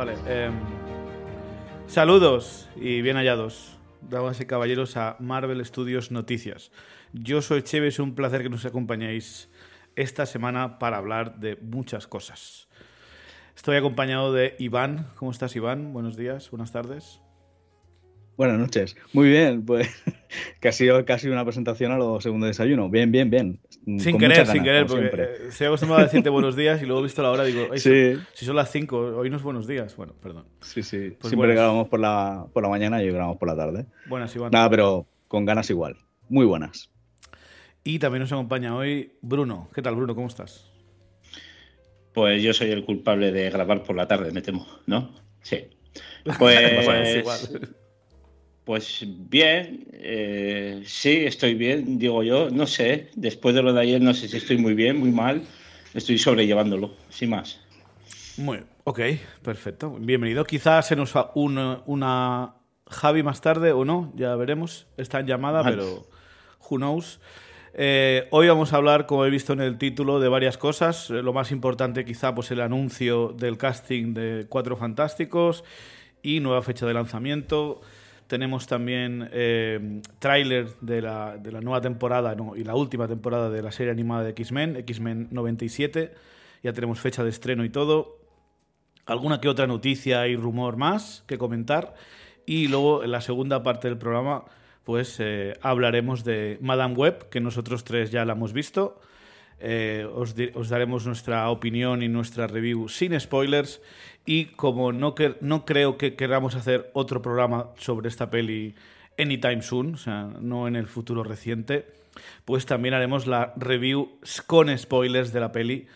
vale. Em, saludos y bien hallados, damas y caballeros, a Marvel Studios Noticias. Yo soy Cheve, es un placer que nos acompañéis esta semana para hablar de muchas cosas. Estoy acompañado de Iván. ¿Cómo estás, Iván? Buenos días, buenas tardes. Buenas noches. Muy bien, pues casi, casi una presentación a lo segundo desayuno. Bien, bien, bien. Sin querer, sin querer, porque eh, estoy acostumbrado a decirte buenos días y luego he visto la hora y digo, sí. si son las 5, hoy no es buenos días. Bueno, perdón. Sí, sí. Pues Siempre grabamos por la, por la mañana y hoy grabamos por la tarde. Buenas, Iván. Nada, pero con ganas igual. Muy buenas. Y también nos acompaña hoy Bruno. ¿Qué tal, Bruno? ¿Cómo estás? Pues yo soy el culpable de grabar por la tarde, me temo, ¿no? Sí. Pues, pues bien, eh, sí, estoy bien, digo yo, no sé, después de lo de ayer no sé si estoy muy bien, muy mal, estoy sobrellevándolo, sin más. Muy, ok, perfecto, bienvenido. Quizás se nos va una, una Javi más tarde o no, ya veremos, está en llamada, pero who knows. Eh, hoy vamos a hablar, como he visto en el título, de varias cosas. Eh, lo más importante quizá pues el anuncio del casting de Cuatro Fantásticos y nueva fecha de lanzamiento. Tenemos también eh, tráiler de la, de la, nueva temporada y la última temporada de la serie animada de X-Men, X-Men 97. Ya tenemos fecha de estreno y todo. Alguna que otra noticia y rumor más que comentar. Y luego en la segunda parte del programa pues eh, hablaremos de Madame Web, que nosotros tres ya la hemos visto. Eh, os, daremos nuestra opinión y nuestra review sin spoilers. Y como no, no creo que queramos hacer otro programa sobre esta peli anytime soon, o sea, no en el futuro reciente, pues también haremos la review con spoilers de la peli.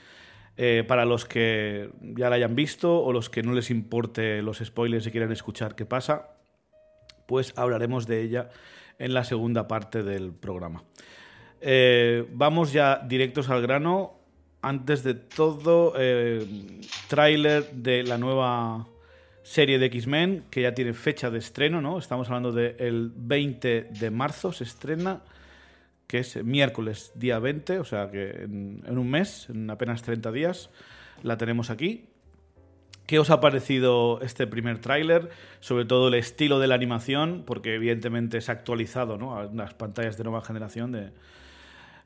Eh, para los que ya la hayan visto o los que no les importe los spoilers y quieran escuchar qué pasa, pues hablaremos de ella en la segunda parte del programa. Eh, vamos ya directos al grano. Antes de todo, eh, tráiler de la nueva serie de X-Men, que ya tiene fecha de estreno, ¿no? Estamos hablando del 20 de marzo, se estrena, que es miércoles, día 20, o sea que en, un mes, en apenas 30 días, la tenemos aquí. ¿Qué os ha parecido este primer tráiler? Sobre todo el estilo de la animación, porque evidentemente es actualizado ¿no? a las pantallas de nueva generación de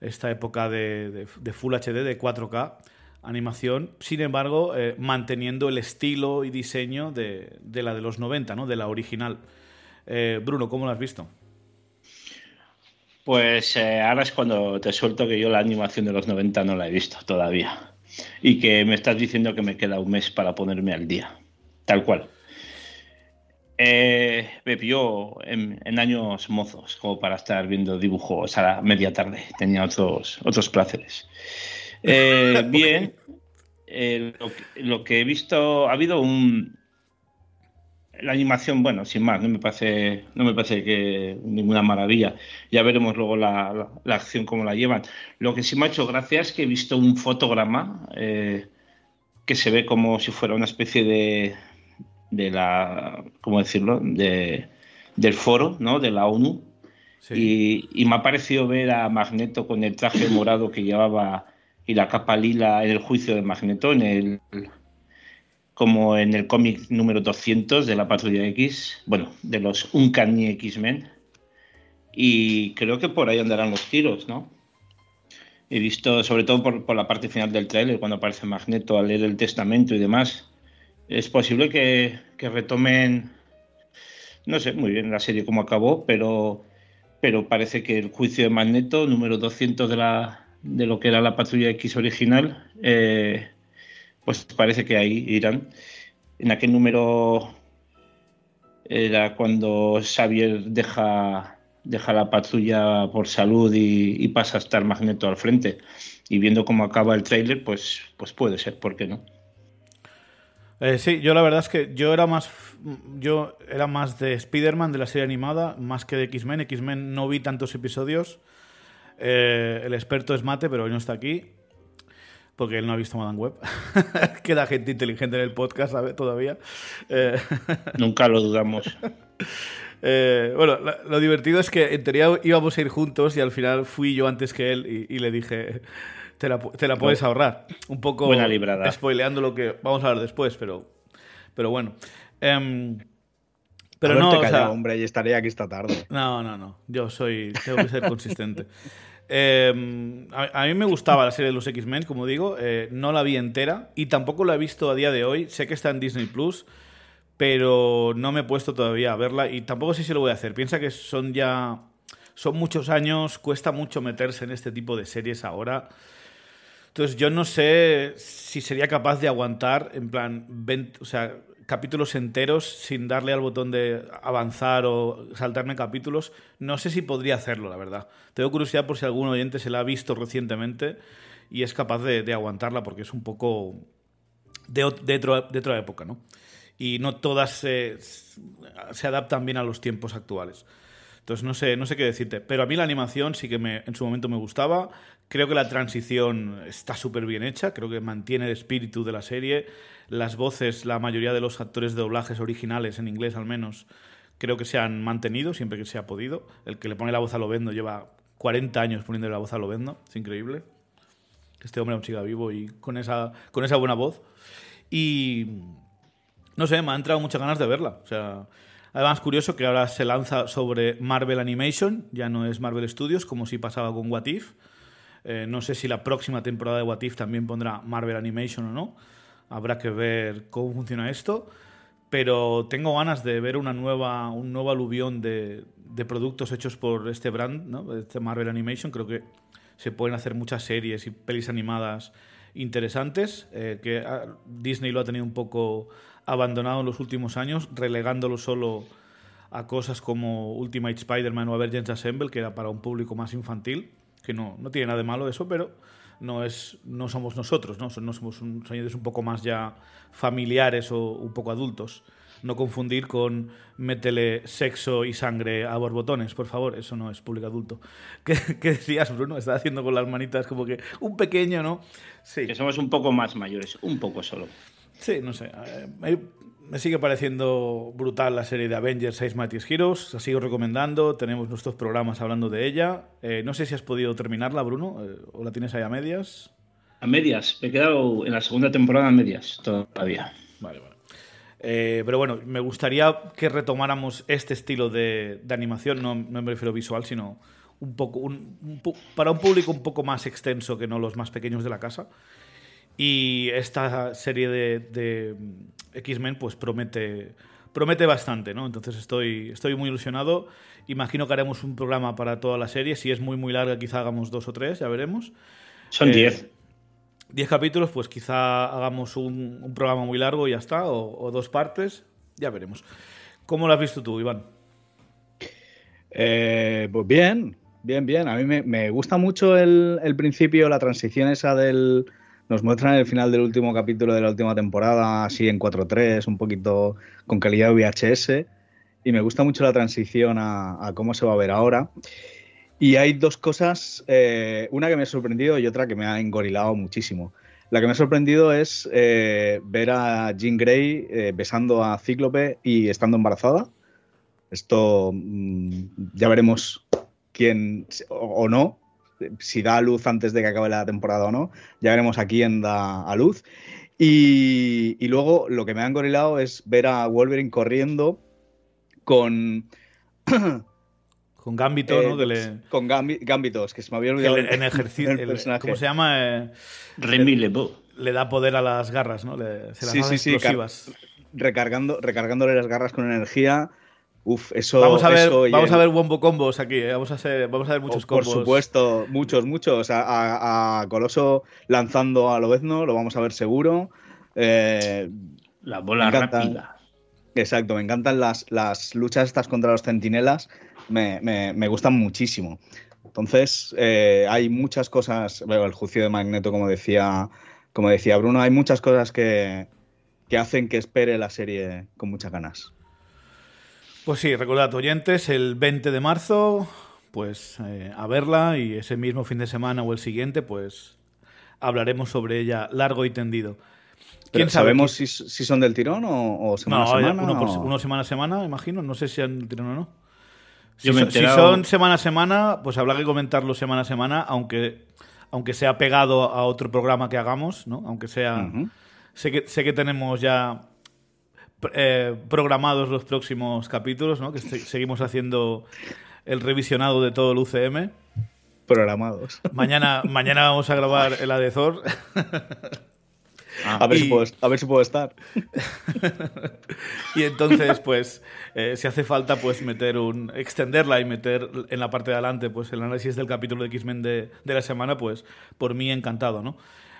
esta época de, Full HD, de 4K animación, sin embargo, eh, manteniendo el estilo y diseño de, la de los 90, ¿no? de la original. Eh, Bruno, ¿cómo lo has visto? Pues eh, ahora es cuando te suelto que yo la animación de los 90 no la he visto todavía y que me estás diciendo que me queda un mes para ponerme al día. Tal cual. Eh, me pilló en, años mozos, como para estar viendo dibujos a la media tarde. Tenía otros, otros placeres. Eh, bien, eh, lo, que he visto, ha habido un, la animación, bueno, sin más, no me parece, no me parece que ninguna maravilla. Ya veremos luego la, acción cómo la llevan. Lo que sí me ha hecho gracia es que he visto un fotograma eh, que se ve como si fuera una especie de, de la, ¿cómo decirlo? De, del foro, ¿no? De la ONU. Y, y, me ha parecido ver a Magneto con el traje morado que llevaba y la capa lila en el juicio de Magneto, en el como en el cómic número 200 de la Patrulla X, bueno, de los Uncanny X-Men. Y creo que por ahí andarán los tiros, ¿no? He visto, sobre todo por, la parte final del tráiler, cuando aparece Magneto a leer el testamento y demás. Es posible que, retomen, no sé muy bien la serie cómo acabó, pero, pero parece que el juicio de Magneto, número 200 de, la, de lo que era la Patrulla X original, eh, pues parece que ahí irán. En aquel número era cuando Xavier deja, deja la patrulla por salud y, pasa a estar Magneto al frente. Y viendo cómo acaba el tráiler, pues, pues puede ser, ¿por qué no? Eh, sí, yo la verdad es que yo era más yo era más de Spider-Man de la serie animada, más que de X-Men. X-Men no vi tantos episodios. Eh, el experto es Mate, pero hoy no está aquí porque él no ha visto Madame Web. Queda gente inteligente en el podcast, ¿sabes? Todavía. Eh, Nunca lo dudamos. Eh, bueno, lo, divertido es que en teoría íbamos a ir juntos y al final fui yo antes que él y, le dije, te la, puedes ahorrar. Un poco Buena librada. spoileando lo que vamos a hablar después, pero, Pero bueno. Em, pero no, hombre, y estaría aquí esta tarde. No, no, no. Yo soy. Tengo que ser consistente. Em, a, mí me gustaba la serie de los X-Men, como digo. Eh, no la vi entera y tampoco la he visto a día de hoy. Sé que está en Disney Plus, pero no me he puesto todavía a verla y tampoco sé si lo voy a hacer. Piensa que son ya. Son muchos años, cuesta mucho meterse en este tipo de series ahora. Entonces yo no sé si sería capaz de aguantar, en plan, o sea, capítulos enteros sin darle al botón de avanzar o saltarme capítulos. No sé si podría hacerlo, la verdad. Tengo curiosidad por si algún oyente se la ha visto recientemente y es capaz de, aguantarla porque es un poco de, de, otra época, ¿no? Y no todas se, se adaptan bien a los tiempos actuales. Entonces no sé, no sé qué decirte. Pero a mí la animación sí que me, en su momento me gustaba. Creo que la transición está súper bien hecha. Creo que mantiene el espíritu de la serie. Las voces, la mayoría de los actores de doblajes originales, en inglés al menos, creo que se han mantenido siempre que se ha podido. El que le pone la voz a Lovendo lleva 40 años poniéndole la voz a Lovendo. Es increíble. Este hombre aún siga vivo y con esa, con esa buena voz. Y no sé, me ha entrado muchas ganas de verla. O sea, además curioso que ahora se lanza sobre Marvel Animation, ya no es Marvel Studios, como si pasaba con What If. Eh, no sé si la próxima temporada de What If también pondrá Marvel Animation o no. Habrá que ver cómo funciona esto. Pero tengo ganas de ver una nueva, un nuevo aluvión de, productos hechos por este brand, ¿no? este Marvel Animation. Creo que se pueden hacer muchas series y pelis animadas interesantes, eh, que ah, Disney lo ha tenido un poco abandonado en los últimos años, relegándolo solo a cosas como Ultimate Spider-Man o Avengers Assemble, que era para un público más infantil, que no, no tiene nada de malo eso, pero no, es, no somos nosotros, ¿no? no somos un, señores un poco más ya familiares o un poco adultos. No confundir con métele sexo y sangre a borbotones, por favor, eso no es público adulto. ¿Qué, decías, Bruno? Estaba haciendo con las manitas como que un pequeño, ¿no? Sí. Que somos un poco más mayores, un poco solo. Sí, no sé. Me sigue pareciendo brutal la serie de Avengers 6 Mightiest Heroes. La sigo recomendando. Tenemos nuestros programas hablando de ella. Eh, no sé si has podido terminarla, Bruno, eh, o la tienes ahí a medias. A medias. Me he quedado en la segunda temporada a medias todavía. Vale, vale. Eh, pero bueno, me gustaría que retomáramos este estilo de, animación. No, me refiero visual, sino un poco para un público un poco más extenso que no los más pequeños de la casa. Y esta serie de, X-Men pues promete, promete bastante, ¿no? Entonces estoy, estoy muy ilusionado. Imagino que haremos un programa para toda la serie. Si es muy, muy larga, quizá hagamos dos o tres, ya veremos. Son eh, diez. diez capítulos, pues quizá hagamos un, programa muy largo y ya está, o, dos partes, ya veremos. ¿Cómo lo has visto tú, Iván? Eh, pues bien, bien, bien. A mí me, gusta mucho el, el, principio, la transición esa del, nos muestran el final del último capítulo de la última temporada, así en 4.3, un poquito con calidad VHS. Y me gusta mucho la transición a, cómo se va a ver ahora. Y hay dos cosas, eh, una que me ha sorprendido y otra que me ha engorilado muchísimo. La que me ha sorprendido es eh, ver a Jean Grey eh, besando a Cíclope y estando embarazada. Esto mm, ya veremos quién o no, si da a luz antes de que acabe la temporada o no. Ya veremos a quién da a luz. Y, luego lo que me ha engorilado es ver a Wolverine corriendo con. con Gambito, ¿no? Eh, con Gambito, es que se me había olvidado. en ejercicio. ¿Cómo se llama? Eh, Remy le, le, da poder a las garras, ¿no? Le, se las sí, sí, explosivas. recargando, recargándole las garras con energía. Uf, eso. Vamos a ver, vamos a ver wombo combos aquí, ¿eh? vamos, a vamos a ver muchos combos. Por supuesto, muchos, muchos. A, Coloso lanzando a Lobezno, lo vamos a ver seguro. Eh, la bola rápida. Exacto, me encantan las, las luchas estas contra los centinelas, me, me, gustan muchísimo. Entonces, eh, hay muchas cosas, veo el juicio de Magneto, como decía, como decía Bruno, hay muchas cosas que, que hacen que espere la serie con muchas ganas. Pues sí, recordad, oyentes, el 20 de marzo, pues eh, a verla y ese mismo fin de semana o el siguiente, pues hablaremos sobre ella largo y tendido. ¿Quién ¿Sabemos si, son del tirón o, semana a semana? Uno, semana a semana, imagino. No sé si han del tirón o no. Si, son semana a semana, pues habrá que comentarlo semana a semana, aunque, aunque sea pegado a otro programa que hagamos, ¿no? Aunque sea... sé, que, sé que tenemos ya eh, programados los próximos capítulos, ¿no? Que seguimos haciendo el revisionado de todo el UCM. Programados. Mañana, mañana vamos a grabar el de Thor. a, ver si puedo, a, ver si puedo, estar. y entonces, pues, eh, si hace falta, pues meter un. extenderla y meter en la parte de adelante, pues el análisis del capítulo de X-Men de, de, la semana, pues por mí encantado, ¿no?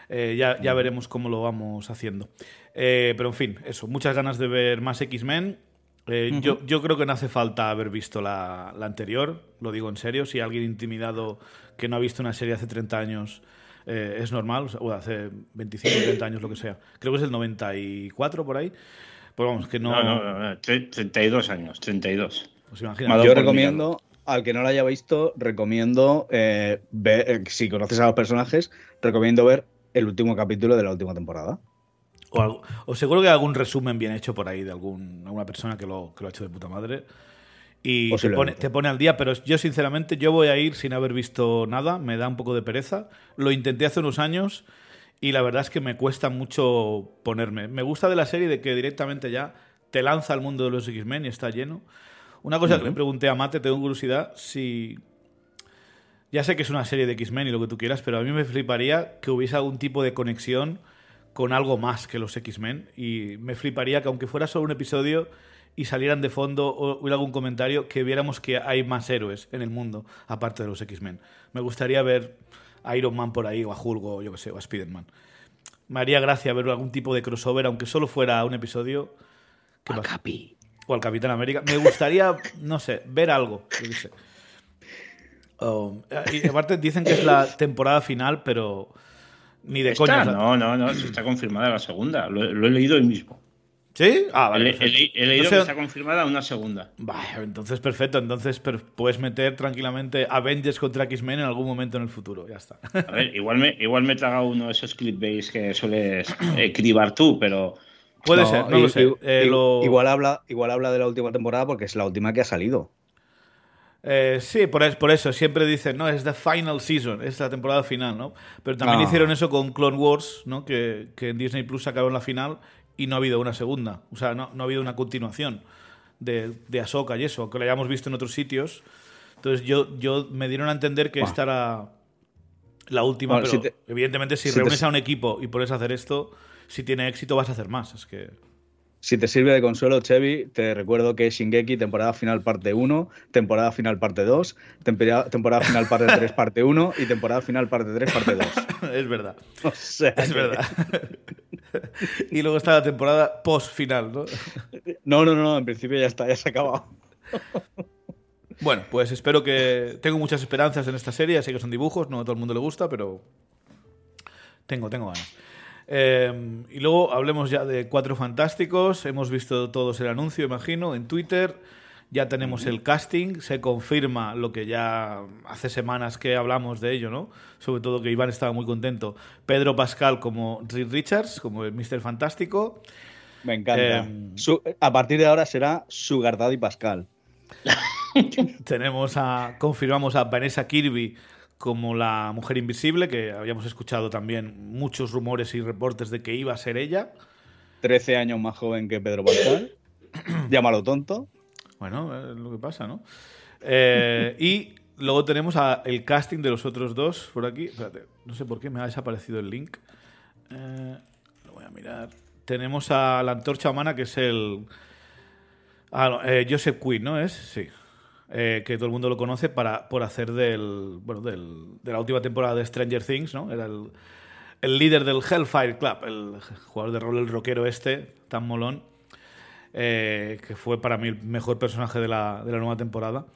Eh, ya, ya veremos cómo lo vamos haciendo. Eh, pero en fin, eso, muchas ganas de ver más X-Men. yo, yo, creo que no hace falta haber visto la, la, anterior, lo digo en serio. Si alguien intimidado que no ha visto una serie hace 30 años eh, es normal, o hace 25, 30 años, lo que sea. Creo que es el 94 por ahí. Pues vamos, que no. No, no, 32 años, 32. Pues Yo recomiendo, al que no lo haya visto, recomiendo eh, ver, eh, si conoces a los personajes, recomiendo ver el último capítulo de la última temporada. O, seguro que hay algún resumen bien hecho por ahí de algún, alguna persona que lo, que lo ha hecho de puta madre y te pone, te pone, al día, pero yo sinceramente yo voy a ir sin haber visto nada, me da un poco de pereza. Lo intenté hace unos años y la verdad es que me cuesta mucho ponerme. Me gusta de la serie de que directamente ya te lanza al mundo de los X-Men y está lleno. Una cosa que le pregunté a Mate, tengo curiosidad, si... Ya sé que es una serie de X-Men y lo que tú quieras, pero a mí me fliparía que hubiese algún tipo de conexión con algo más que los X-Men. Y me fliparía que aunque fuera solo un episodio y salieran de fondo o hubiera algún comentario que viéramos que hay más héroes en el mundo, aparte de los X-Men. Me gustaría ver a Iron Man por ahí, o a Hulk, o yo qué sé, o a Spider-Man. Me haría gracia ver algún tipo de crossover, aunque solo fuera un episodio. O al Capi. O al Capitán América. Me gustaría, no sé, ver algo. Oh, y aparte dicen que es la temporada final, pero ni de coña. No, no, no, está confirmada la segunda. lo he leído hoy mismo. ¿Sí? Ah, vale. He, leído que está confirmada una segunda. Vale, entonces perfecto. Entonces puedes meter tranquilamente Avengers contra X-Men en algún momento en el futuro. Ya está. A ver, igual me, igual me he tragado uno de esos clipbase que sueles escribir tú, pero. Puede ser, no lo sé. Eh, igual, habla, igual habla de la última temporada porque es la última que ha salido. Eh, sí, por, por, eso siempre dicen, no, es the final season, es la temporada final, ¿no? Pero también ah. hicieron eso con Clone Wars, ¿no? Que, que en Disney Plus sacaron la final y no ha habido una segunda. O sea, no, no ha habido una continuación de, de Ahsoka y eso, que lo hayamos visto en otros sitios. Entonces yo, yo me dieron a entender que esta era la última, pero evidentemente si, reúnes a un equipo y pones a hacer esto, si tiene éxito vas a hacer más. Es que... Si te sirve de consuelo, Chevy, te recuerdo que Shingeki, temporada final parte 1, temporada final parte 2, temporada, temporada final parte 3 parte 1 y temporada final parte 3 parte 2. es verdad. es verdad. y luego está la temporada post final, ¿no? No, no, no, en principio ya está, ya se ha acabado. Bueno, pues espero que. Tengo muchas esperanzas en esta serie. Sé que son dibujos, no a todo el mundo le gusta, pero. Tengo, tengo ganas. Eh, y luego hablemos ya de Cuatro Fantásticos. Hemos visto todos el anuncio, imagino, en Twitter. Ya tenemos el casting, se confirma lo que ya hace semanas que hablamos de ello, ¿no? Sobre todo que Iván estaba muy contento. Pedro Pascal como Reed Richards, como el Mr. Fantástico. Me encanta. Em, a partir de ahora será Sugar Daddy Pascal. tenemos a. Confirmamos a Vanessa Kirby como la mujer invisible, que habíamos escuchado también muchos rumores y reportes de que iba a ser ella. 13 años más joven que Pedro Pascal. Llámalo tonto. Bueno, es lo que pasa, ¿no? Eh, y luego tenemos el casting de los otros dos por aquí. Espérate, no sé por qué me ha desaparecido el link. Eh, lo voy a mirar. Tenemos a la antorcha humana, que es el. Ah, eh, Joseph Quinn, ¿no? Es, sí. Que todo el mundo lo conoce para, por hacer del, bueno, del, de la última temporada de Stranger Things, ¿no? Era el, el líder del Hellfire Club, el jugador de rol, el rockero este, tan molón. Eh, que fue para mí el mejor personaje de la, de la, nueva temporada,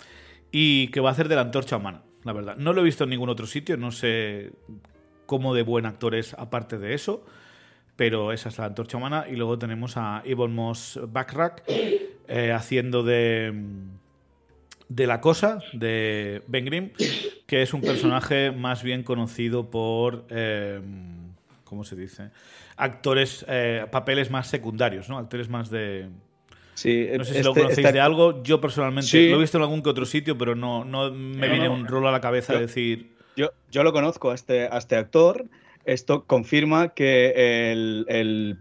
y que va a hacer de la antorcha humana, la verdad. No lo he visto en ningún otro sitio, no sé cómo de buen actor es aparte de eso, pero esa es la antorcha humana. Y luego tenemos a Yvonne Moss Backrack eh, haciendo de, de la cosa, de Ben Grimm, que es un personaje más bien conocido por... Eh, ¿Cómo se dice? actores, eh, papeles más secundarios, ¿no? Actores más de... Sí, no sé si lo este conocéis de algo. Yo personalmente lo he visto en algún que otro sitio, pero no, no me viene un rolo a la cabeza de decir... Yo, yo lo conozco a este, a este actor. Esto confirma que el, el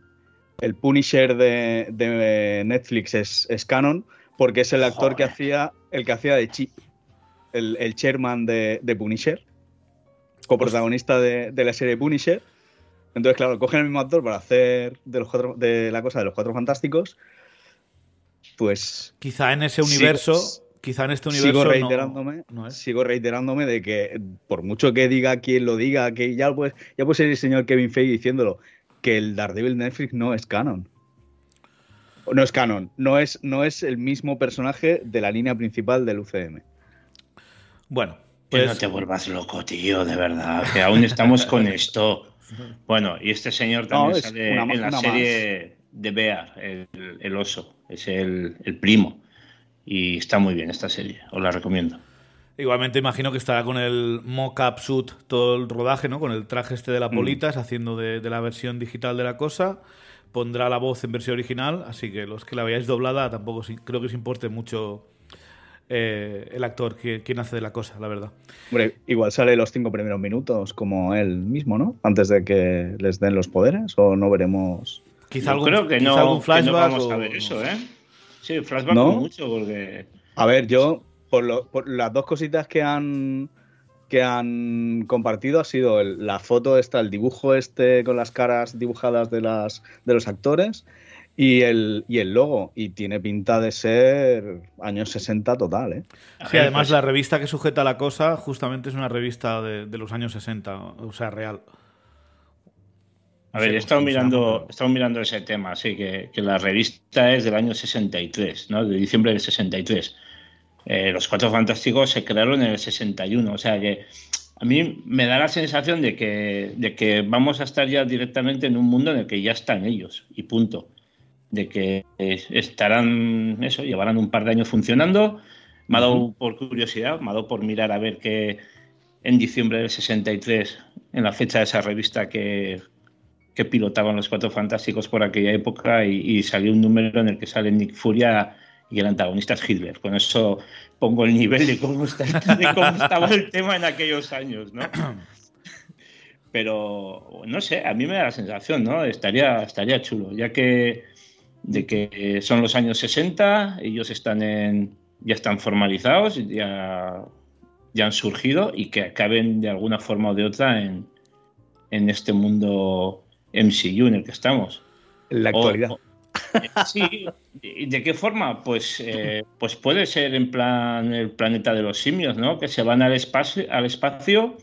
el Punisher de, Netflix es, es, canon porque es el actor que hacía el que hacía de Chip, el, el chairman de, de Punisher, coprotagonista de, de la serie Punisher. Entonces, claro, cogen el mismo actor para hacer de, los cuatro, de la cosa de los cuatro fantásticos. Pues. Quizá en ese universo. quizá en este universo. Sigo reiterándome, sigo reiterándome de que, por mucho que diga quien lo diga, que ya pues, ya puede ser el señor Kevin Feige diciéndolo, que el Daredevil Netflix no es canon. No es canon, no es, no es el mismo personaje de la línea principal del UCM. Bueno, pues... no te vuelvas loco, tío, de verdad, que aún estamos con esto. Bueno, y este señor también sale en la serie de Bear, el, oso, es el, primo. Y está muy bien esta serie, os la recomiendo. Igualmente imagino que estará con el mock-up suit todo el rodaje, ¿no? Con el traje este de la mm. politas, haciendo de, la versión digital de la cosa. Pondrá la voz en versión original, así que los que la veáis doblada tampoco creo que os importe mucho eh, el actor que, quien hace de la cosa, la verdad. Hombre, igual sale los cinco primeros minutos como él mismo, ¿no? Antes de que les den los poderes, o no veremos. Quizá algún, creo que no, algún flashback. vamos a ver eso, ¿eh? Sí, flashback ¿No? mucho, porque. A ver, yo, por, por las dos cositas que han que han compartido ha sido la foto esta, el dibujo este con las caras dibujadas de las de los actores y el, y el logo, y tiene pinta de ser años 60 total, ¿eh? Sí, además la revista que sujeta la cosa justamente es una revista de, los años 60, o sea, real. A ver, he estado, mirando, he mirando ese tema, sí, que, la revista es del año 63, ¿no? De diciembre del 63. Eh, los Cuatro Fantásticos se crearon en el 61, o sea que a mí me da la sensación de que, de que vamos a estar ya directamente en un mundo en el que ya están ellos, y punto de que estarán, eso, llevarán un par de años funcionando. Me ha dado por curiosidad, me ha dado por mirar a ver qué en diciembre del 63, en la fecha de esa revista que, que pilotaban los Cuatro Fantásticos por aquella época, y, salió un número en el que sale Nick Furia y el antagonista es Hitler. Con eso pongo el nivel de cómo, de cómo estaba el tema en aquellos años, ¿no? Pero, no sé, a mí me da la sensación, ¿no? Estaría, estaría chulo, ya que de que son los años 60, ellos están en, ya están formalizados, ya, ya han surgido y que acaben de alguna forma o de otra en, en este mundo MCU en el que estamos. En la actualidad. Sí, ¿y de qué forma? Pues, eh, pues puede ser en plan el planeta de los simios, ¿no? Que se van al espacio, al espacio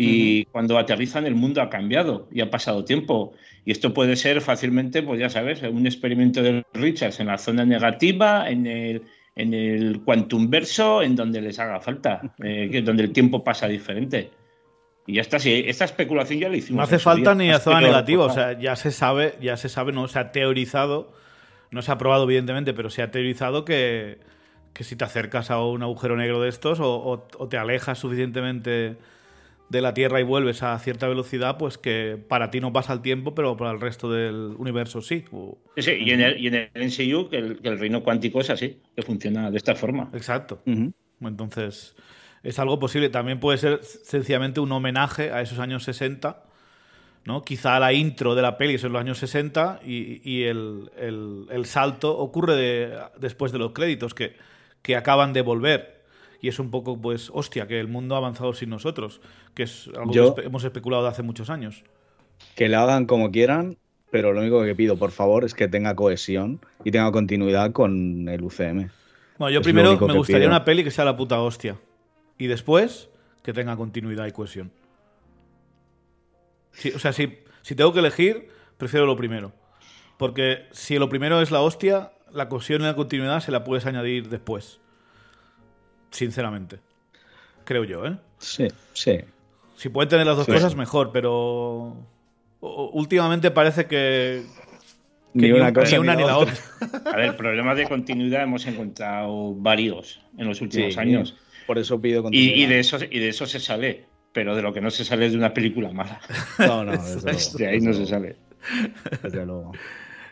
y cuando aterrizan el mundo ha cambiado y ha pasado tiempo. Y esto puede ser fácilmente, pues ya sabes, un experimento de Richards en la zona negativa, en el, en el quantum verso, en donde les haga falta, eh, donde el tiempo pasa diferente. Y ya está, sí, esta especulación ya la hicimos. No hace falta ni a zona negativa, o sea, ya se sabe, ya se sabe, no se ha teorizado, no se ha probado evidentemente, pero se ha teorizado que, que si te acercas a un agujero negro de estos o te alejas suficientemente de la Tierra y vuelves a cierta velocidad, pues que para ti no pasa el tiempo, pero para el resto del universo sí. Sí, y en el, y en el que el, reino cuántico es así, que funciona de esta forma. Exacto. Entonces, es algo posible. También puede ser sencillamente un homenaje a esos años 60. ¿no? Quizá la intro de la peli es en los años 60 y, el, salto ocurre después de los créditos que, que acaban de volver y es un poco, pues, hostia, que el mundo ha avanzado sin nosotros, que es algo que hemos especulado de hace muchos años. Que lo hagan como quieran, pero lo único que pido, por favor, es que tenga cohesión y tenga continuidad con el UCM. Bueno, yo primero me gustaría una peli que sea la puta hostia. Y después, que tenga continuidad y cohesión. o sea, si, si tengo que elegir, prefiero lo primero. Porque si lo primero es la hostia, la cohesión y la continuidad se la puedes añadir después sinceramente. Creo yo, ¿eh? Sí, sí. Si pueden tener las dos cosas, mejor, pero últimamente parece que, ni una cosa ni, una, ni, la, otra. A ver, problemas de continuidad hemos encontrado varios en los últimos años. Por eso pido continuidad. Y, de eso, y de eso se sale, pero de lo que no se sale es de una película mala. No, no, de ahí no se sale. Desde luego.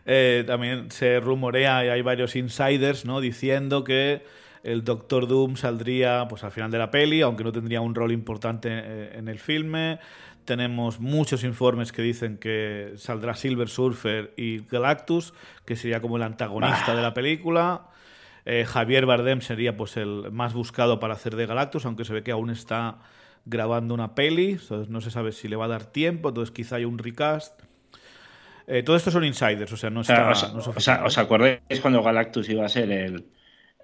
Eh, también se rumorea y hay varios insiders ¿no? diciendo que el Doctor Doom saldría pues al final de la peli, aunque no tendría un rol importante eh, en el filme. Tenemos muchos informes que dicen que saldrá Silver Surfer y Galactus, que sería como el antagonista de la película. Eh, Javier Bardem sería pues el más buscado para hacer de Galactus, aunque se ve que aún está grabando una peli, entonces no se sabe si le va a dar tiempo, entonces quizá hay un recast. Eh, todo esto son insiders, o sea, no está. O sea, ¿Os acordáis cuando Galactus iba a ser el,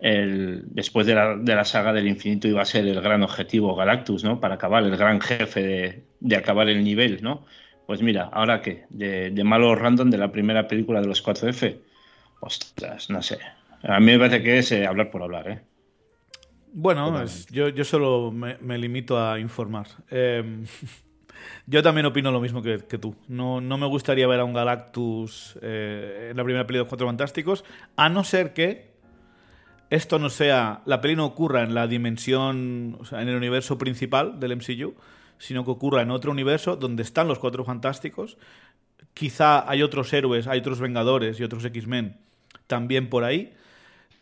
el después de la, de la, saga del infinito iba a ser el gran objetivo Galactus, ¿no? Para acabar, el gran jefe de, de acabar el nivel, ¿no? Pues mira, ¿ahora qué? De, de malo random de la primera película de los 4F. Ostras, no sé. A mí me parece que es eh, hablar por hablar, ¿eh? Bueno, yo, yo, solo me, limito a informar. Em, yo también opino lo mismo que, tú. No, no, me gustaría ver a un Galactus eh, en la primera película de los Cuatro Fantásticos, a no ser que esto no sea. La peli no ocurra en la dimensión, o sea, en el universo principal del MCU, sino que ocurra en otro universo donde están los Cuatro Fantásticos. Quizá hay otros héroes, hay otros Vengadores y otros X-Men también por ahí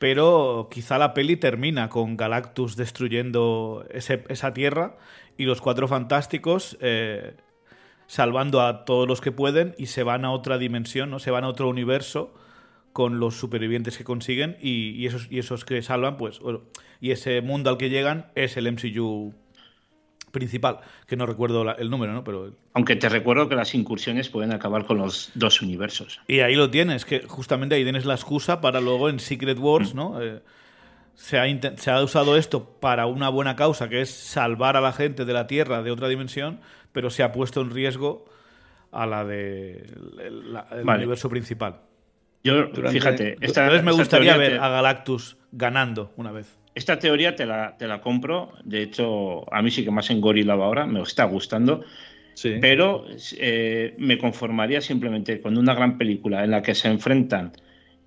pero quizá la peli termina con Galactus destruyendo esa tierra y los cuatro fantásticos eh, salvando a todos los que pueden y se van a otra dimensión, ¿no? se van a otro universo con los supervivientes que consiguen y, esos, que salvan, pues, y ese mundo al que llegan es el MCU principal, que no recuerdo el número, ¿no? Pero... Aunque te recuerdo que las incursiones pueden acabar con los dos universos. Y ahí lo tienes, que justamente ahí tienes la excusa para luego en Secret Wars, ¿no? Eh, se, ha se ha usado esto para una buena causa, que es salvar a la gente de la Tierra de otra dimensión, pero se ha puesto en riesgo a la de el, universo principal. Yo, fíjate, entonces me gustaría ver a Galactus ganando una vez. Esta teoría te la, te la compro. De hecho, a mí sí que más en Gorilla ahora, me está gustando. Pero eh, me conformaría simplemente con una gran película en la que se enfrentan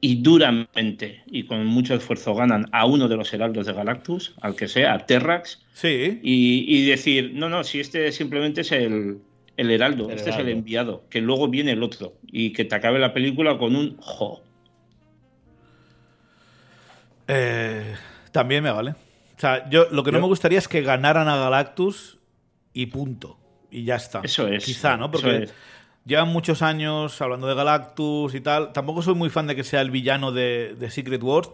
y duramente y con mucho esfuerzo ganan a uno de los heraldos de Galactus, al que sea, a Terrax. Sí. Y, decir, no, no, si este simplemente es el, heraldo, este es el enviado, que luego viene el otro y que te acabe la película con un jo. Eh, también me vale. O sea, yo lo que no me gustaría es que ganaran a Galactus y punto. Y ya está. Eso es. Quizá, ¿no? Porque llevan muchos años hablando de Galactus y tal. Tampoco soy muy fan de que sea el villano de, Secret Wars.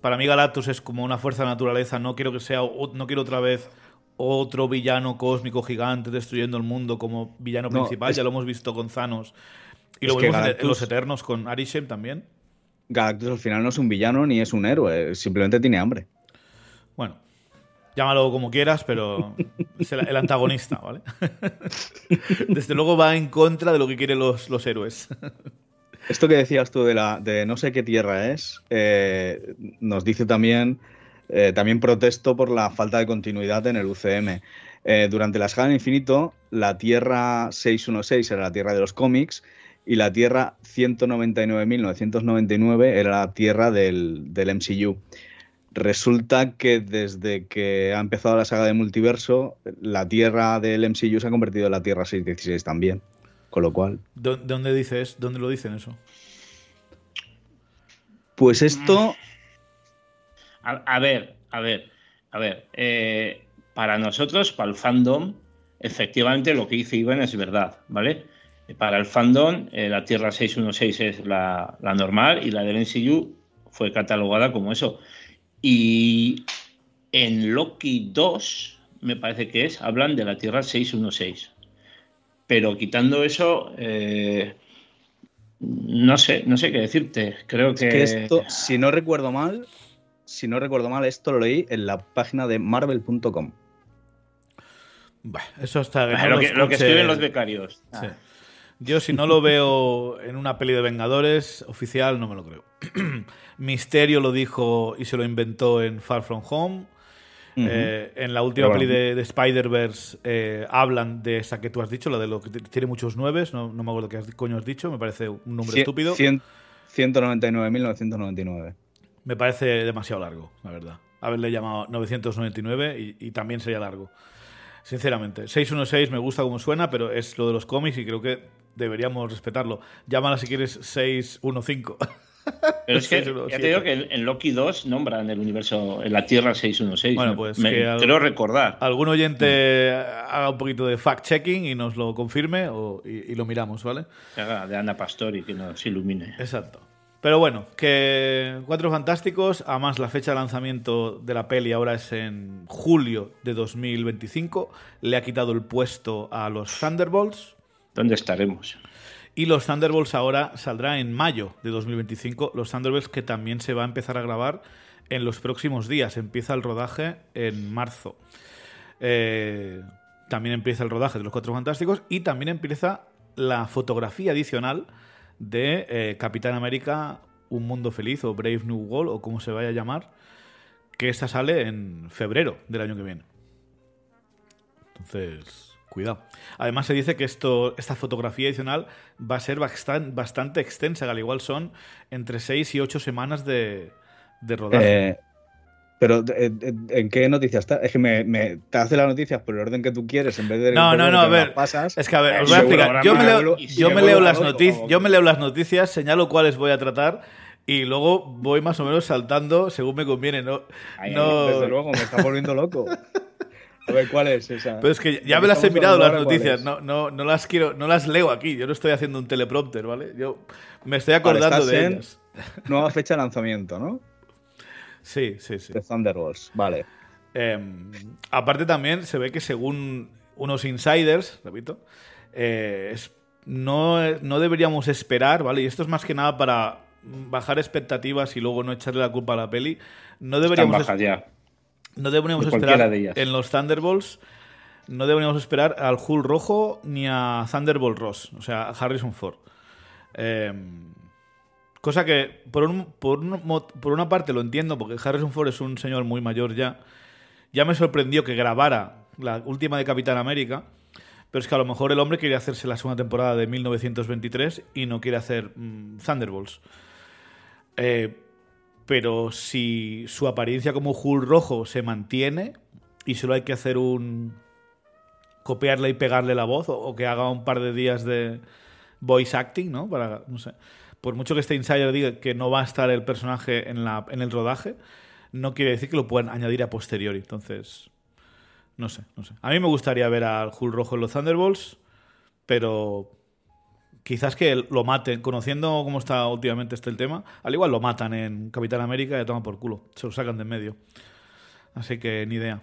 Para mí Galactus es como una fuerza de naturaleza. No quiero que sea, no quiero otra vez otro villano cósmico gigante destruyendo el mundo como villano principal. Ya lo hemos visto con Thanos. Y lo vemos en los Eternos con Arishem también. Galactus al final no es un villano ni es un héroe, simplemente tiene hambre. Bueno, llámalo como quieras, pero es el, antagonista, ¿vale? Desde luego va en contra de lo que quieren los, los héroes. Esto que decías tú de, la, de no sé qué tierra es, eh, nos dice también, eh, también protesto por la falta de continuidad en el UCM. Eh, durante la escala del infinito, la Tierra 616 era la Tierra de los cómics y la Tierra 199.999 era la Tierra del, MCU. Resulta que desde que ha empezado la saga de multiverso, la Tierra del MCU se ha convertido en la Tierra 616 también. Con lo cual. ¿Dónde dices? ¿Dónde lo dicen eso? Pues esto. A, ver, a ver, a ver. Eh, para nosotros, para el fandom, efectivamente lo que dice Iván es verdad, ¿vale? Para el fandom, eh, la Tierra 616 es la, normal y la del NCU fue catalogada como eso. Y en Loki 2, me parece que es, hablan de la Tierra 616. Pero quitando eso, eh, no sé, no sé qué decirte. Creo que... esto, si no recuerdo mal, si no recuerdo mal, esto lo leí en la página de marvel.com. eso está lo, que, lo, que, escriben los becarios. Sí. Yo si no lo veo en una peli de Vengadores oficial, no me lo creo. Misterio lo dijo y se lo inventó en Far From Home. Eh, en la última peli de, Spider-Verse eh, hablan de esa que tú has dicho, la de lo que tiene muchos nueves, no, me acuerdo qué coño has dicho, me parece un número estúpido. 199.999. Me parece demasiado largo, la verdad. Haberle llamado 999 y, y también sería largo. Sinceramente, 616 me gusta como suena, pero es lo de los cómics y creo que deberíamos respetarlo. Llámala si quieres 615. Pero es que ya te digo que en Loki 2 nombran el universo en la Tierra 616. Bueno, pues me, creo recordar. Algún oyente haga un poquito de fact-checking y nos lo confirme y, lo miramos, ¿vale? de Ana Pastori que nos ilumine. Exacto. Pero bueno, que Cuatro Fantásticos, además la fecha de lanzamiento de la peli ahora es en julio de 2025, le ha quitado el puesto a los Thunderbolts. ¿Dónde estaremos? Y los Thunderbolts ahora saldrá en mayo de 2025. Los Thunderbolts que también se va a empezar a grabar en los próximos días. Empieza el rodaje en marzo. Eh, también empieza el rodaje de los Cuatro Fantásticos y también empieza la fotografía adicional de eh, Capitán América, Un Mundo Feliz o Brave New World o como se vaya a llamar, que esta sale en febrero del año que viene. Entonces, Cuidado. Además se dice que esto, esta fotografía adicional va a ser bastante, extensa, al igual son entre 6 y 8 semanas de, rodaje. Eh, pero, eh, eh, ¿en qué noticias está? Es que me, te hace las noticias por el orden que tú quieres en vez de. No, no, no, a ver. es que a ver, os voy a explicar. Yo me leo, yo me leo las noticias, yo me leo las noticias, señalo cuáles voy a tratar y luego voy más o menos saltando según me conviene. No, no... Desde luego, me está volviendo loco. A ver, ¿cuál es esa? Pero es que ya me las he mirado las noticias, no, no, no, las quiero, no las leo aquí, yo no estoy haciendo un teleprompter, ¿vale? Yo me estoy acordando de ellas. Nueva fecha de lanzamiento, ¿no? Sí, sí, sí. De Thunderbolts, vale. Em, aparte también se ve que según unos insiders, repito, eh, no, no deberíamos esperar, ¿vale? Y esto es más que nada para bajar expectativas y luego no echarle la culpa a la peli. No deberíamos... ya no deberíamos esperar en los Thunderbolts. No deberíamos esperar al Hulk rojo ni a Thunderbolt Ross, o sea, a Harrison Ford. Em, cosa que, por, por, por, una parte, lo entiendo, porque Harrison Ford es un señor muy mayor ya. Ya me sorprendió que grabara la última de Capitán América, pero es que a lo mejor el hombre quiere hacerse la segunda temporada de 1923 y no quiere hacer mm, Thunderbolts. Eh, pero si su apariencia como Hulk rojo se mantiene y solo hay que hacer un copiarle y pegarle la voz o, que haga un par de días de voice acting, ¿no? Para no sé. Por mucho que este insider diga que no va a estar el personaje en, la, en el rodaje, no quiere decir que lo puedan añadir a posteriori. Entonces, no sé, no sé. A mí me gustaría ver al Hulk rojo en los Thunderbolts, pero quizás que lo maten, conociendo cómo está últimamente este el tema, al igual lo matan en Capitán América y toman por culo, se lo sacan de en medio. Así que ni idea.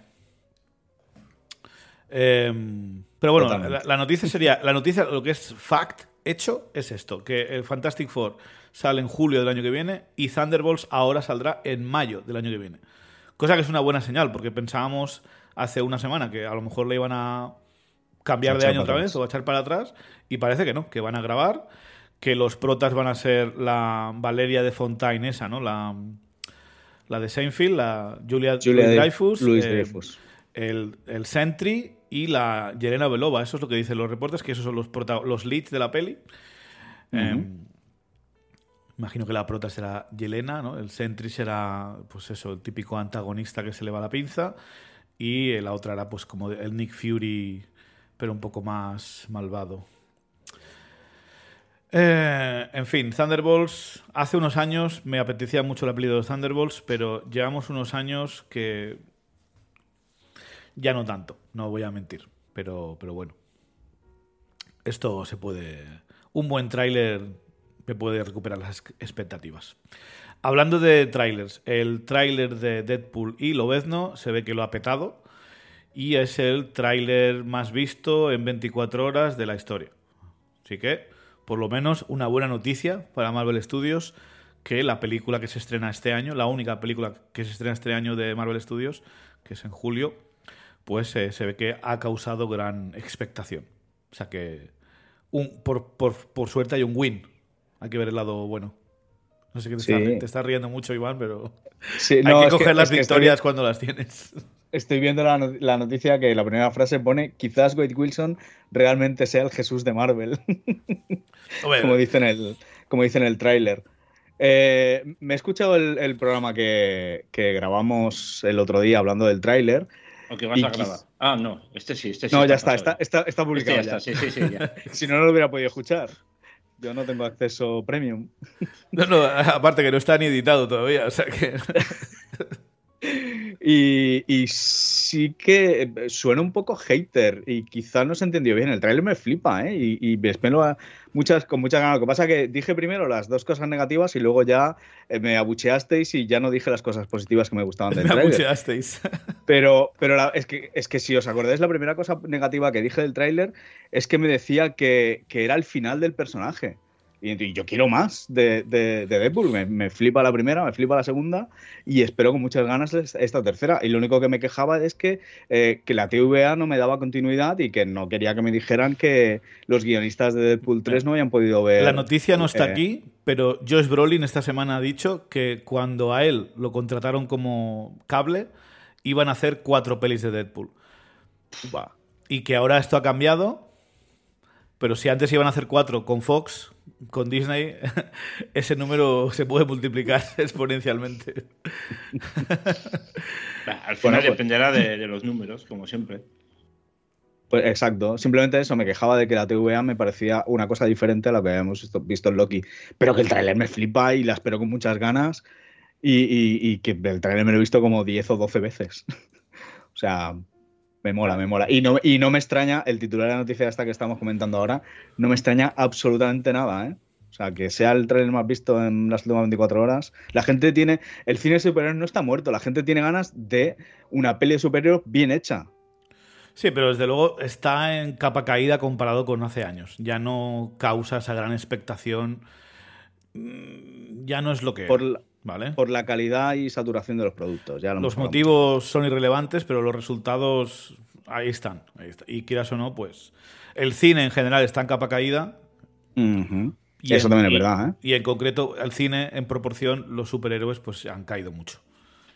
Em, pero bueno, la, noticia sería, la noticia, lo que es fact, hecho, es esto, que el Fantastic Four sale en julio del año que viene y Thunderbolts ahora saldrá en mayo del año que viene. Cosa que es una buena señal, porque pensábamos hace una semana que a lo mejor le iban a cambiar de año otra vez o echar para atrás y parece que no, que van a grabar, que los protas van a ser la Valeria de Fontaine esa, ¿no? La, la de Seinfeld, la Julia, Julia Dreyfus, eh, el, el, Sentry y la Yelena Belova. Eso es lo que dicen los reportes, que esos son los, los leads de la peli. Em, imagino que la prota será Yelena, ¿no? El Sentry será, pues eso, el típico antagonista que se le va la pinza. Y la otra era, pues, como el Nick Fury pero un poco más malvado. Eh, en fin, Thunderbolts. Hace unos años me apetecía mucho el apellido de Thunderbolts, pero llevamos unos años que ya no tanto, no voy a mentir. Pero, pero bueno, esto se puede. Un buen tráiler me puede recuperar las expectativas. Hablando de trailers, el tráiler de Deadpool y Lobezno se ve que lo ha petado y es el tráiler más visto en 24 horas de la historia. Así que, por lo menos, una buena noticia para Marvel Studios que la película que se estrena este año, la única película que se estrena este año de Marvel Studios, que es en julio, pues eh, se ve que ha causado gran expectación. O sea que, un, por, por, suerte hay un win. Hay que ver el lado bueno. No sé qué te, está, riendo mucho, Iván, pero hay que coger las victorias cuando las tienes estoy viendo la, noticia que la primera frase pone quizás Wade Wilson realmente sea el Jesús de Marvel. como, dice en el, como dice en el tráiler. Eh, me he escuchado el, programa que, grabamos el otro día hablando del tráiler. ¿O que vas a grabar? Ah, no, este sí, este sí. No, ya está, está, está, publicado. Este ya, Está, sí, sí, sí, si no, no lo hubiera podido escuchar. Yo no tengo acceso premium. No, no, aparte que no está ni editado todavía, o sea que... Y, sí que suena un poco hater y quizás no se entendió bien. El trailer me flipa, ¿eh? Y, y me espero muchas, con muchas ganas. Lo que pasa es que dije primero las dos cosas negativas y luego ya eh, me abucheasteis y ya no dije las cosas positivas que me gustaban del Me trailer. abucheasteis. Pero, pero es, que, es que si os acordáis, la primera cosa negativa que dije del tráiler es que me decía que, que era el final del personaje. Y, yo quiero más de, de, Deadpool. Me, flipa la primera, me flipa la segunda y espero con muchas ganas esta tercera. Y lo único que me quejaba es que, eh, que la TVA no me daba continuidad y que no quería que me dijeran que los guionistas de Deadpool 3 no habían podido ver. La noticia no está eh, aquí, pero Josh Brolin esta semana ha dicho que cuando a él lo contrataron como cable, iban a hacer cuatro pelis de Deadpool. Y que ahora esto ha cambiado. Pero si antes iban a hacer cuatro con Fox, con Disney ese número se puede multiplicar exponencialmente. Al final pues- dependerá de, los números, como siempre. Pues exacto, simplemente eso, me quejaba de que la TVA me parecía una cosa diferente a lo que habíamos visto en Loki, pero que el trailer me flipa y la espero con muchas ganas y, que el trailer me lo he visto como 10 o 12 veces. o sea, me mola, me mola. Y no, y no me extraña, el titular de la noticia esta que estamos comentando ahora, no me extraña absolutamente nada, ¿eh? O sea, que sea el trailer más visto en las últimas 24 horas. La gente tiene. El cine superior no está muerto. La gente tiene ganas de una peli de superhéroes bien hecha. Sí, pero desde luego está en capa caída comparado con hace años. Ya no causa esa gran expectación. Mm, ya no es lo que. Por ¿vale? Por la calidad y saturación de los productos. Ya los motivos son irrelevantes, pero los resultados ahí están, Y quieras o no, pues el cine en general está en capa caída. y Eso también es verdad. ¿eh? Y en concreto, el cine en proporción, los superhéroes pues han caído mucho.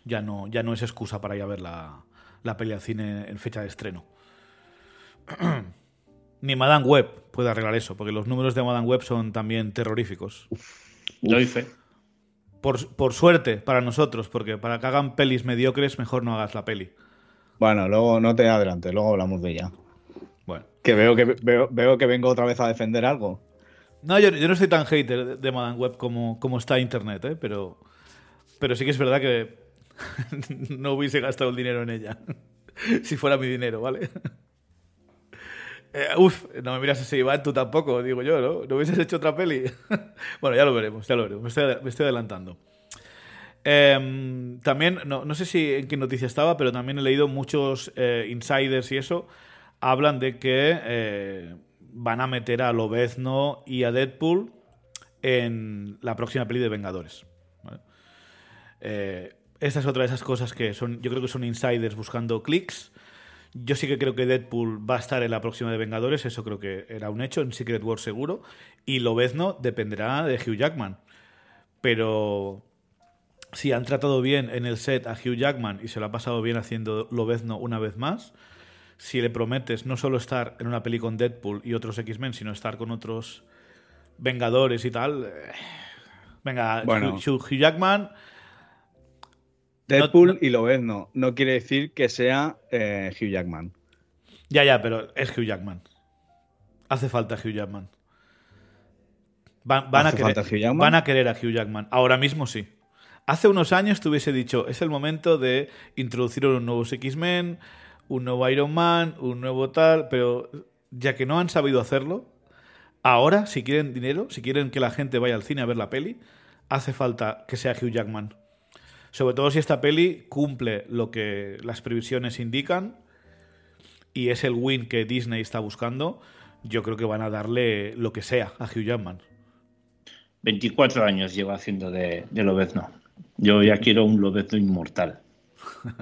Ya no, ya no es excusa para ir a ver la, la peli al cine en fecha de estreno. Ni Madame Web puede arreglar eso, porque los números de Madame Web son también terroríficos. Uf, Lo hice. Por, suerte para nosotros, porque para que hagan pelis mediocres, mejor no hagas la peli. Bueno, luego no te adelantes, luego hablamos de ella. Bueno. Que veo que veo, que vengo otra vez a defender algo. No, yo, no soy tan hater de Madame Web como, como está Internet, ¿eh? pero, pero sí que es verdad que no hubiese gastado el dinero en ella. si fuera mi dinero, ¿vale? Eh, uf, no me miras así, Iván, tú tampoco, digo yo, ¿no? ¿No hubieses hecho otra peli? bueno, ya lo veremos, ya lo veremos. Me estoy, adelantando. Em, también, no, sé si en qué noticia estaba, pero también he leído muchos eh, insiders y eso. Hablan de que eh, van a meter a Lobezno y a Deadpool en la próxima peli de Vengadores. esta es otra de esas cosas que son, yo creo que son insiders buscando clics yo sí que creo que Deadpool va a estar en la próxima de Vengadores, eso creo que era un hecho, en Secret War seguro. Y Lobezno dependerá de Hugh Jackman. Pero si han tratado bien en el set a Hugh Jackman y se lo ha pasado bien haciendo Lobezno una vez más, si le prometes no solo estar en una peli con Deadpool y otros X-Men, sino estar con otros Vengadores y tal. Eh, venga, Hugh Jackman Deadpool y lo ves, no. No quiere decir que sea eh, Hugh Jackman. Ya, ya, pero es Hugh Jackman. Hace falta Hugh Jackman. Van, a querer, Hugh Jackman? van a querer a Hugh Jackman. Ahora mismo sí. Hace unos años te hubiese dicho, es el momento de introducir unos nuevos X-Men, un nuevo Iron Man, un nuevo tal, pero ya que no han sabido hacerlo, ahora, si quieren dinero, si quieren que la gente vaya al cine a ver la peli, hace falta que sea Hugh Jackman. Sobre todo si esta peli cumple lo que las previsiones indican y es el win que Disney está buscando, yo creo que van a darle lo que sea a Hugh Jackman. 24 años lleva haciendo de, de Lobezno. Yo ya quiero un Lobezno inmortal.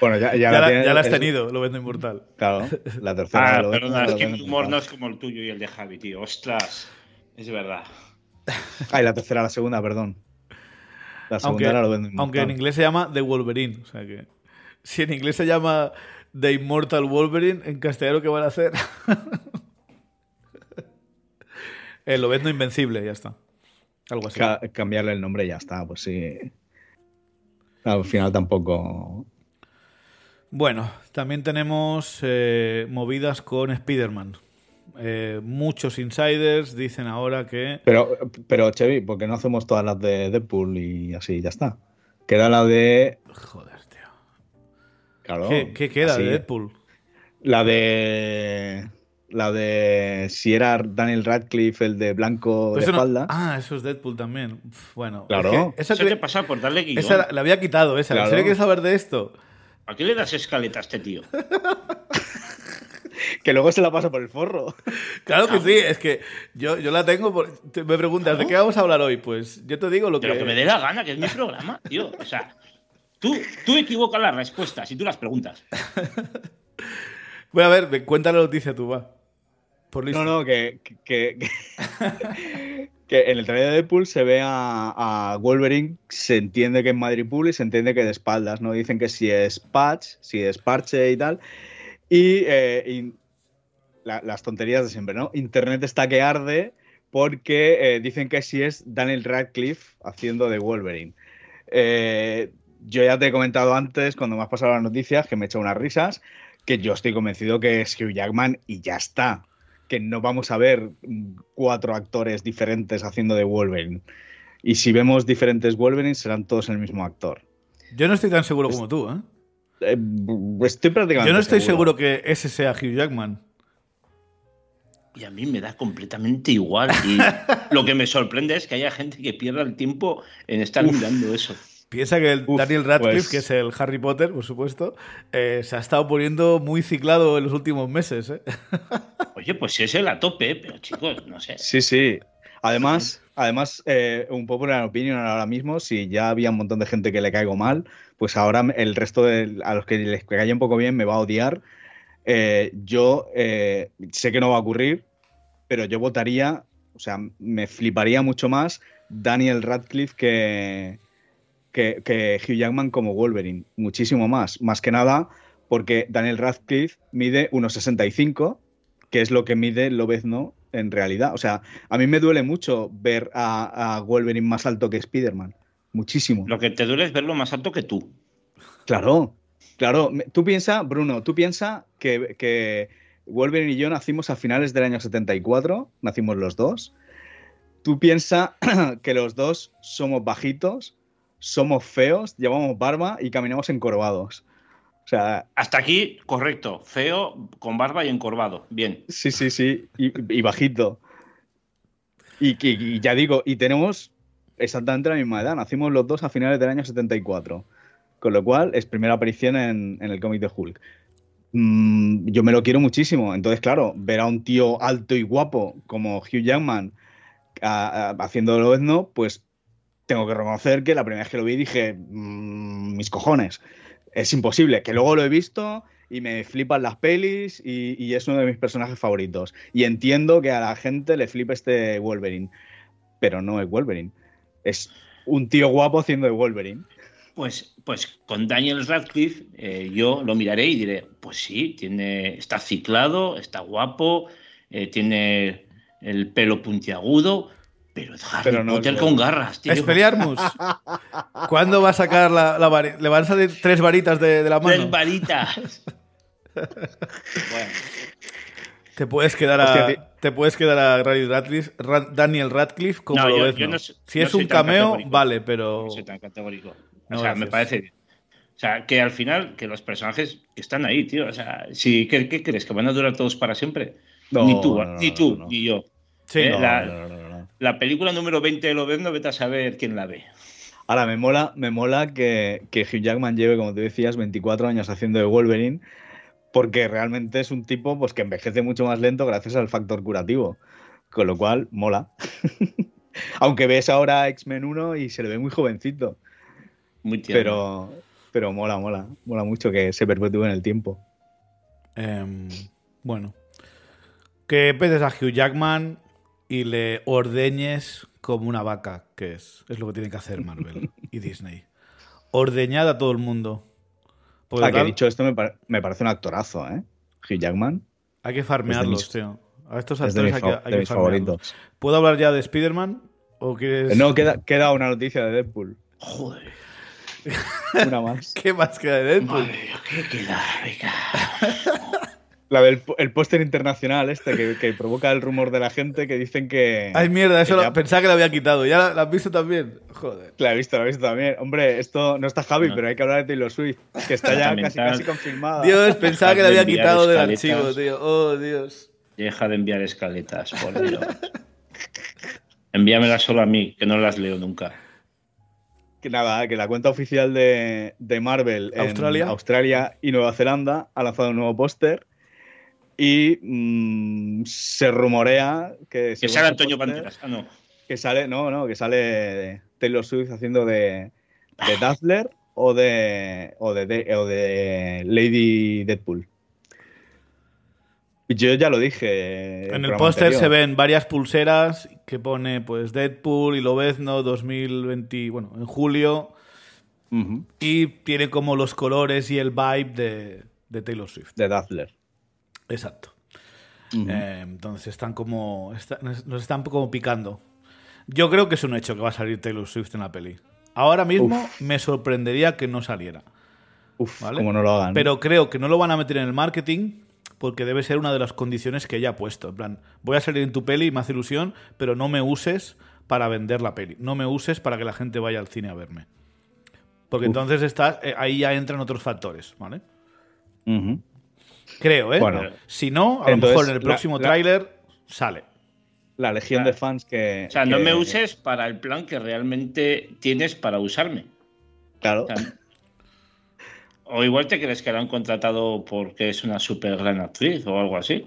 Bueno, ya, ya, la, has tenido, Lobezno inmortal. Claro, la tercera. Ah, perdona, es que mi humor no es como el tuyo y el de Javi, tío. Ostras, es verdad. Ay, la tercera, la segunda, perdón aunque, en inglés se llama The Wolverine. O sea que. Si en inglés se llama The Immortal Wolverine, en castellano, ¿qué van a hacer? El Lobezno Invencible, ya está. Algo así. cambiarle el nombre ya está, pues sí. Al final tampoco. Bueno, también tenemos eh, movidas con Spider-Man. Eh, muchos insiders dicen ahora que. Pero, pero Chevy, ¿por qué no hacemos todas las de Deadpool y así ya está? Queda la de. Joder, tío. Claro. ¿Qué, qué queda así. de Deadpool? La de. La de. Si era Daniel Radcliffe, el de blanco de no- espalda. Ah, eso es Deadpool también. Uf, bueno, Claro. es que esa, Eso cre- te pasa por darle guion. esa la, la había quitado, esa. Claro. ¿En serio quieres saber de esto? ¿A qué le das escaleta a este tío? Que luego se la pasa por el forro. Claro que sí, es que yo, yo la tengo. por- te- me preguntas, ¿de qué vamos a hablar hoy? Pues yo te digo lo que. lo que me dé la gana, que es mi programa, tío. O sea, tú, tú equivocas las respuestas y tú las preguntas. Bueno, a ver, cuenta la noticia tú, va. Por listo. No, no, que, que, que, que en el trailer de Deadpool se ve a, a Wolverine, se entiende que es Madripool y se entiende que de espaldas, ¿no? Dicen que si es patch, si es parche y tal. Y, eh, y la- las tonterías de siempre, ¿no? Internet está que arde porque eh, dicen que si es Daniel Radcliffe haciendo de Wolverine. Eh, yo ya te he comentado antes, cuando me has pasado las noticias, que me he hecho unas risas, que yo estoy convencido que es Hugh Jackman y ya está. Que no vamos a ver cuatro actores diferentes haciendo de Wolverine. Y si vemos diferentes Wolverine, serán todos el mismo actor. Yo no estoy tan seguro como tú, ¿eh? Eh, estoy prácticamente Yo no estoy seguro que ese sea Hugh Jackman. Y a mí me da completamente igual. Y lo que me sorprende es que haya gente que pierda el tiempo en estar mirando eso. Piensa que el Uf, Daniel Radcliffe, pues- que es el Harry Potter, por supuesto, eh, se ha estado poniendo muy ciclado en los últimos meses. ¿eh? Oye, pues si es el a tope, pero chicos, no sé. Sí, sí. Además, además eh, un popular opinion ahora mismo, si ya había un montón de gente que le caigo mal, pues ahora el resto de a los que les caiga un poco bien me va a odiar. Eh, yo eh, sé que no va a ocurrir, pero yo votaría, o sea, me fliparía mucho más Daniel Radcliffe que, que, Hugh Jackman como Wolverine. Muchísimo más. Más que nada porque Daniel Radcliffe mide 1,65, que es lo que mide Lobezno en realidad. O sea, a mí me duele mucho ver a, a Wolverine más alto que Spider-Man. Muchísimo. Lo que te duele es verlo más alto que tú. Claro, claro. Tú piensa, Bruno, tú piensa que, que Wolverine y yo nacimos a finales del año 74, nacimos los dos. Tú piensa que los dos somos bajitos, somos feos, llevamos barba y caminamos encorvados. O sea, Hasta aquí, correcto. Feo, con barba y encorvado. Bien. sí, sí, sí, y, y bajito. Y, ya digo, y tenemos exactamente la misma edad, nacimos los dos a finales del año 74. Con lo cual, es primera aparición en, en el cómic de Hulk. Mm, yo me lo quiero muchísimo. Entonces, claro, ver a un tío alto y guapo como Hugh Jackman a- a- haciendo lo no, pues tengo que reconocer que la primera vez que lo vi dije, "Mm, mis cojones, es imposible. Que luego lo he visto y me flipan las pelis y, y es uno de mis personajes favoritos. Y entiendo que a la gente le flipa este Wolverine, pero no es Wolverine. Es un tío guapo haciendo de Wolverine. Pues, pues con Daniel Radcliffe eh, yo lo miraré y diré, pues sí, tiene, está ciclado, está guapo, eh, tiene el pelo puntiagudo, pero es Harry Pero no Potter con garras, tío. Expelliarmus. ¿Cuándo va a sacar la, la vari- ¿Le van a salir tres varitas de, de la Tres mano? varitas. bueno, Te puedes quedar Hostia, a, ti- te puedes quedar a Daniel Radcliffe, Ra- Daniel Radcliffe como No, lo yo- ves. yo ¿no? si no es un cameo, vale, pero no soy tan categórico. No, o sea, me parece. O sea, que al final, que los personajes que están ahí, tío. O sea, si, ¿qué, qué crees? ¿Que van a durar todos para siempre? No, ni tú, no, no, ni no, tú, no. ni yo. Sí, Eh, no, la, No, no, no, no. La película número 20 de Lobezno, vete a saber quién la ve. Ahora, me mola, me mola que, que Hugh Jackman lleve, como tú decías, 24 años haciendo de Wolverine, porque realmente es un tipo pues, que envejece mucho más lento gracias al factor curativo. Con lo cual, mola. Aunque ves ahora X-Men 1 y se le ve muy jovencito. Muy tierno. Pero, pero mola, mola. Mola mucho que se perpetúe en el tiempo. Em, bueno. Que pedes a Hugh Jackman y le ordeñes como una vaca, que es. Es lo que tiene que hacer Marvel y Disney. Ordeñad a todo el mundo. Porque Ah, que dicho esto me, par- me parece un actorazo, ¿eh? Hugh Jackman. hay que farmearlos, mis- tío. A estos actores mis, hay que, hay farmearlos. favoritos. ¿Puedo hablar ya de Spider-Man? ¿O quieres.? No, queda, queda una noticia de Deadpool. Joder. Una más. ¿Qué más queda de Deadpool? Madre mía, ¿qué queda? Venga. La del el póster internacional este que, que, provoca el rumor de la gente que dicen que... Ay, mierda, eso lo, pensaba que lo había quitado. ¿Ya la, has visto también? Joder. La he visto, la he visto también. Hombre, esto no está Javi, pero hay que hablar de Taylor Swift, que está ya casi, casi confirmada. Dios, pensaba que la había quitado del archivo, tío. Oh, Dios. Deja de enviar escaletas, por Dios. Envíamelas solo a mí, que no las leo nunca. Que nada, que la cuenta oficial de, de Marvel ¿Australia? en Australia y Nueva Zelanda ha lanzado un nuevo póster y mmm, se rumorea que... Que sale Antonio Banderas. Ah, no. Que sale, no, no, que sale Taylor Swift haciendo de, de Dazzler o de, o de, de, o de Lady Deadpool. Yo ya lo dije. En el póster se ven varias pulseras que pone pues Deadpool y Lobezno 2020, bueno, en julio. Uh -huh. Y tiene como los colores y el vibe de, de Taylor Swift. De Dazzler. Exacto. Uh -huh. eh, entonces están como. Está, nos están como picando. Yo creo que es un hecho que va a salir Taylor Swift en la peli. Ahora mismo Uf. me sorprendería que no saliera. Uf, ¿vale? como no lo hagan. Pero creo que no lo van a meter en el marketing porque debe ser una de las condiciones que ella ha puesto. En plan, voy a salir en tu peli, me hace ilusión, pero no me uses para vender la peli. No me uses para que la gente vaya al cine a verme. Porque Uf. entonces está, eh, ahí ya entran otros factores, ¿vale? Uh -huh. Creo, ¿eh? Bueno, si no, a entonces, lo mejor en el próximo tráiler sale. La legión claro. de fans que... O sea, que... no me uses para el plan que realmente tienes para usarme. Claro. O, sea, o igual te crees que la han contratado porque es una súper gran actriz o algo así.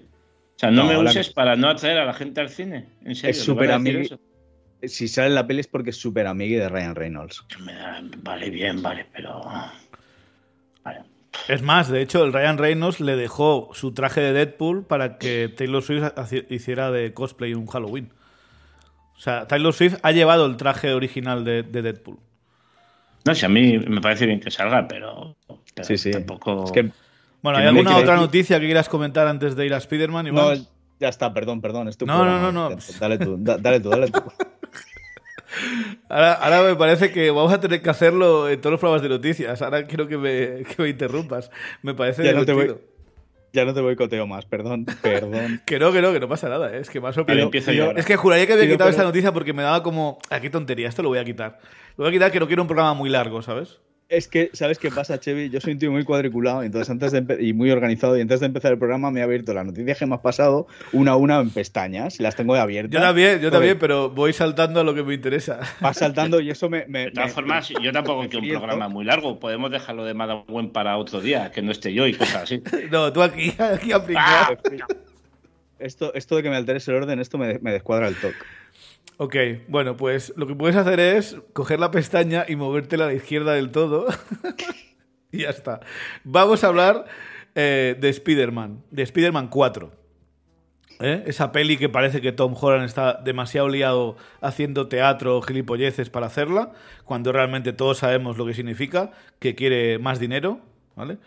O sea, no, no me uses la... para no atraer a la gente al cine. En serio. Es súper amigo. Si sale en la peli es porque es súper amiga de Ryan Reynolds. Vale, bien, vale, pero. Es más, de hecho, el Ryan Reynolds le dejó su traje de Deadpool para que Taylor Swift hiciera de cosplay un Halloween. O sea, Taylor Swift ha llevado el traje original de, de Deadpool. No sé, a mí me parece bien que salga, pero, pero sí, sí. tampoco. Es que, bueno, ¿hay alguna otra noticia que quieras comentar antes de ir a Spider-Man? No, ya está, perdón, perdón. Es tu no, no, no, no, Dale tú, da, dale tú, dale tú. Ahora, ahora, me parece que vamos a tener que hacerlo en todos los programas de noticias. Ahora quiero que me, que me interrumpas. Me parece ya no te voy, ya no te boicoteo más, perdón, perdón. que no, que no, que no pasa nada. ¿eh? Es que más o menos. Es que juraría que había Pido, quitado pero... esta noticia porque me daba como. Aquí ah, tontería, esto lo voy a quitar. Lo voy a quitar que no quiero un programa muy largo, ¿sabes? Es que, ¿sabes qué pasa, Chevy? Yo soy un tío muy cuadriculado entonces antes de y muy organizado. Y antes de empezar el programa me he abierto las noticias que me has pasado una a una en pestañas y las tengo abiertas. Yo también, yo también, pero voy saltando a lo que me interesa. Vas saltando y eso me. me de todas me, formas, yo tampoco quiero un programa muy largo. Podemos dejarlo de Madame Gwen para otro día, que no esté yo y cosas así. no, tú aquí, aquí aplicado. Ah, esto, esto de que me alteres el orden, esto me, me descuadra el toque. Ok, bueno, pues lo que puedes hacer es coger la pestaña y movértela a la izquierda del todo. y ya está. Vamos a hablar eh, de Spider-Man, de Spider-Man 4. ¿Eh? Esa peli que parece que Tom Holland está demasiado liado haciendo teatro gilipolleces para hacerla, cuando realmente todos sabemos lo que significa, que quiere más dinero, ¿vale?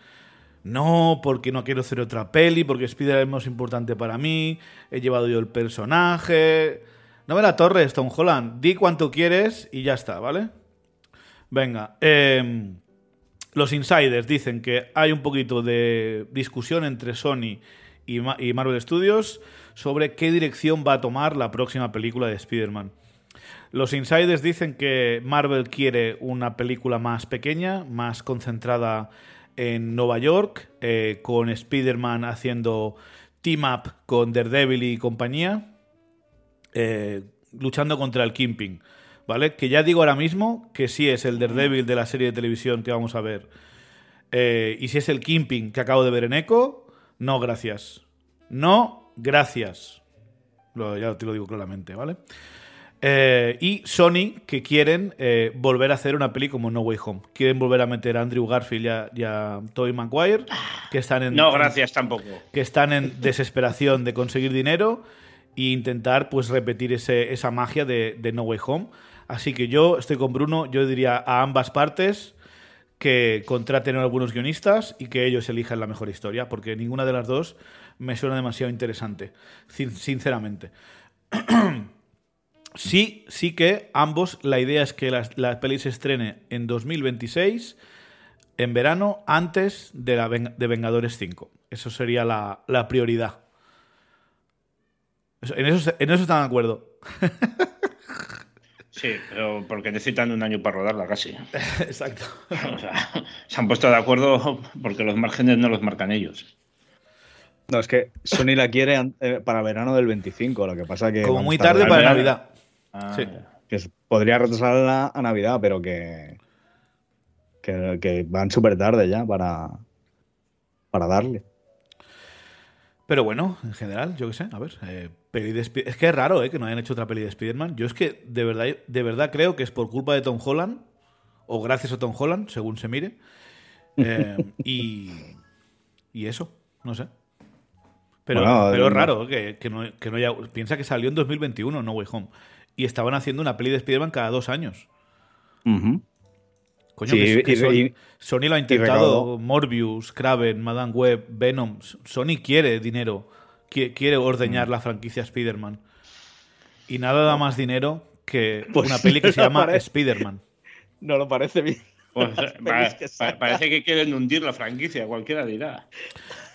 No, porque no quiero hacer otra peli, porque Spider-Man es importante para mí, he llevado yo el personaje... No me la torres, Tom Holland. Di cuánto quieres y ya está, ¿vale? Venga. Eh, los insiders dicen que hay un poquito de discusión entre Sony y, Ma y Marvel Studios sobre qué dirección va a tomar la próxima película de Spider-Man. Los insiders dicen que Marvel quiere una película más pequeña, más concentrada en Nueva York, eh, con Spider-Man haciendo team-up con Daredevil y compañía eh, luchando contra el Kingpin. ¿Vale? Que ya digo ahora mismo que sí es el Daredevil de la serie de televisión que vamos a ver. Eh, y si es el Kingpin que acabo de ver en Echo, no, gracias. No, gracias. Lo, ya te lo digo claramente, ¿vale? Eh, y Sony, que quieren eh, volver a hacer una peli como No Way Home. Quieren volver a meter a Andrew Garfield y a, y a Tobey Maguire, que están en. No, gracias tampoco. Que están en desesperación de conseguir dinero e intentar pues repetir ese, esa magia de, No Way Home. Así que yo estoy con Bruno, yo diría a ambas partes que contraten a algunos guionistas y que ellos elijan la mejor historia, porque ninguna de las dos me suena demasiado interesante, sinceramente. sí, sí que ambos, la idea es que la, la peli se estrene en 2026, en verano, antes de, la, de Vengadores 5. Eso sería la, la prioridad. En, eso, en eso están de acuerdo. Sí, pero porque necesitan un año para rodarla casi. Exacto. O sea, se han puesto de acuerdo porque los márgenes no los marcan ellos. No, es que Sony la quiere eh, para verano del 25, lo que pasa que... Como muy tarde para Navidad. Ah, Sí. Que podría retrasarla a Navidad, pero que... Que, que van súper tarde ya para... Para darle. Pero bueno, en general, yo qué sé, a ver, eh, peli de es que es raro eh, que no hayan hecho otra peli de Spider-Man. Yo es que de verdad, de verdad creo que es por culpa de Tom Holland, o gracias a Tom Holland, según se mire. Eh, y, y eso, no sé. Pero, Bueno, pero es eh, raro que, que no, que no haya... Piensa que salió en 2021, No Way Home. Y estaban haciendo una peli de Spider-Man cada dos años. Ujú. Coño, Sí, que, que y- Sony, y- Sony lo ha intentado. Morbius, Kraven, Madame Web, Venom. Sony quiere dinero. qui- Quiere ordeñar la franquicia Spider-Man. Y nada da más dinero que Pues una peli que se llama parece. Spider-Man. No lo parece bien. Pues, Las pa- pelis que pa- saca. parece que quieren hundir la franquicia, cualquiera dirá.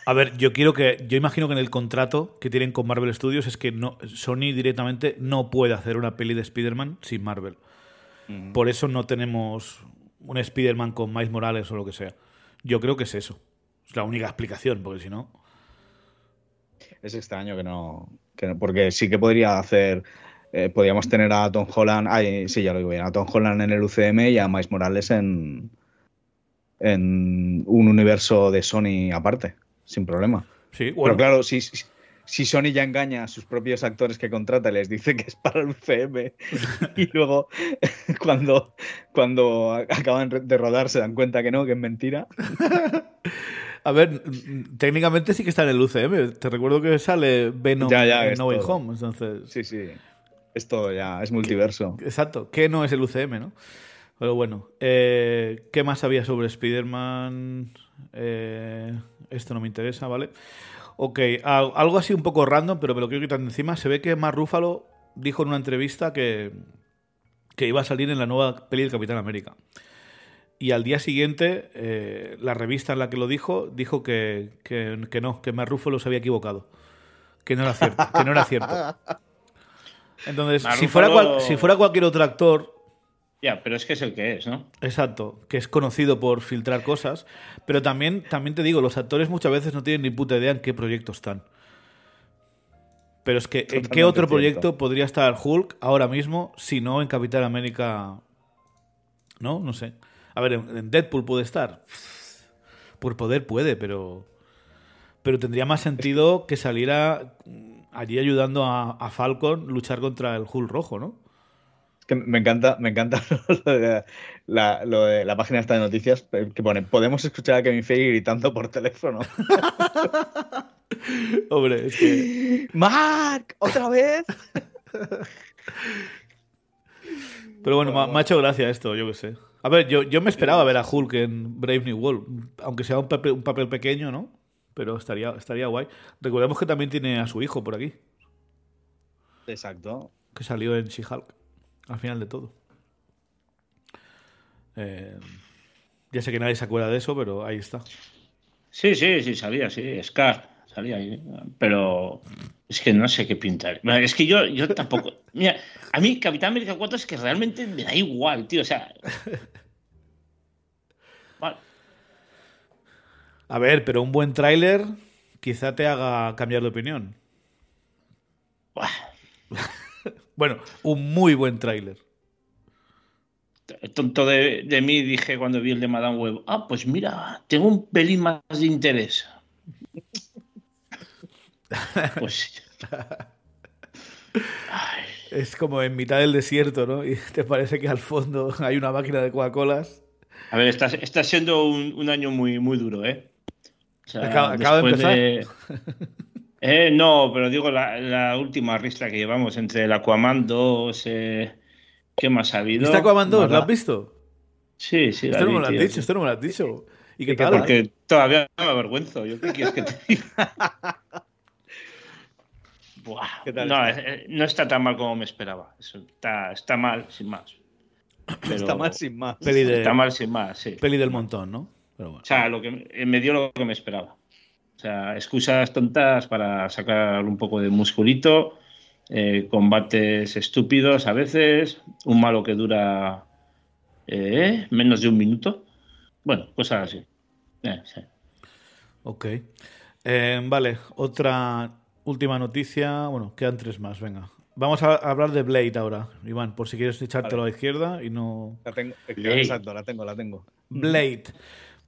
A ver, yo quiero que. Yo imagino que en el contrato que tienen con Marvel Studios es que no, Sony directamente no puede hacer una peli de Spider-Man sin Marvel. Por eso no tenemos un Spider-Man con Miles Morales o lo que sea. Yo creo que es eso. Es la única explicación, porque si no. Es extraño que no, que no- Porque sí que podría hacer. eh, podríamos tener a Tom Holland. Ay, sí, ya lo digo bien. A Tom Holland en el UCM y a Miles Morales en. En un universo de Sony aparte, sin problema. Sí, bueno. Pero claro, si- si Sony ya engaña a sus propios actores que contrata les dice que es para el UCM y luego cuando, cuando acaban de rodar se dan cuenta que no, que es mentira. A ver, técnicamente sí que está en el UCM. Te recuerdo que sale Venom Ya, ya, en No Way todo. Home. Entonces, Sí, sí. Es todo ya, es multiverso. exacto. ¿Qué no es el UCM, no? Pero bueno, eh, ¿qué más sabía sobre Spider-Man? Eh, esto no me interesa, ¿vale? Ok, al- algo así un poco random, pero me lo quiero quitar de encima. Se ve que Mark Ruffalo dijo en una entrevista que, que iba a salir en la nueva peli del Capitán América. Y al día siguiente, eh, la revista en la que lo dijo, dijo que, que, que no, que Mark Ruffalo se había equivocado. Que no era cierto. Que no era cierto. Entonces, si fuera, cual- si fuera cualquier otro actor, Ya, pero es que es el que es, ¿no? Exacto, que es conocido por filtrar cosas, pero también, también te digo, los actores muchas veces no tienen ni puta idea en qué proyecto están. Pero es que, ¿en qué otro cierto. proyecto podría estar Hulk ahora mismo si no en Capitán América? No, no sé. A ver, en Deadpool puede estar. Por poder puede, pero. Pero tendría más sentido que saliera allí ayudando a, a Falcon luchar contra el Hulk rojo, ¿no? Que me encanta, me encanta lo de la, lo de la página esta de noticias que pone, podemos escuchar a Kevin Feige gritando por teléfono. Hombre, es que. ¡Mark! ¿Otra vez? Pero bueno, me ha- me ha hecho gracia esto, yo qué sé. A ver, yo, yo me esperaba ver a Hulk en Brave New World, aunque sea un papel, un papel pequeño, ¿no? Pero estaría, estaría guay. Recordemos que también tiene a su hijo por aquí, Exacto. que salió en She-Hulk, al final de todo. Eh, ya sé que nadie se acuerda de eso, pero ahí está. Sí, sí, sí, salía, sí, Scar, salía ahí. Pero es que no sé qué pintar. Es que yo, yo tampoco. Mira, a mí Capitán América 4 es que realmente me da igual, tío. O sea. Vale. A ver, pero un buen tráiler quizá te haga cambiar de opinión. Buah. Bueno, un muy buen tráiler. Tonto de, de mí dije cuando vi el de Madame Web, ah, pues mira, tengo un pelín más de interés. Pues Es como en mitad del desierto, ¿no? Y te parece que al fondo hay una máquina de Coca-Colas. A ver, está, está siendo un, un año muy, muy duro, ¿eh? O sea, Acaba- acaba de después Eh, no, pero digo la, la última ristra que llevamos entre el Aquaman 2, eh, ¿qué más ha habido? ¿Viste Aquaman 2? ¿Lo has visto? Sí, sí, la Esto no me lo has tío, dicho, esto no me lo has dicho. ¿Y qué ¿Y qué tal? Porque todavía me avergüenzo. ¿Yo qué quieres que te diga? Buah, ¿Qué tal no, está? eh, no está tan mal como me esperaba. Está, está mal, sin más. Pero- Está mal sin más. Peli, de, Está mal, sin más, sí. peli del montón, ¿no? Pero bueno. O sea, lo que, me- me dio lo que me esperaba. O sea, excusas tontas para sacar un poco de musculito, eh, combates estúpidos a veces, un malo que dura eh, menos de un minuto. Bueno, cosas así. Eh, sí. Ok. Eh, vale, otra última noticia. Bueno, quedan tres más, venga. Vamos a hablar de Blade ahora, Iván, por si quieres echártelo a la izquierda y no... La tengo, exacto, la tengo, la tengo. Blade.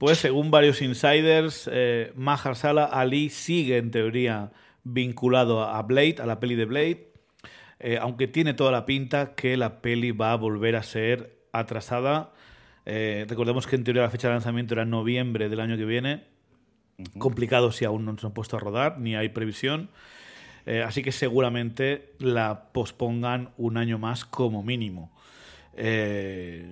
Pues según varios insiders, eh, Mahershala Ali sigue en teoría vinculado a Blade, a la peli de Blade, eh, aunque tiene toda la pinta que la peli va a volver a ser atrasada. Eh, recordemos que en teoría la fecha de lanzamiento era noviembre del año que viene. Complicado si aún no se han puesto a rodar, ni hay previsión. Eh, así que seguramente la pospongan un año más como mínimo. Eh,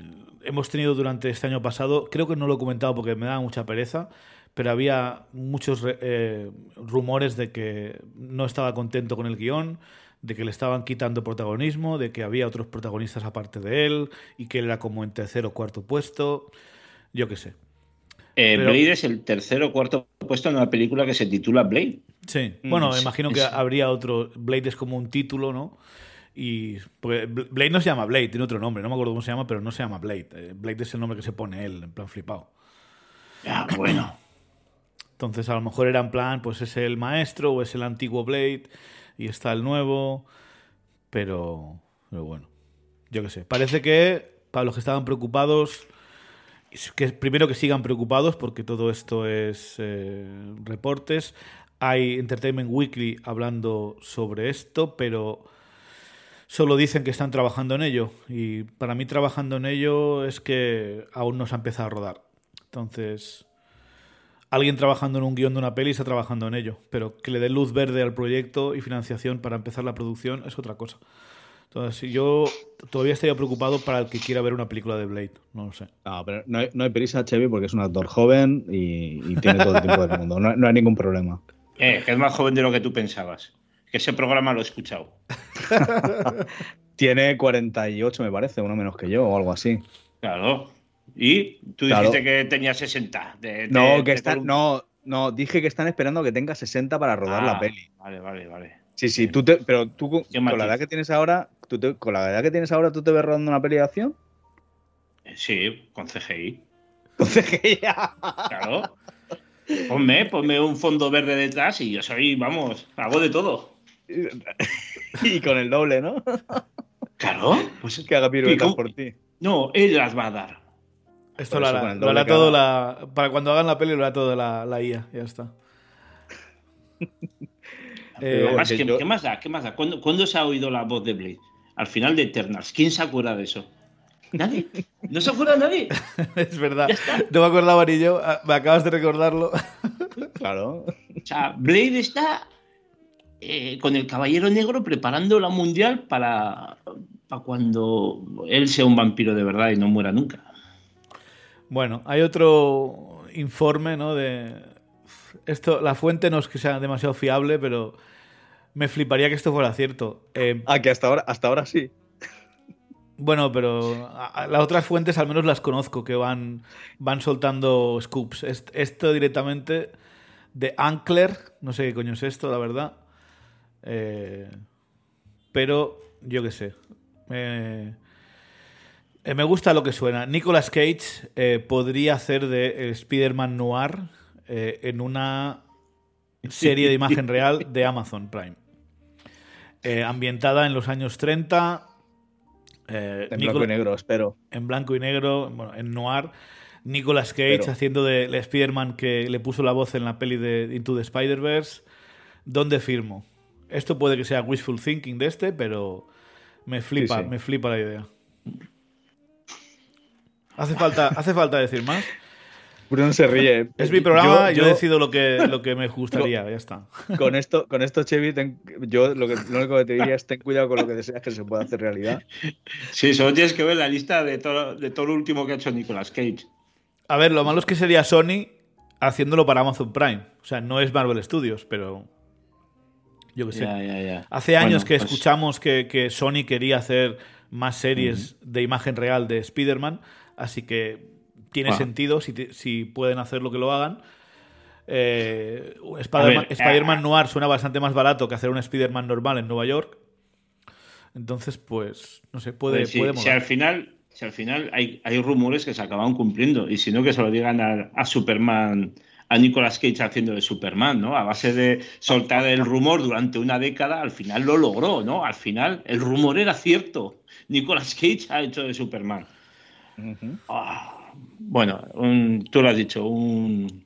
hemos tenido durante este año pasado, creo que no lo he comentado porque me da mucha pereza, pero había muchos eh, rumores de que no estaba contento con el guion, de que le estaban quitando protagonismo, de que había otros protagonistas aparte de él y que él era como en tercer o cuarto puesto. Yo qué sé. Eh, Pero- Blade es el tercer o cuarto puesto en una película que se titula Blade. Sí, Mm, bueno, sí, imagino que habría otro. Blade es como un título, ¿no? Y. Blade no se llama Blade, tiene otro nombre, no me acuerdo cómo se llama, pero no se llama Blade. Eh, Blade es el nombre que se pone él, en plan flipado. Ya, bueno. Entonces, a lo mejor era en plan, pues es el maestro o es el antiguo Blade y está el nuevo. Pero. Pero bueno, yo qué sé. Parece que para los que estaban preocupados. Que primero que sigan preocupados porque todo esto es eh, reportes. Hay Entertainment Weekly hablando sobre esto, pero solo dicen que están trabajando en ello. Y para mí trabajando en ello es que aún no se ha empezado a rodar. Entonces, alguien trabajando en un guion de una peli está trabajando en ello, pero que le dé luz verde al proyecto y financiación para empezar la producción es otra cosa. Entonces, yo todavía estaría preocupado para el que quiera ver una película de Blade, no lo sé. No, pero no hay, no hay prisa, Chevy, porque es un actor joven y, y tiene todo el tiempo del mundo. No, no hay ningún problema. Eh, que es más joven de lo que tú pensabas. Que ese programa lo he escuchado. Tiene 48, me parece, uno menos que yo o algo así. Claro. Y tú Claro. dijiste que tenía 60. de- de- No, que colum- no, no, dije que están esperando que tenga 60 para rodar Ah, la peli. Vale, vale, vale. Sí, sí, tú te, pero tú con, con la edad que tienes ahora, tú te- con la edad que tienes ahora, ¿tú te ves rodando una peli de acción? Eh, Sí, con CGI. Que ya. Claro. Ponme, ponme un fondo verde detrás y yo soy, vamos, hago de todo. y con el doble, ¿no? Claro. Pues que haga piruetas por ti. No, él las va a dar. Esto Por lo hará, lo hará todo la. Para cuando hagan la peli lo hará todo la, la IA, ya está. Eh, Además, ¿qué, yo- qué más da? ¿Qué más da? ¿Cuándo, cuándo se ha oído la voz de Blade? Al final de Eternals. ¿Quién se acuerda de eso? Nadie. ¿No se acuerda nadie? es verdad. No me acordaba ni yo. Ah, Me acabas de recordarlo. Claro. O sea, Blade está eh, con el Caballero Negro preparando la mundial para, para cuando él sea un vampiro de verdad y no muera nunca. Bueno, hay otro informe, ¿no? De esto, la fuente no es que sea demasiado fiable, pero me fliparía que esto fuera cierto. Eh, Ah, que hasta ahora, hasta ahora sí. bueno, pero las otras fuentes al menos las conozco, que van, van soltando scoops. Est- Esto directamente de Ankler, no sé qué coño es esto, la verdad. Eh, pero yo qué sé. Eh, eh, me gusta lo que suena. Nicolas Cage eh, podría hacer de Spider-Man Noir en una serie de imagen real de Amazon Prime. Ambientada en los años 30. eh, En blanco y negro, espero. en blanco y negro, bueno, en noir. Nicolas Cage Pero- haciendo de Spider-Man que le puso la voz en la peli de Into the Spider-Verse. ¿Dónde firmo? Esto puede que sea wishful thinking de este, pero me flipa, Sí, sí. me flipa la idea. ¿Hace falta, ¿Hace falta decir más? Bruno se ríe. Es mi programa, yo, yo- decido lo que, lo que me gustaría, ya está. Con esto, con esto Chevy, ten- yo lo, que, lo único que te diría es ten cuidado con lo que deseas que se pueda hacer realidad. Sí, solo tienes que ver la lista de todo, de todo lo último que ha hecho Nicolas Cage. A ver, lo malo es que sería Sony haciéndolo para Amazon Prime. O sea, no es Marvel Studios, pero yo qué sé. Hace años Bueno, que pues- escuchamos que, que Sony quería hacer más series de imagen real de Spider-Man, así que tiene sentido si, te- si pueden hacer lo que lo hagan. Eh, Spider-Man Noir suena bastante más barato que hacer un Spider-Man normal en Nueva York. Entonces, pues, no sé, puede, pues si, al final, si al final hay, hay, rumores que se acaban cumpliendo, y si no, que se lo digan a, Superman, a Nicolas Cage haciendo de Superman, ¿no? A base de soltar el rumor durante una década, al final lo logró, ¿no? Al final el rumor era cierto. Nicolas Cage ha hecho de Superman. Ah, bueno, tú lo has dicho, un,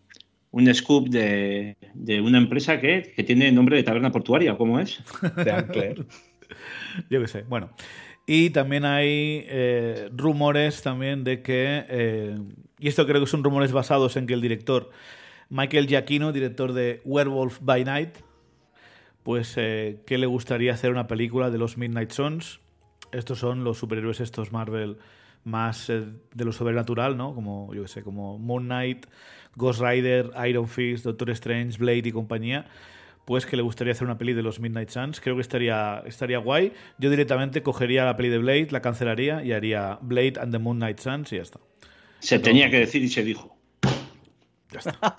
un scoop de, de una empresa que, que, tiene nombre de taberna portuaria, ¿cómo es? De Ancler. Yo qué sé. Bueno. Y también hay eh, rumores también de que, eh, y esto creo que son rumores basados en que el director Michael Giacchino, director de Werewolf by Night, pues eh, que le gustaría hacer una película de los Midnight Sons. Estos son los superhéroes estos Marvel más de lo sobrenatural, ¿no? Como, yo qué sé, como Moon Knight, Ghost Rider, Iron Fist, Doctor Strange, Blade y compañía pues que le gustaría hacer una peli de los Midnight Suns. Creo que estaría, estaría guay. Yo directamente cogería la peli de Blade, la cancelaría y haría Blade and the Moon Knight Suns y ya está. Se tenía que decir y se dijo. Ya está.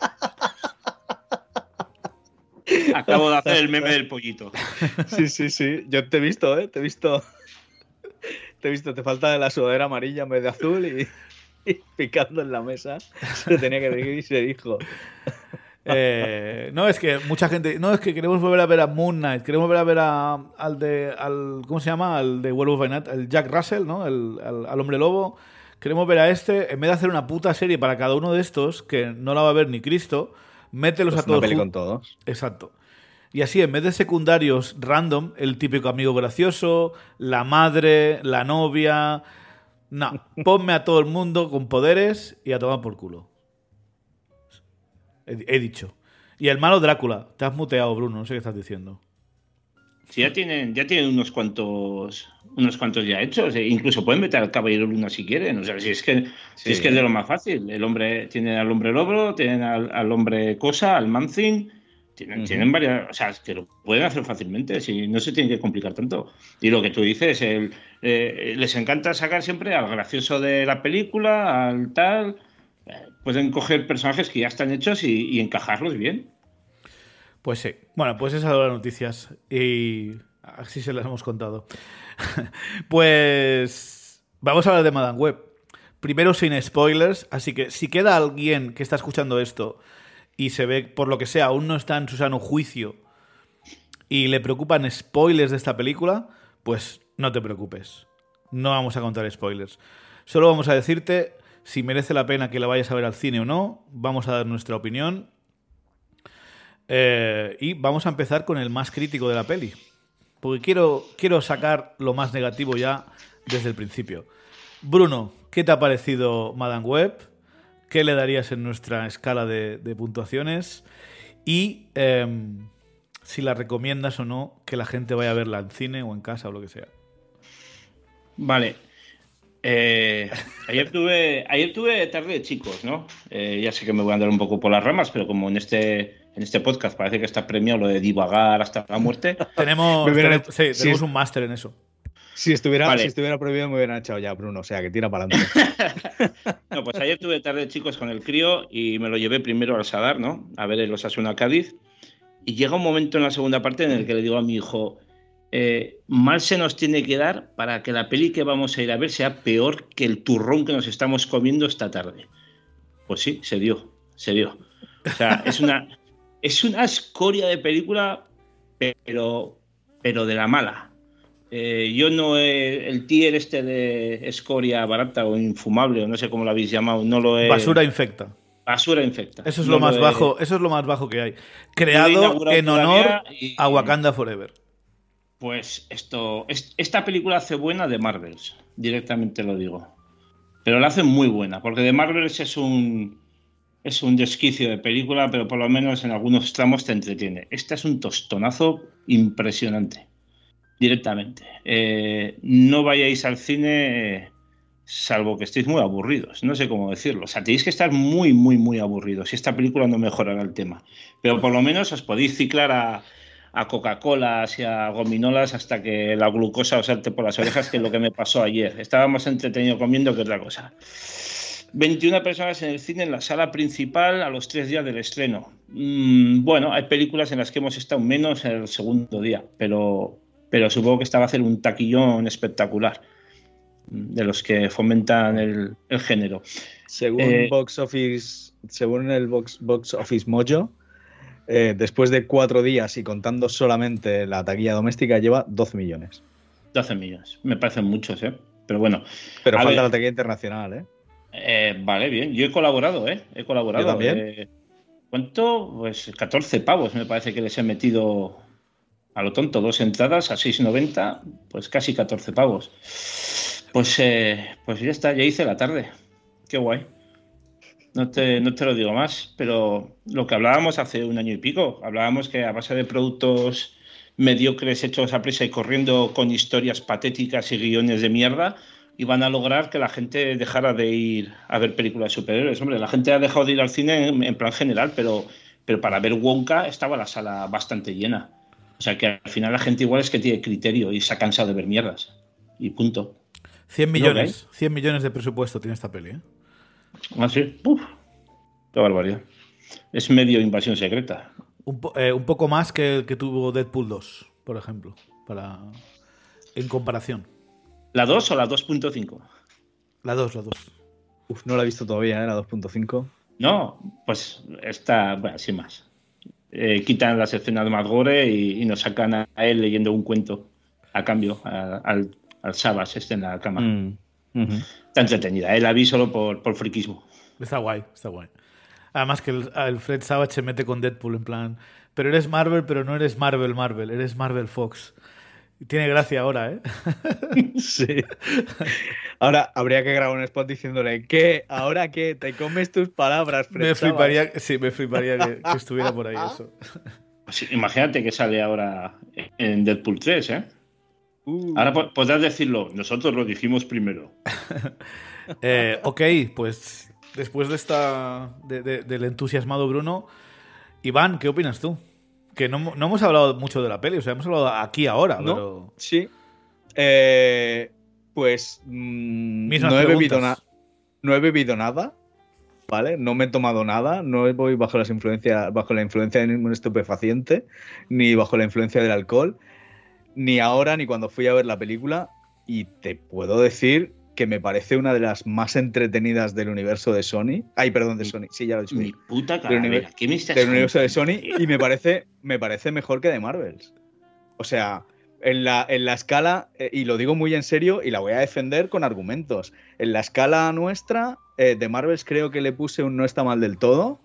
Acabo de hacer el meme del pollito. Sí, sí, sí. Yo te he visto, ¿eh? Te he visto. Te he visto. Te falta la sudadera amarilla en vez de azul y, y picando en la mesa. Se tenía que decir y se dijo. Eh, no, es que mucha gente. No, es que queremos volver a ver a Moon Knight, queremos volver a ver a, al de. Al, ¿Cómo se llama? Al de Werewolf by Night, el Jack Russell, ¿no? El, al, hombre lobo. Queremos ver a este. En vez de hacer una puta serie para cada uno de estos, que no la va a ver ni Cristo, mételos pues a todos. con todos. Exacto. Y así, en vez de secundarios random, el típico amigo gracioso, la madre, la novia. No, ponme a todo el mundo con poderes y a tomar por culo. He, dicho. Y el malo Drácula. Te has muteado, Bruno. No sé qué estás diciendo. Sí, ya tienen, ya tienen unos cuantos unos cuantos ya hechos. E incluso pueden meter al Caballero Luna si quieren. O sea, si es que, si es, que es de lo más fácil. El hombre, tienen al hombre lobo, tienen al, hombre cosa, al Manzin. Tienen, tienen varias. O sea, que lo pueden hacer fácilmente. Si no se tienen que complicar tanto. Y lo que tú dices, el, eh, les encanta sacar siempre al gracioso de la película, al tal pueden coger personajes que ya están hechos y, encajarlos bien. Pues sí. Bueno, pues esas son las noticias. Y así se las hemos contado. pues vamos a hablar de Madame Web. Primero sin spoilers, así que si queda alguien que está escuchando esto y se ve, por lo que sea, aún no está en su sano juicio y le preocupan spoilers de esta película, pues no te preocupes. No vamos a contar spoilers. Solo vamos a decirte si merece la pena que la vayas a ver al cine o no. Vamos a dar nuestra opinión. Eh, y vamos a empezar con el más crítico de la peli. Porque quiero, quiero sacar lo más negativo ya desde el principio. Bruno, ¿qué te ha parecido Madame Web? ¿Qué le darías en nuestra escala de, puntuaciones? Y em, si la recomiendas o no que la gente vaya a verla en cine o en casa o lo que sea. Vale, eh, ayer, tuve, ayer tuve tarde de chicos, ¿no? Eh, ya sé que me voy a andar un poco por las ramas, pero como en este, en este podcast parece que está premiado lo de divagar hasta la muerte. tenemos, tenemos, un máster en eso. Si estuviera, si estuviera prohibido me hubieran echado ya, Bruno. O sea, que tira para adelante. no, pues ayer tuve tarde de chicos con el crío y me lo llevé primero al Sadar, ¿no? A ver el Osasuna Cádiz. Y llega un momento en la segunda parte en el que le digo a mi hijo, eh, mal se nos tiene que dar para que la peli que vamos a ir a ver sea peor que el turrón que nos estamos comiendo esta tarde. Pues sí, se dio, se dio. O sea, es una, es una escoria de película, pero, pero de la mala. Eh, yo no he, el tier este de escoria barata o infumable, o no sé cómo lo habéis llamado, no lo he... Basura infecta. Basura infecta. Eso es lo más bajo, eso es lo más bajo que hay. Creado en honor a Wakanda Forever. Pues esto, esta película hace buena de Marvels, directamente lo digo. Pero la hace muy buena, porque de Marvels es un, es un desquicio de película, pero por lo menos en algunos tramos te entretiene. Esta es un tostonazo impresionante, directamente. Eh, no vayáis al cine salvo que estéis muy aburridos, no sé cómo decirlo. O sea, tenéis que estar muy, muy, muy aburridos y esta película no mejorará el tema. Pero por lo menos os podéis ciclar a, a Coca-Colas y a gominolas hasta que la glucosa os salte por las orejas, que es lo que me pasó ayer. Estábamos entretenidos comiendo que otra cosa. 21 personas en el cine en la sala principal a los tres días del estreno. Mm, bueno, hay películas en las que hemos estado menos el segundo día, pero, pero supongo que esta va a ser un taquillón espectacular mm, de los que fomentan el, género. Según eh, Box Office, según el Box, Box Office Mojo, eh, después de cuatro días y contando solamente la taquilla doméstica, lleva 12 millones. 12 millones. Me parecen muchos, ¿eh? Pero bueno. Pero falta la taquilla internacional, ¿eh? ¿Eh? Vale, bien. Yo he colaborado, ¿eh? He colaborado. también. Eh, ¿Cuánto? Pues 14 pavos me parece que les he metido a lo tonto. Dos entradas a 6,90, pues casi 14 pavos. Pues, pues ya está, ya hice la tarde. Qué guay. No te, no te lo digo más, pero lo que hablábamos hace un año y pico, hablábamos que a base de productos mediocres hechos a prisa y corriendo con historias patéticas y guiones de mierda, iban a lograr que la gente dejara de ir a ver películas superiores. Hombre, la gente ha dejado de ir al cine en, plan general, pero, pero para ver Wonka estaba la sala bastante llena. O sea que al final la gente igual es que tiene criterio y se ha cansado de ver mierdas. Y punto. 100 millones, 100 millones de presupuesto tiene esta peli, ¿eh? Ah, sí. Uf, qué barbaridad. Es medio invasión secreta. Un, eh, poco más que el que tuvo Deadpool 2, por ejemplo, para en comparación. ¿La 2 o la 2.5? La 2, la 2. Uf, no la he visto todavía, ¿eh? La 2.5. No, pues está, bueno, sin más. Eh, quitan las escenas más gore y, nos sacan a él leyendo un cuento a cambio, al, al Sabas este en la cama. Mm. Está entretenida, ¿eh? la vi solo por, por friquismo. Está guay, está guay. Además que el, Fred Savage se mete con Deadpool en plan, pero eres Marvel, pero no eres Marvel Marvel, eres Marvel Fox. Tiene gracia ahora, ¿eh? sí. Ahora habría que grabar un spot diciéndole que ahora que te comes tus palabras, me fliparía, Sí, me fliparía que, estuviera por ahí eso. Pues imagínate que sale ahora en Deadpool 3, ¿eh? Uh. Ahora podrás decirlo, nosotros lo dijimos primero. Eh, ok, pues después de esta del entusiasmado Bruno, Iván, ¿qué opinas tú? Que no, hemos hablado mucho de la peli, o sea, hemos hablado aquí ahora, ¿No? pero... Sí. Eh, pues mm, no, he bebido no he bebido nada, ¿vale? No me he tomado nada, no voy bajo, las influencias, bajo la influencia de ningún estupefaciente, ni bajo la influencia del alcohol ni ahora ni cuando fui a ver la película y te puedo decir que me parece una de las más entretenidas del universo de Sony. Ay, perdón, de Sony. Sí, ya lo he dicho. Mi puta cara, del, ¿qué me del universo de Sony y me parece, me parece mejor que de Marvels. O sea, en la, en la escala, eh, y lo digo muy en serio y la voy a defender con argumentos. En la escala nuestra, eh, de Marvels creo que le puse un no está mal del todo.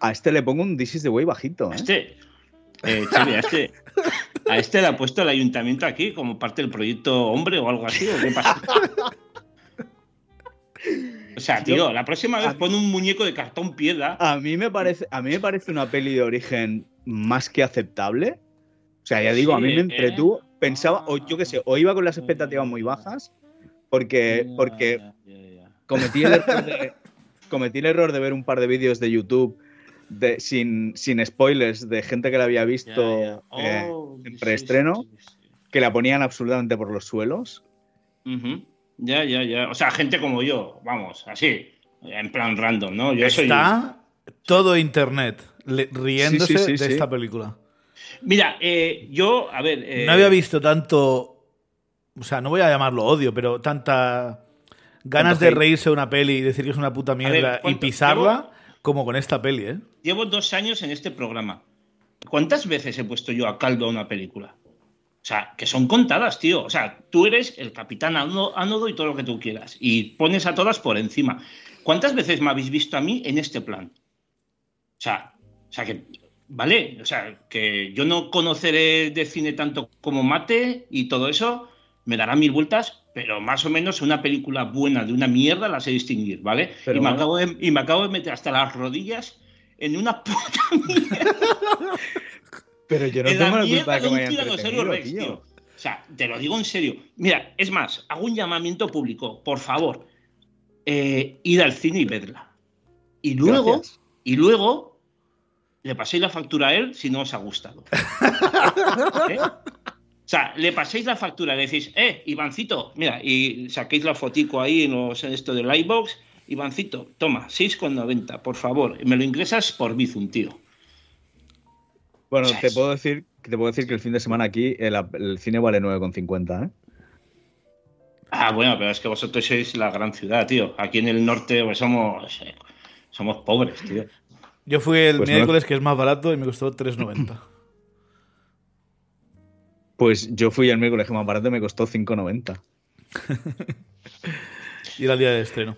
A este le pongo un This is the way bajito. ¿eh? Este, eh, a, este, a este le ha puesto el ayuntamiento aquí como parte del proyecto Hombre o algo así. ¿o qué pasa? O sea, tío, la próxima vez pon un muñeco de cartón piedra. A mí me parece, a mí me parece una peli de origen más que aceptable. O sea, ya digo, a mí me entretuvo. Pensaba, o yo qué sé, o iba con las expectativas muy bajas, porque, porque cometí el error de, cometí el error de ver un par de vídeos de YouTube sin, sin spoilers de gente que la había visto eh, oh, en preestreno, que la ponían absolutamente por los suelos. Ya, ya, ya. O sea, gente como yo, vamos, así, en plan random, ¿no? Yo Está todo internet riéndose de esta película. Mira, eh, yo, a ver. Eh, no había visto tanto. O sea, no voy a llamarlo odio, pero tanta ganas de reírse de una peli y decir que es una puta mierda y pisarla como con esta peli, ¿eh? Llevo dos años en este programa. ¿Cuántas veces he puesto yo a caldo a una película? O sea, que son contadas, tío. O sea, tú eres el capitán ánodo y todo lo que tú quieras. Y pones a todas por encima. ¿Cuántas veces me habéis visto a mí en este plan? O sea, o sea que, vale, o sea, que yo no conoceré de cine tanto como Mate y todo eso, me dará mil vueltas, pero más o menos una película buena de una mierda la sé distinguir, ¿vale? y, me acabo de, y me acabo de meter hasta las rodillas en una puta mierda. Pero yo no tengo la culpa de que me hayan tío. O sea, te lo digo en serio. Mira, es más, hago un llamamiento público, por favor, eh, id al cine y vedla. Y luego, y luego, le paséis la factura a él si no os ha gustado. ¿Eh? O sea, le paséis la factura, le decís, eh, Ivancito, mira, y saquéis la fotico ahí en, los, en esto del iBox Ivancito, toma, 6,90, por favor. Me lo ingresas por Bizum, tío. Bueno, te puedo decir te puedo decir que el fin de semana aquí el, cine vale 9,50, ¿eh? Ah, bueno, pero es que vosotros sois la gran ciudad, tío. Aquí en el norte pues, somos, somos pobres, tío. Yo fui el pues miércoles, que es más barato, y me costó 3,90. Pues yo fui el miércoles, que más barato, y me costó 5,90. y era el día de estreno.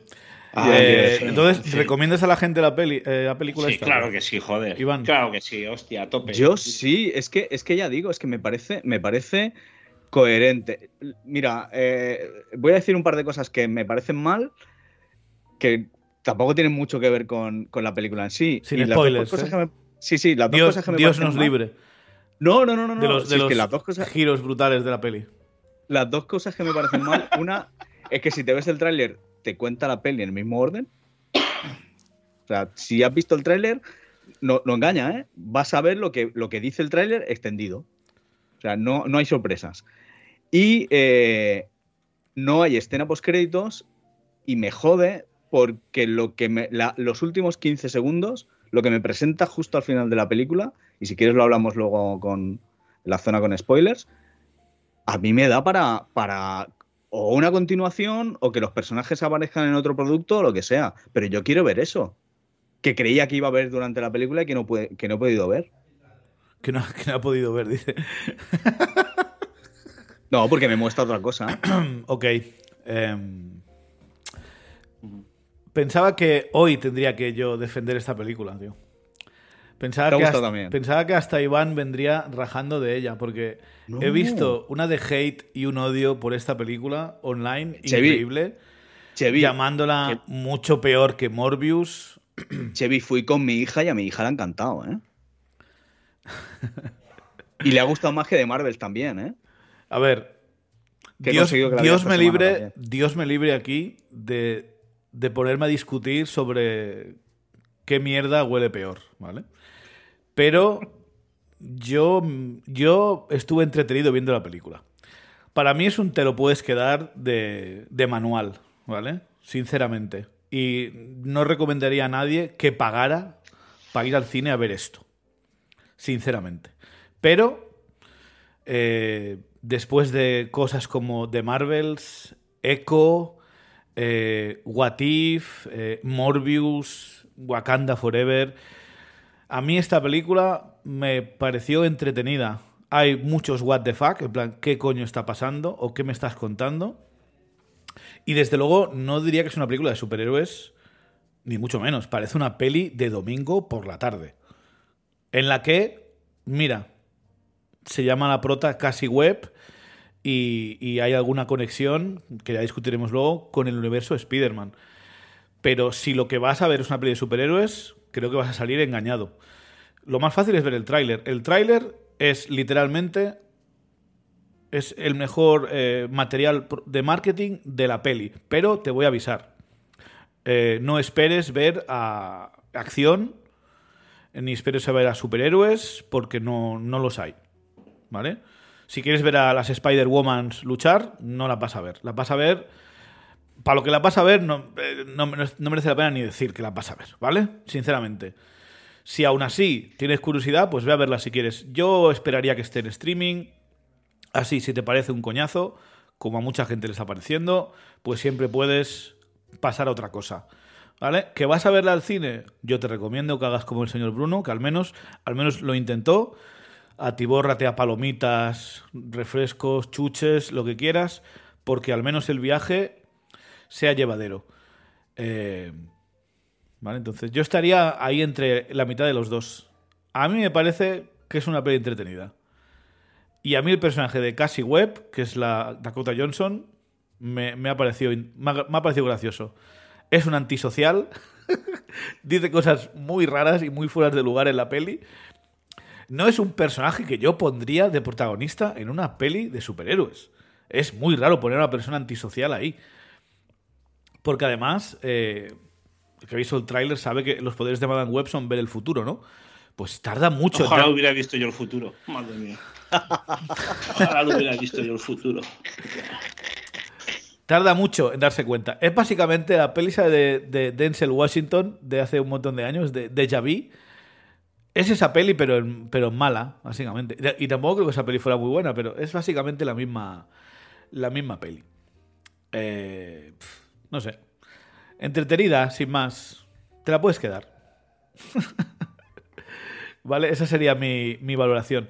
Ah, eh, entonces, ¿recomiendas a la gente la, peli, eh, la película sí, Claro que sí, joder. Iván. Claro que sí, hostia, a tope. Yo sí, es que, es que ya digo, es que me parece, me parece coherente. Mira, eh, voy a decir un par de cosas que me parecen mal, que tampoco tienen mucho que ver con, la película en sí. Sin spoilers. sí, sí, las dos cosas que me Dios nos libre. No, no, no, no. De los, las dos cosas... giros brutales de la peli. Las dos cosas que me parecen mal, una es que si te ves el tráiler te cuenta la peli en el mismo orden. O sea, si has visto el tráiler, no, no, engaña, ¿eh? Vas a ver lo que, lo que dice el tráiler extendido. O sea, no, no hay sorpresas. Y eh, no hay escena post créditos y me jode porque lo que los últimos 15 segundos, lo que me presenta justo al final de la película, y si quieres lo hablamos luego con la zona con spoilers, a mí me da para, para o una continuación o que los personajes aparezcan en otro producto o lo que sea. Pero yo quiero ver eso. Que creía que iba a ver durante la película y que no, puede, que no he podido ver. Que no, que no ha podido ver, dice. no, porque me muestra otra cosa. ok. Em, pensaba que hoy tendría que yo defender esta película, tío. Pensaba, que hasta, pensaba que hasta Iván vendría rajando de ella, porque he visto una de hate y un odio por esta película online increíble, llamándola mucho peor que Morbius. Chevy, fui con mi hija y a mi hija le ha encantado, ¿eh? y le ha gustado más que de Marvel también, ¿eh? A ver, Dios, me libre, Dios me libre aquí de, de ponerme a discutir sobre qué mierda huele peor, ¿vale? Pero yo, yo estuve entretenido viendo la película. Para mí es un te lo puedes quedar de, manual, ¿vale? Sinceramente. Y no recomendaría a nadie que pagara para ir al cine a ver esto. Sinceramente. Pero eh, después de cosas como The Marvels, Echo, eh, What If, eh, Morbius, Wakanda Forever a mí esta película me pareció entretenida. Hay muchos what the fuck, en plan, ¿qué coño está pasando? ¿O qué me estás contando? Y desde luego no diría que es una película de superhéroes, ni mucho menos. Parece una peli de domingo por la tarde. En la que, mira, se llama la prota Casi Web y, y, hay alguna conexión, que ya discutiremos luego, con el universo Spider-Man. Pero si lo que vas a ver es una peli de superhéroes, creo que vas a salir engañado. Lo más fácil es ver el tráiler. El tráiler es literalmente es el mejor eh, material de marketing de la peli, pero te voy a avisar. Eh, no esperes ver a acción, ni esperes a ver a superhéroes, porque no, no los hay. ¿Vale? Si quieres ver a las Spider-Womans luchar, no la vas a ver. La vas a ver para lo que la vas a ver, no, eh, no, merece la pena ni decir que la vas a ver, ¿vale? Sinceramente. Si aún así tienes curiosidad, pues ve a verla si quieres. Yo esperaría que esté en streaming. Así, si te parece un coñazo, como a mucha gente le está pareciendo, pues siempre puedes pasar a otra cosa. ¿Vale? ¿Que vas a verla al cine? Yo te recomiendo que hagas como el señor Bruno, que al menos, al menos lo intentó. Atibórrate a palomitas, refrescos, chuches, lo que quieras, porque al menos el viaje sea llevadero. Eh, vale, entonces yo estaría ahí entre la mitad de los dos. A mí me parece que es una peli entretenida. Y a mí el personaje de Cassie Webb, que es la Dakota Johnson, me, ha, parecido, me ha, parecido gracioso. Es un antisocial, dice cosas muy raras y muy fuera de lugar en la peli. No es un personaje que yo pondría de protagonista en una peli de superhéroes. Es muy raro poner a una persona antisocial ahí. Porque además, eh, el que ha visto el tráiler sabe que los poderes de Madame Web son ver el futuro, ¿no? Pues tarda mucho. Ojalá hubiera visto yo el futuro. Madre mía. Ojalá lo hubiera visto yo el futuro. Tarda mucho en darse cuenta. Es básicamente la peli de, de Denzel Washington de hace un montón de años, de Deja Vu. Es esa peli, pero, pero mala, básicamente. Y tampoco creo que esa peli fuera muy buena, pero es básicamente la misma, la misma peli. Eh, no sé. Entretenida, sin más. Te la puedes quedar. ¿Vale? Esa sería mi, mi, valoración.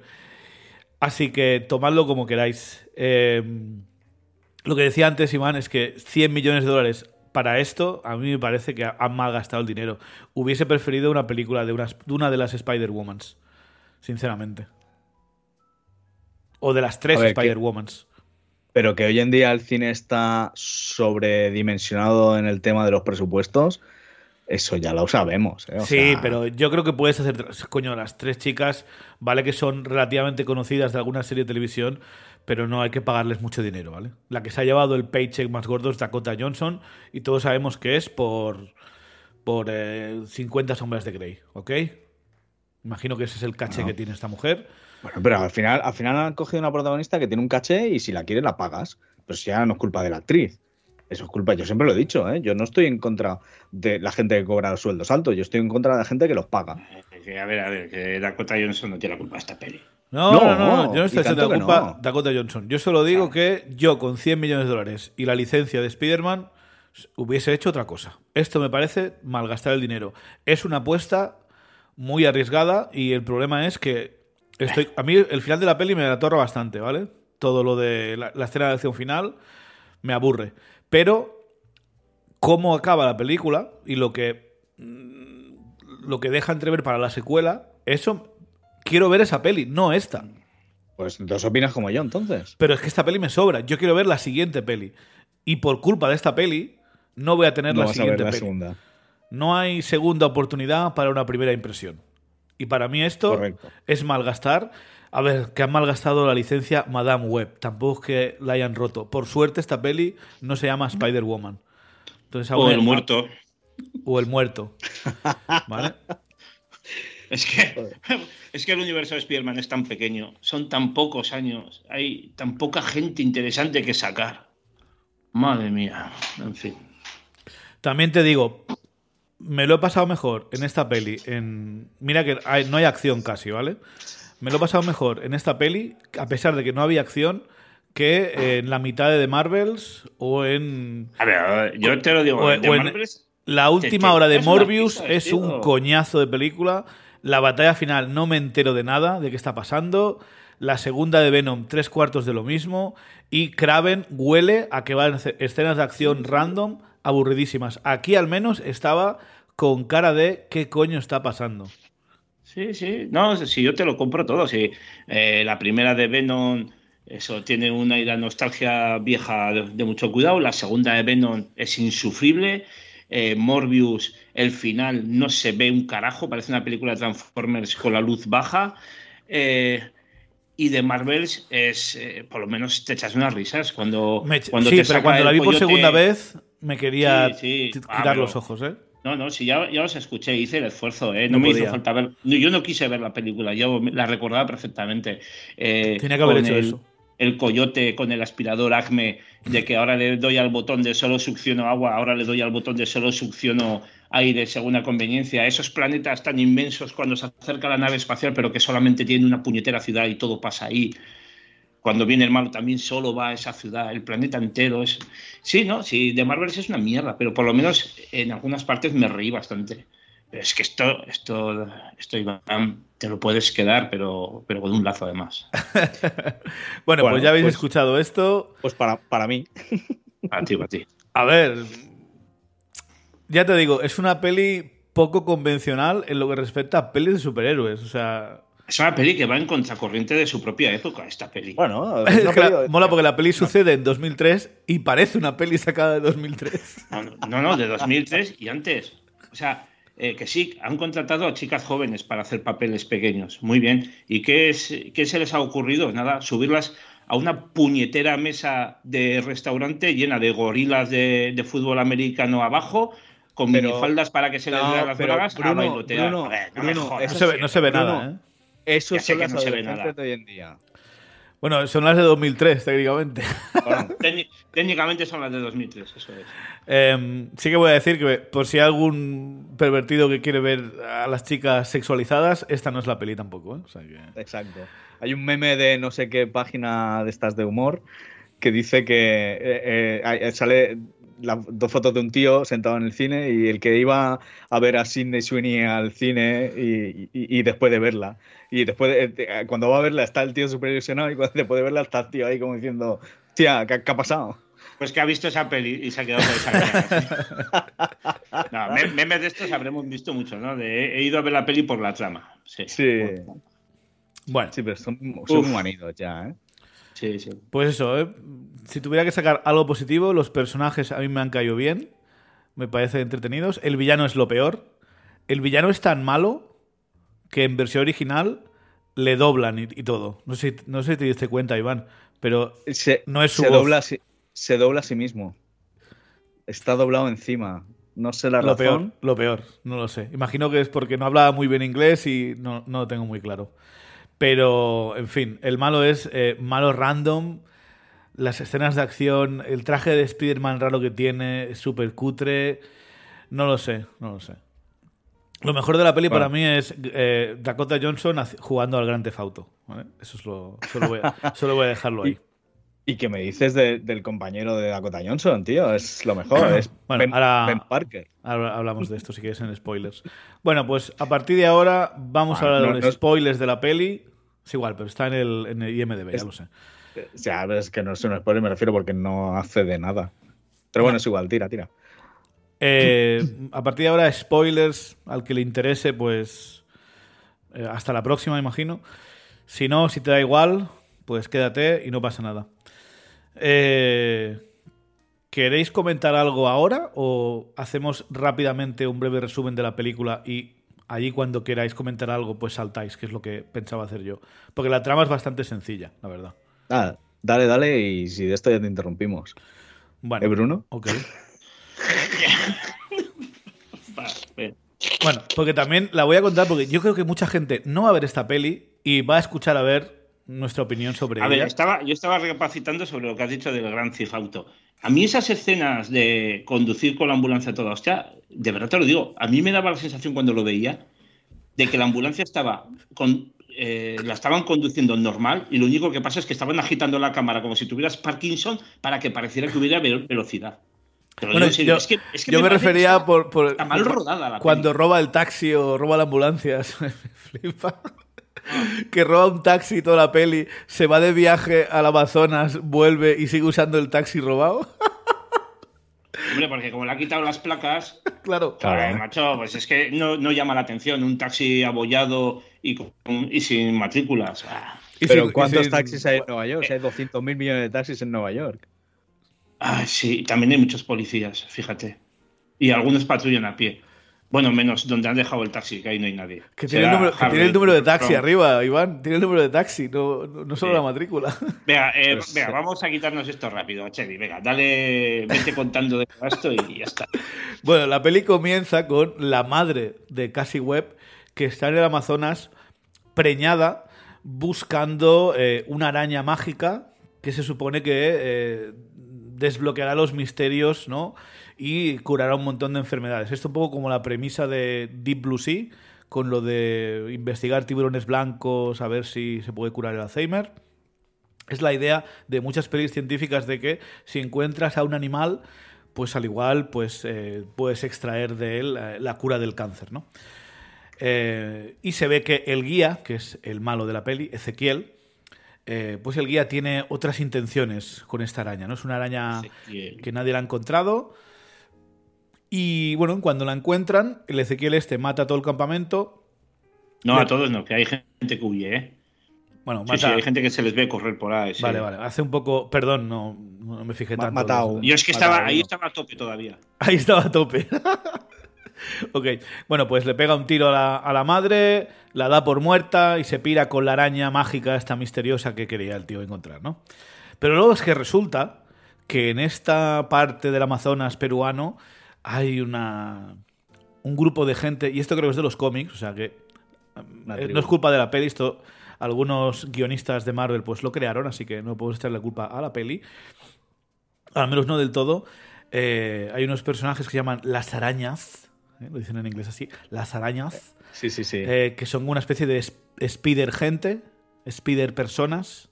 Así que tomadlo como queráis. Eh, lo que decía antes, Iván, es que 100 millones de dólares para esto, a mí me parece que han malgastado el dinero. Hubiese preferido una película de, una de las Spider-Womans, sinceramente. O de las tres Spider-Womans. Pero que hoy en día el cine está sobredimensionado en el tema de los presupuestos, eso ya lo sabemos. ¿eh? sí, pero yo creo que puedes hacer. Coño, las tres chicas, vale que son relativamente conocidas de alguna serie de televisión, pero no hay que pagarles mucho dinero, ¿vale? La que se ha llevado el paycheck más gordo es Dakota Johnson y todos sabemos que es por, por 50 eh, sombras de Grey, ¿ok? Imagino que ese es el caché que tiene esta mujer. Bueno, pero al final, al final han cogido una protagonista que tiene un caché y si la quieres la pagas. Pero si ya no es culpa de la actriz. Eso es culpa, yo siempre lo he dicho, ¿eh? yo no estoy en contra de la gente que cobra los sueldos altos, yo estoy en contra de la gente que los paga. Eh, a ver, a ver, que Dakota Johnson no tiene la culpa de esta peli. No, no, no, yo no estoy echando la culpa Dakota Johnson. Yo solo digo que yo con 100 millones de dólares y la licencia de Spider-Man hubiese hecho otra cosa. Esto me parece malgastar el dinero. Es una apuesta muy arriesgada y el problema es que estoy a mí el final de la peli me atorra bastante, ¿vale? Todo lo de la, la escena de acción final me aburre. Pero cómo acaba la película y lo que mm, lo que deja entrever para la secuela, eso quiero ver esa peli, no esta. Pues dos opinas como yo, entonces. Pero es que esta peli me sobra. Yo quiero ver la siguiente peli. Y por culpa de esta peli, no voy a tener la siguiente peli. Segunda. No hay segunda oportunidad para una primera impresión. Y para mí esto es malgastar. A ver, que han malgastado la licencia Madame Web. Tampoco es que la hayan roto. Por suerte, esta peli no se llama Spider-Woman. o el muerto. O el muerto. ¿Vale? Es que, es que el universo de Spider-Man es tan pequeño, son tan pocos años, hay tan poca gente interesante que sacar. Madre mía, en fin. También te digo, me lo he pasado mejor en esta peli. En... Mira que no hay acción casi, ¿vale? Me lo he pasado mejor en esta peli, a pesar de que no había acción, que en la mitad de The Marvels o en. A ver, yo te lo digo, la última hora de Morbius es un coñazo de película. La batalla final no me entero de nada, de qué está pasando. La segunda de Venom, tres cuartos de lo mismo. Y Kraven huele a que van escenas de acción random aburridísimas. Aquí al menos estaba con cara de qué coño está pasando. Sí, sí. No, si yo te lo compro todo. Si eh, la primera de Venom, eso tiene una nostalgia vieja de mucho cuidado. La segunda de Venom es insufrible. Eh, Morbius, el final no se ve un carajo, parece una película de Transformers con la luz baja. Eh, y de Marvels es, eh, por lo menos te echas unas risas cuando, cuando sí, pero cuando la vi por segunda vez me quería tirar los ojos, ¿eh? No, no, si ya, ya os escuché, hice el esfuerzo, ¿eh? No, me hizo falta ver. Yo no quise ver la película, yo la recordaba perfectamente. Tenía que haber hecho eso el coyote con el aspirador Acme de que ahora le doy al botón de solo succiono agua, ahora le doy al botón de solo succiono aire según la conveniencia. Esos planetas tan inmensos cuando se acerca la nave espacial, pero que solamente tienen una puñetera ciudad y todo pasa ahí. Cuando viene el malo también solo va a esa ciudad, el planeta entero es... Sí, ¿no? Sí, de Marvel es una mierda, pero por lo menos en algunas partes me reí bastante es que esto, esto, esto te lo puedes quedar, pero, pero con un lazo además. bueno, pues ya habéis pues escuchado esto. Pues para, para mí. Para ti, para ti. A ver, ya te digo, es una peli poco convencional en lo que respecta a pelis de superhéroes. O sea. Es una peli que va en contracorriente de su propia época, esta peli. Bueno, mola porque la peli sucede en 2003 y parece una peli sacada de 2003. No, no, de 2003 y antes. O sea, eh, que sí, han contratado a chicas jóvenes para hacer papeles pequeños. Muy bien. ¿Y qué, es, qué se les ha ocurrido? Nada, subirlas a una puñetera mesa de restaurante llena de gorilas de, fútbol americano abajo, con minifaldas para que se les vean las bragas a bailotear. no, se ve, nada, ¿eh? Eso es son las no se ve nada. de hoy en día. Bueno, son las de 2003, técnicamente. técnicamente son las de 2003, eso es. Em, sí que voy a decir que por si hay algún pervertido que quiere ver a las chicas sexualizadas, esta no es la peli tampoco. ¿eh? Exacto. Hay un meme de no sé qué página de estas de humor que dice que eh, eh, dos fotos de un tío sentado en el cine y el que iba a ver a Sidney Sweeney al cine y, después de verla. Y después, de, cuando va a verla, está el tío súper ilusionado y cuando después de verla está el tío ahí como diciendo, tía, ¿qué, ha pasado? Pues que ha visto esa peli y se ha quedado con esa no, memes de estos habremos visto muchos, ¿no? De, he ido a ver la peli por la trama. Sí. Bueno. Sí, pero son, son muy manidos ya, ¿eh? Sí, sí. Pues eso, ¿eh? si tuviera que sacar algo positivo, los personajes a mí me han caído bien, me parecen entretenidos. El villano es lo peor. El villano es tan malo que en versión original le doblan y, todo. No sé, no sé si te diste cuenta, Iván, pero no es su se Dobla, se dobla a sí mismo. Está doblado encima. No sé la lo razón. Peor, lo peor, no lo sé. Imagino que es porque no hablaba muy bien inglés y no, no lo tengo muy claro. Pero, en fin, el malo es eh, malo random. Las escenas de acción, el traje de Spider-Man raro que tiene, súper cutre. No lo sé, no lo sé. Lo mejor de la peli para mí es eh, Dakota Johnson jugando al Gran Theft Auto. Eso es lo. Solo voy a, solo voy a dejarlo ahí. ¿Y qué me dices del compañero de Dakota Johnson, tío? Es lo mejor, es ben, Parker. Ahora hablamos de esto si quieres en spoilers. Bueno, pues a partir de ahora vamos a hablar de los spoilers de la peli. Es igual, pero está en el, en el IMDB, ya lo sé. Ya, es que no es un spoiler, me refiero porque no hace de nada. Pero bueno, es igual, tira, tira. Eh, a partir de ahora, spoilers, al que le interese, pues eh, hasta la próxima, imagino. Si no, si te da igual, pues quédate y no pasa nada. Eh, ¿Queréis comentar algo ahora o hacemos rápidamente un breve resumen de la película y allí cuando queráis comentar algo, pues saltáis, que es lo que pensaba hacer yo. Porque la trama es bastante sencilla, la verdad. Ah, dale, dale, y si de esto ya te interrumpimos. Bueno, ¿Eh, Bruno? Ok. bueno, porque también la voy a contar porque yo creo que mucha gente no va a ver esta peli y va a escuchar a ver nuestra opinión sobre a ella. Ver, estaba, yo estaba recapacitando sobre lo que has dicho del Gran Theft A mí esas escenas de conducir con la ambulancia toda hostia, de verdad te lo digo, a mí me daba la sensación cuando lo veía de que la ambulancia estaba con, eh, la estaban conduciendo normal y lo único que pasa es que estaban agitando la cámara como si tuvieras Parkinson para que pareciera que hubiera velocidad. yo, me, refería por, por, mal rodada la cuando roba el taxi o roba la ambulancia. flipa. Que roba un taxi toda la peli, se va de viaje al Amazonas, vuelve y sigue usando el taxi robado. Hombre, porque como le ha quitado las placas. Claro. claro. macho, pues es que no, llama la atención un taxi abollado y, y sin matrículas. Ah. Pero ¿cuántos taxis hay en Nueva York? hay 200 mil millones de taxis en Nueva York. Ah, sí, también hay muchos policías, fíjate. Y algunos patrullan a pie. Bueno, menos donde han dejado el taxi, que ahí no hay nadie. Que tiene, el número, de taxi arriba, Iván. Tiene el número de taxi, no, no solo la matrícula. Vea, eh, pues, eh, vamos a quitarnos esto rápido, Chedi. Venga, dale, vete contando de esto y ya está. Bueno, la peli comienza con la madre de Cassie Webb, que está en el Amazonas preñada buscando eh, una araña mágica que se supone que desbloqueará los misterios, ¿no? y curará un montón de enfermedades. Esto un poco como la premisa de Deep Blue Sea, con lo de investigar tiburones blancos, a ver si se puede curar el Alzheimer. Es la idea de muchas pelis científicas de que si encuentras a un animal, pues al igual pues, eh, puedes extraer de él eh, la cura del cáncer, ¿no? Eh, y se ve que el guía, que es el malo de la peli, Ezequiel, pues el guía tiene otras intenciones con esta araña, ¿no? Es una araña que nadie la ha encontrado, y bueno, cuando la encuentran, el Ezequiel este mata a todo el campamento. No, a todos no, que hay gente que huye, ¿eh? Bueno, mata... sí, hay gente que se les ve correr por ahí. Vale, vale. Hace un poco. Perdón, no, no me fijé tanto. Matado. Yo es que estaba, ahí estaba a tope todavía. Ahí estaba a tope. ok. Bueno, pues le pega un tiro a la, a la, madre, la da por muerta y se pira con la araña mágica esta misteriosa que quería el tío encontrar, ¿no? Pero luego es que resulta que en esta parte del Amazonas peruano hay una un grupo de gente, y esto creo que es de los cómics, o sea que eh, no es culpa de la peli, esto algunos guionistas de Marvel pues lo crearon, así que no puedo echarle la culpa a la peli. Al menos no del todo. Eh, hay unos personajes que se llaman las arañas, ¿eh? lo dicen en inglés así, las arañas, Sí, sí, sí. eh, que son una especie de spider gente, spider personas,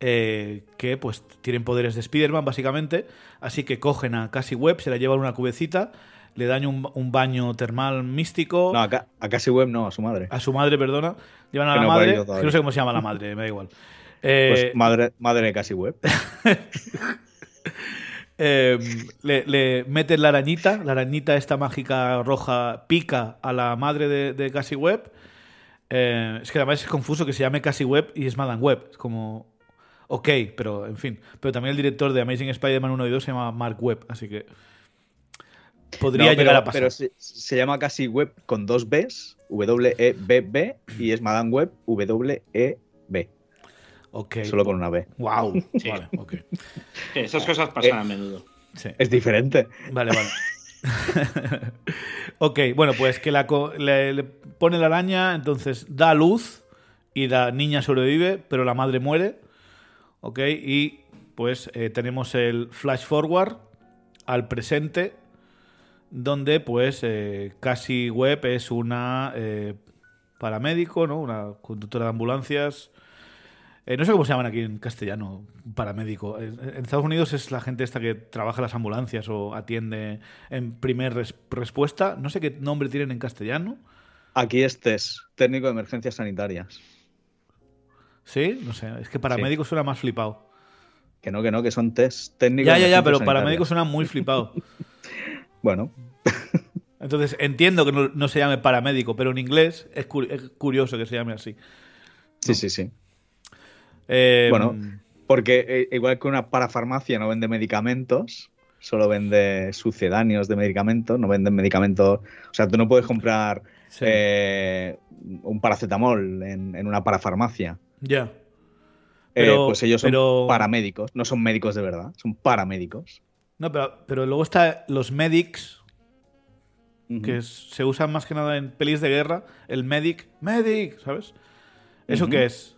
eh, que pues tienen poderes de Spider-Man básicamente, así que cogen a Cassie Webb, se la llevan a una cubecita, le dan un, un baño termal místico, No, acá, a Cassie Webb no, a su madre. a su madre, perdona, llevan a Que la no, madre, que no sé cómo se llama la madre, me da igual. Eh, Pues madre, madre de Cassie Webb. eh, le, le meten la arañita, la arañita esta mágica roja pica a la madre de, de Cassie Webb. Eh, es que además es confuso que se llame Cassie Webb y es Madame Webb. Es como. Ok, pero en fin. Pero también el director de Amazing Spider-Man 1 y 2 se llama Mark Webb, así que. Podría No, llegar pero, a pasar. Pero se, se llama Cassie Webb con dos Bs, W-E-B-B, y es Madame Webb, W-E-B. Solo con una B. Wow. Sí. Vale, ok. Sí, esas cosas pasan a menudo. Sí. Es diferente. Vale, vale. ok, bueno, pues que la co- le, le pone la araña, entonces da luz y la niña sobrevive, pero la madre muere. Ok, y pues eh, tenemos el flash forward al presente, donde pues eh, Cassie Webb es una eh, paramédico, ¿no? Una conductora de ambulancias. Eh, no sé cómo se llaman aquí en castellano, paramédico. En, en Estados Unidos es la gente esta que trabaja en las ambulancias o atiende en primer res- respuesta. No sé qué nombre tienen en castellano. Aquí es TES, técnico de emergencias sanitarias. ¿Sí? No sé. Es que paramédico suena más flipado. Que no, que no, que son TES, técnico Ya, ya, ya, pero paramédico suena muy flipado. Bueno, Entonces entiendo que no, no se llame paramédico, pero en inglés es, cu- es curioso que se llame así. sí, sí, sí. Eh, Bueno, porque eh, igual que una parafarmacia no vende medicamentos, solo vende sucedáneos de medicamentos, no venden medicamentos. O sea, tú no puedes comprar sí. eh, un paracetamol en, en una parafarmacia. ya. Pero- pues ellos son pero- paramédicos, no son médicos de verdad, son paramédicos. No, pero, pero luego está los medics, que se usan más que nada en pelis de guerra. El medic, medic, ¿sabes? ¿Eso qué es?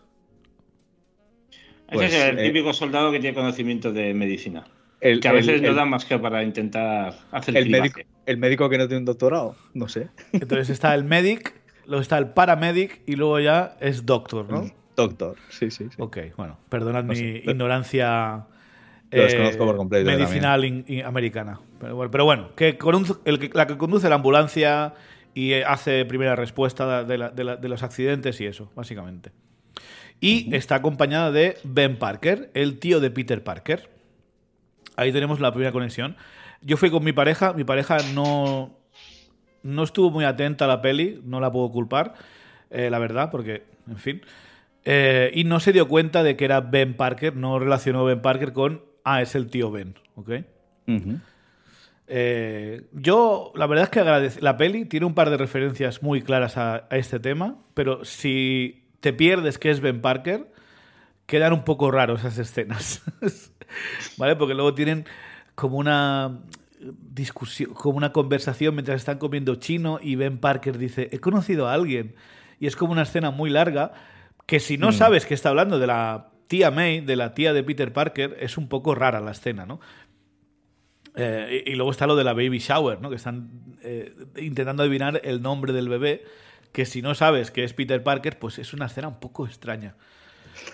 Pues, Ese es el eh, típico soldado que tiene conocimiento de medicina. El, Que a veces el- no el- da más que para intentar hacer el médico, el médico que no tiene un doctorado, no sé. Entonces está el medic, luego está el paramedic y luego ya es doctor, ¿no? Doctor, sí, sí. sí. Ok, bueno, perdonad No mi sé. ignorancia Lo desconozco por completo, medicinal in- in- americana. Pero bueno, pero bueno, que conduce- el que- la que conduce la ambulancia y eh, hace primera respuesta de, la- de la- de los accidentes y eso, básicamente. Y está acompañada de Ben Parker, el tío de Peter Parker. Ahí tenemos la primera conexión. Yo fui con mi pareja, mi pareja no, no estuvo muy atenta a la peli, no la puedo culpar, eh, la verdad, porque, en fin. Eh, y no se dio cuenta de que era Ben Parker, no relacionó Ben Parker con, ah, es el tío Ben, ¿ok? Eh, yo, la verdad es que agradece. La peli tiene un par de referencias muy claras a, a este tema, pero si te pierdes que es Ben Parker, quedan un poco raros esas escenas. ¿Vale? Porque luego tienen como una discusión, como una conversación mientras están comiendo chino y Ben Parker dice, he conocido a alguien. Y es como una escena muy larga que si no sabes que está hablando de la tía May, de la tía de Peter Parker, es un poco rara la escena, ¿no? Eh, y, y luego está lo de la baby shower, ¿no? Que están eh, intentando adivinar el nombre del bebé, que si no sabes que es Peter Parker, pues es una escena un poco extraña.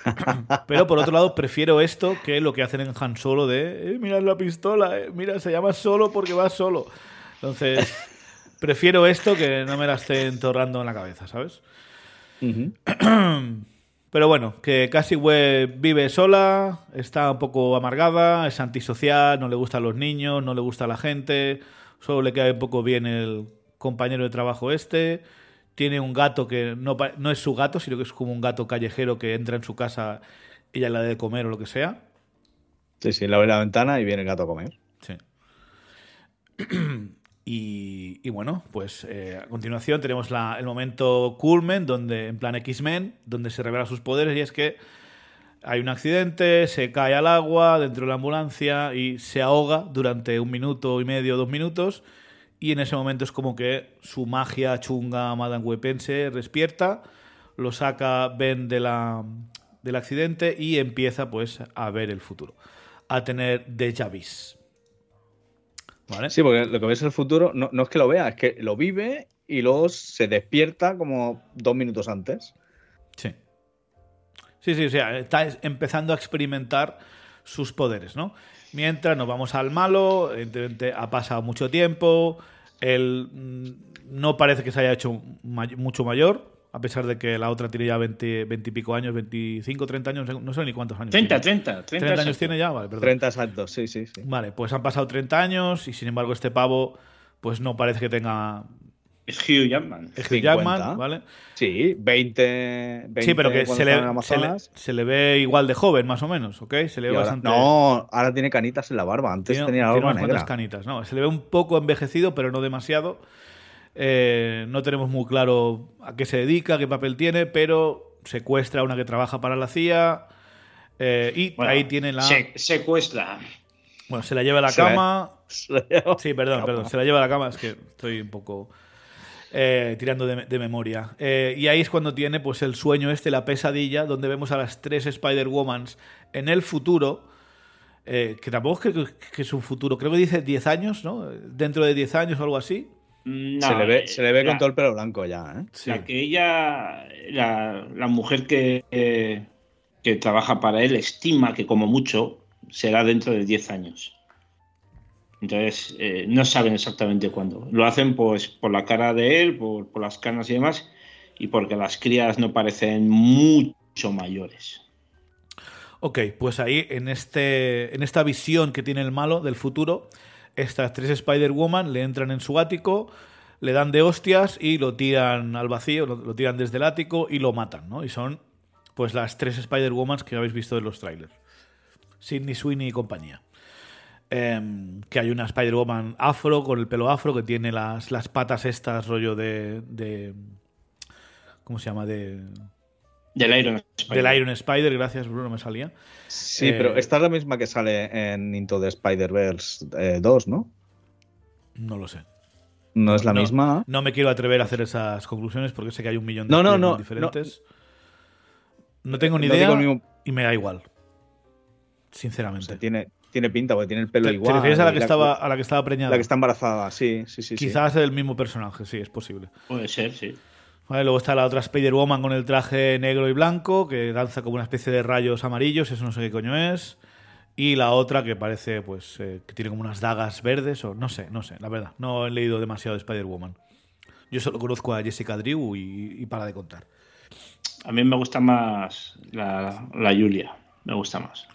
Pero por otro lado, prefiero esto que lo que hacen en Han Solo de, eh, mira la pistola, eh, mira, se llama solo porque va solo. Entonces, prefiero esto que no me la esté entorrando en la cabeza, ¿sabes? Pero bueno, que Cassie Webb vive sola, está un poco amargada, es antisocial, no le gustan los niños, no le gusta la gente, solo le cae un poco bien el compañero de trabajo este. Tiene un gato que no, no es su gato, sino que es como un gato callejero que entra en su casa y ya le da de comer o lo que sea. Sí, sí, le abre la ventana y viene el gato a comer. Sí. Y, y bueno, pues eh, a continuación tenemos la- el momento culmen, donde, en plan X-Men, donde se revela sus poderes y es que hay un accidente, se cae al agua dentro de la ambulancia y se ahoga durante un minuto y medio, dos minutos. Y en ese momento es como que su magia chunga Madame se despierta, lo saca Ben de la, del accidente y empieza pues a ver el futuro, a tener déjà vus. ¿Vale? Sí, porque lo que ves el futuro no, no es que lo vea, es que lo vive y luego se despierta como dos minutos antes. Sí. Sí, sí, o sea, está empezando a experimentar sus poderes, ¿no? Mientras nos vamos al malo, evidentemente ha pasado mucho tiempo, él mm, no parece que se haya hecho mucho mayor, a pesar de que la otra tiene ya 20, y pico años, 25, 30 años, no sé ni cuántos años 30, 30, 30, 30 años tiene ya, vale, perdón. 30 exactos, sí, sí, sí. Vale, pues han pasado 30 años y sin embargo este pavo pues no parece que tenga es Hugh Jackman. Es Hugh Jackman, ¿vale? Sí, 20, 20 Sí, pero que se le, se le, ve igual de joven, más o menos, ¿ok? Se le ve bastante... No, ahora tiene canitas en la barba. Antes tenía la barba tiene negra. canitas, no. Se le ve un poco envejecido, pero no demasiado. Eh, no tenemos muy claro a qué se dedica, qué papel tiene, pero secuestra a una que trabaja para la CIA. Eh, y ahí tiene la. secuestra. Bueno, se la lleva a la cama. sí, perdón, perdón. Se la lleva a la cama. Es que estoy un poco. Eh, tirando de, memoria. Eh, y ahí es cuando tiene pues el sueño este, la pesadilla, donde vemos a las tres Spider-Womans en el futuro, eh, que tampoco creo que es un futuro, creo que dice 10 años, ¿no? Dentro de 10 años o algo así. se le ve, se le ve con todo el pelo blanco ya, ¿eh? Sí. que ella, la, la mujer que, que trabaja para él, estima que como mucho será dentro de 10 años. Entonces, eh, no saben exactamente cuándo. Lo hacen pues por la cara de él, por, las canas y demás, y porque las crías no parecen mucho mayores. Ok, pues ahí en, este, en esta visión que tiene el malo del futuro, estas tres Spider-Woman le entran en su ático, le dan de hostias y lo tiran al vacío, lo, tiran desde el ático y lo matan, ¿no? Y son pues las tres Spider-Woman que habéis visto en los trailers. Sidney Sweeney y compañía. Em, que hay una Spider-Woman afro, con el pelo afro, que tiene las, las patas estas, rollo de, de ¿Cómo se llama? De. Del Iron Spider. Del Iron Spider, gracias Bruno, me salía. Sí, pero eh, esta es la misma que sale en Into the Spider-Verse 2, eh, ¿no? No lo sé. ¿No es la misma? No me quiero atrever a hacer esas conclusiones porque sé que hay un millón de no, diferentes. No, tengo ni idea y me da igual. Sinceramente. tiene, tiene pinta, porque tiene el pelo igual. ¿Te refieres a la que, estaba, a la que estaba preñada? La que está embarazada, sí, sí, sí. Quizás es el mismo personaje, sí, es posible. Puede ser, sí. luego está la otra Spider-Woman con el traje negro y blanco, que danza como una especie de rayos amarillos, eso no sé qué coño es. Y la otra que parece, pues, eh, que tiene como unas dagas verdes, o no sé, no sé, la verdad. No he leído demasiado de Spider-Woman. Yo solo conozco a Jessica Drew y, para de contar. A mí me gusta más la, la Julia, me gusta más.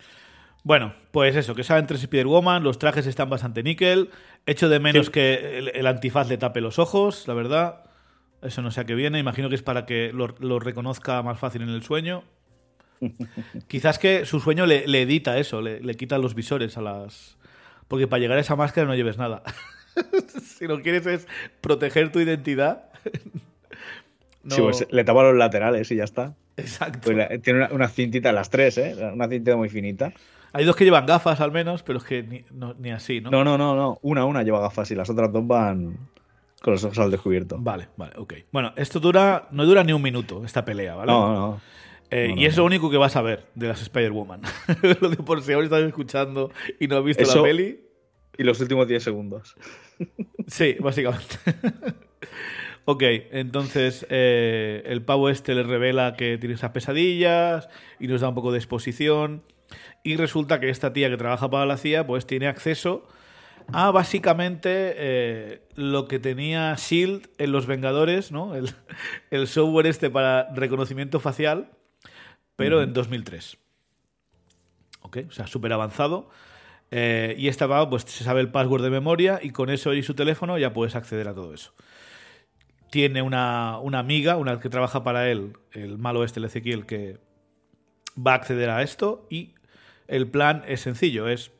Bueno, pues eso, que saben tres Spider-Woman, los trajes están bastante níquel. Echo de menos que el, antifaz le tape los ojos, la verdad. Eso no sé a qué viene. Imagino que es para que lo, reconozca más fácil en el sueño. Quizás que su sueño le, edita eso, le, le, quita los visores a las. Porque para llegar a esa máscara no lleves nada. si lo quieres es proteger tu identidad. Sí, pues le tapa los laterales y ya está. Exacto. Pues tiene una, una, cintita, las tres, ¿eh? Una cintita muy finita. Hay dos que llevan gafas al menos, pero es que ni, así, ¿no? No, no, no, no. Una, una lleva gafas y las otras dos van con los ojos al descubierto. Vale, vale, ok. Bueno, esto dura, no dura ni un minuto, esta pelea, ¿vale? No, no. Eh, y es lo único que vas a ver de las Spider-Woman. lo digo por si ahora estás escuchando y no has visto la peli. Y los últimos 10 segundos. sí, básicamente. ok, entonces eh, el pavo este le revela que tiene esas pesadillas y nos da un poco de exposición. Y resulta que esta tía que trabaja para la CIA, pues tiene acceso a básicamente eh, lo que tenía Shield en los Vengadores, ¿no? El, software este para reconocimiento facial, pero en 2003. ¿Ok? O sea, súper avanzado. Eh, y esta va, pues se sabe el password de memoria y con eso y su teléfono ya puedes acceder a todo eso. Tiene una, una amiga, una que trabaja para él, el malo este, el Ezequiel, que va a acceder a esto y el plan es sencillo, es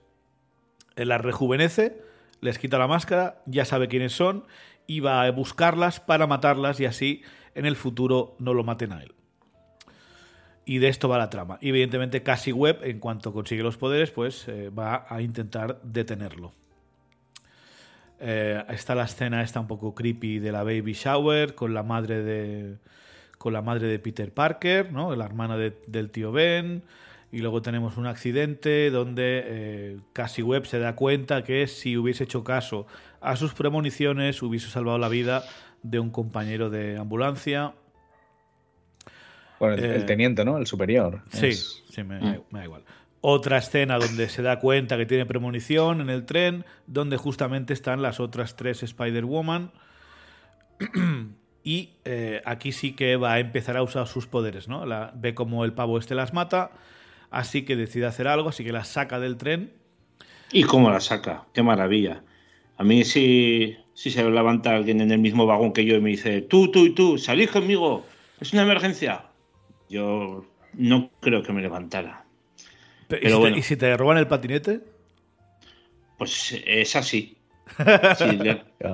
eh, las rejuvenece, les quita la máscara, ya sabe quiénes son y va a buscarlas para matarlas y así en el futuro no lo maten a él. Y de esto va la trama. Y evidentemente Cassie Webb, en cuanto consigue los poderes, pues eh, va a intentar detenerlo. Eh, está la escena está un poco creepy de la baby shower con la madre de con la madre de Peter Parker, ¿no? la hermana del tío Ben. Y luego tenemos un accidente donde eh, Cassie Webb se da cuenta que si hubiese hecho caso a sus premoniciones hubiese salvado la vida de un compañero de ambulancia. Bueno, el, Eh, teniente, ¿no? El superior. Sí, Es- sí, me, Mm. me da igual. Otra escena donde se da cuenta que tiene premonición en el tren, donde justamente están las otras tres Spider-Woman. y eh, aquí sí que va a empezar a usar sus poderes, ¿no? La- ve como el pavo este las mata, así que decide hacer algo, así que las saca del tren. ¿Y cómo la saca? Qué maravilla. A mí si, si se levanta alguien en el mismo vagón que yo y me dice, tú, tú y tú, salid conmigo, es una emergencia. Yo no creo que me levantara. Pe- ¿Y, Pero si te, bueno. y si te roban el patinete? Pues es así. Sí.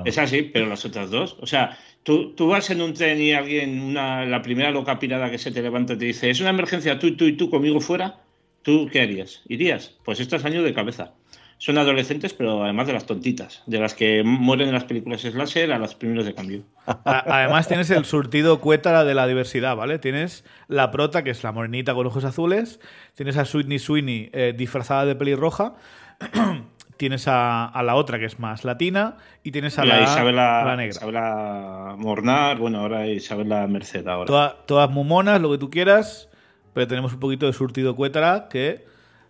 Es así, pero las otras dos. O sea, tú, tú vas en un tren y alguien, una, la primera loca pirada que se te levanta y te dice, es una emergencia, tú, tú y tú conmigo fuera, ¿tú qué harías? ¿Irías? Pues estás año de cabeza. Son adolescentes, pero además de las tontitas, de las que mueren en las películas slasher a los primeros de cambio. Además tienes el surtido cuétara de la diversidad, ¿vale? Tienes la prota, que es la morenita con ojos azules, tienes a Sweetney Sweeney eh, disfrazada de pelirroja, tienes a, a la otra que es más latina y tienes a la la, Isabela, a la negra. Isabela Mornar, bueno, ahora Isabela Merced ahora. Toda- todas mumonas, lo que tú quieras, pero tenemos un poquito de surtido cuétara que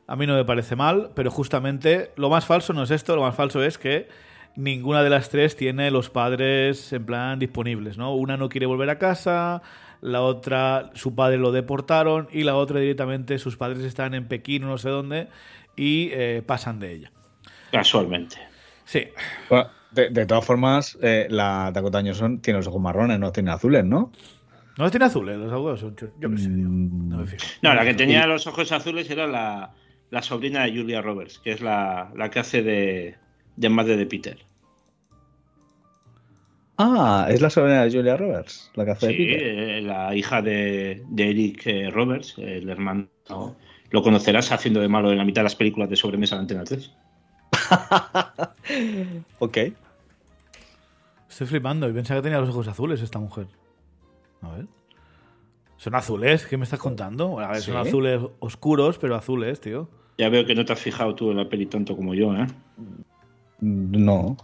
a mí no me parece mal, pero justamente lo más falso no es esto, lo más falso es que ninguna de las tres tiene los padres en plan disponibles, ¿no? Una no quiere volver a casa, la otra su padre lo deportaron y la otra directamente sus padres están en Pekín o no sé dónde y eh, pasan de ella. Casualmente. Sí, Bueno, de, de todas formas, eh, la Dakota Johnson tiene los ojos marrones, no tiene azules, ¿no? No los tiene azules, los agudos son Yo qué sé, Mm. no me fijo. No, la que tenía los ojos azules era la, la sobrina de Julia Roberts, que es la, la que hace de, de madre de Peter. Ah, es la sobrina de Julia Roberts, la que hace de Sí, Peter. eh, la hija de, de Eric eh, Roberts, el hermano. Lo conocerás haciendo de malo en la mitad de las películas de sobremesa de Antena 3. Ok. Estoy flipando y pensaba que tenía los ojos azules esta mujer. A ver. ¿Son azules? ¿Qué me estás contando? A ver, son azules oscuros, pero azules, tío. Ya veo que no te has fijado tú en la peli tanto como yo, ¿eh? No.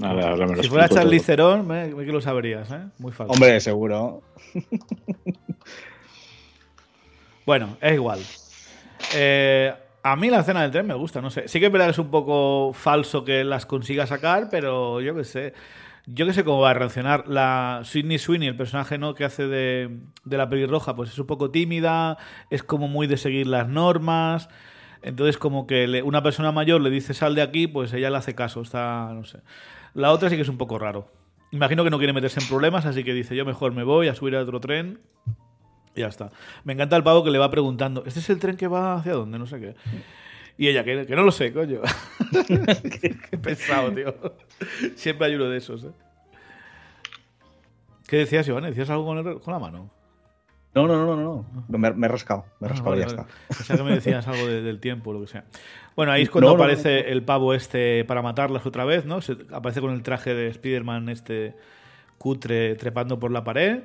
A ver, ahora me lo Si fuera. Theron, me, me que lo sabrías, ¿eh? Muy fácil. Hombre, seguro. Bueno, es igual. Eh, a mí la escena del tren me gusta, no sé. Sí que es verdad que es un poco falso que las consiga sacar, pero yo qué sé. Yo qué sé cómo va a reaccionar. La Sydney Sweeney, el personaje ¿no? que hace de, de la pelirroja, pues es un poco tímida, es como muy de seguir las normas. Entonces, como que una persona mayor le dice sal de aquí, pues ella le hace caso. Está, no sé. La otra sí que es un poco raro. Imagino que no quiere meterse en problemas, así que dice yo mejor me voy a subir a otro tren y ya está. Me encanta el pavo que le va preguntando, ¿este es el tren que va hacia dónde? No sé qué. Y ella, que, que no lo sé, coño. qué, pesado, tío. Siempre hay uno de esos, ¿eh? ¿Qué decías, Iván? ¿Decías algo con, el- con la mano? No, no, no, no. no. Me, me he rascado. Me he Ah, rascado vale, y ya vale. está. Pensaba que me decías algo de- del tiempo o lo que sea. Bueno, ahí es cuando No, no, aparece el pavo este para matarlas otra vez, ¿no? Se- aparece con el traje de Spider-Man este cutre trepando por la pared.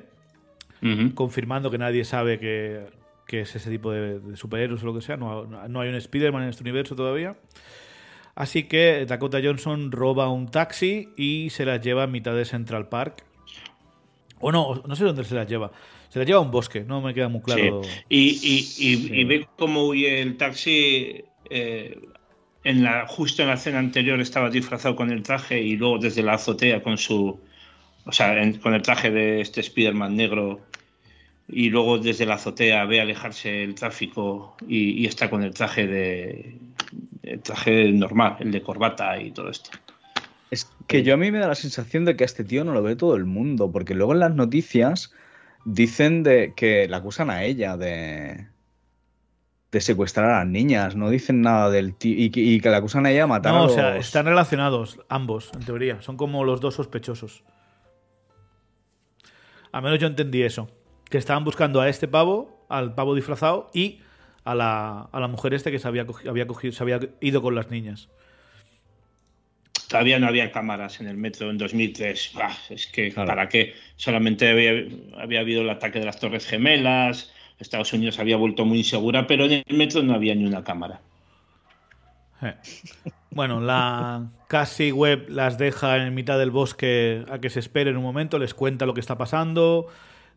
Confirmando que nadie sabe que, que es ese tipo de, de superhéroes o lo que sea. No, no hay un Spider-Man en este universo todavía. Así que Dakota Johnson roba un taxi y se las lleva a mitad de Central Park. O no, no sé dónde se las lleva. Se las lleva a un bosque, no me queda muy claro. Sí. Y, y- y- y ve cómo huye el taxi. eh, en la, justo en la escena anterior estaba disfrazado con el traje y luego desde la azotea con su. O sea, en- con el traje de este Spider-Man negro. Y luego desde la azotea ve alejarse el tráfico y, y está con el traje de. El traje normal, el de corbata y todo esto. Es que yo a mí me da la sensación de que a este tío no lo ve todo el mundo, porque luego en las noticias dicen de que la acusan a ella de de secuestrar a las niñas, no dicen nada del tío y que, y que la acusan a ella de matar No, a o los... sea, están relacionados ambos, en teoría. Son como los dos sospechosos. Al menos yo entendí eso. Que estaban buscando a este pavo, al pavo disfrazado, y a la, a la mujer este que se había, cogi- había cogido, se había ido con las niñas. todavía no había cámaras en el metro en 2003. es que, ¿para qué? Solamente había, había habido el ataque de las Torres Gemelas, Estados Unidos había vuelto muy insegura, pero en el metro no había ni una cámara. Eh. Bueno, la casi web las deja en mitad del bosque a que se esperen un momento, les cuenta lo que está pasando,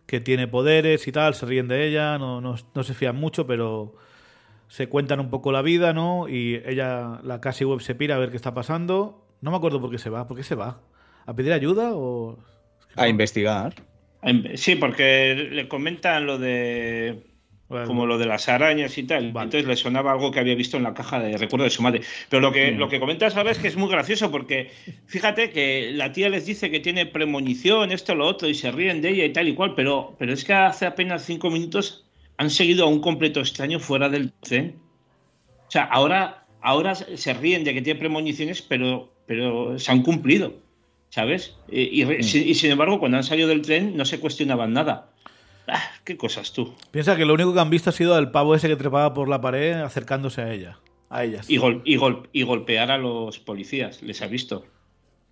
que tiene poderes y tal, se ríen de ella, no, no, no se fían mucho, pero se cuentan un poco la vida, ¿no? Y ella, la casi web se pira a ver qué está pasando. No me acuerdo por qué se va. ¿Por qué se va? ¿A pedir ayuda o...? a investigar. Sí, porque le comentan lo de como lo de las arañas y tal. Entonces le sonaba algo que había visto en la caja de recuerdo de su madre. Pero lo que, mm. lo que comentas ahora es que es muy gracioso porque fíjate que la tía les dice que tiene premonición, esto, lo otro, y se ríen de ella y tal y cual, pero, pero es que hace apenas cinco minutos han seguido a un completo extraño fuera del tren. O sea, ahora, ahora se ríen de que tiene premoniciones, pero, pero se han cumplido. ¿Sabes? Y, mm. y sin embargo, cuando han salido del tren no se cuestionaban nada. Ah, qué cosas tú. Piensa que lo único que han visto ha sido al pavo ese que trepaba por la pared acercándose a ella. A ellas. Y, y, golpear a los policías. Les ha visto.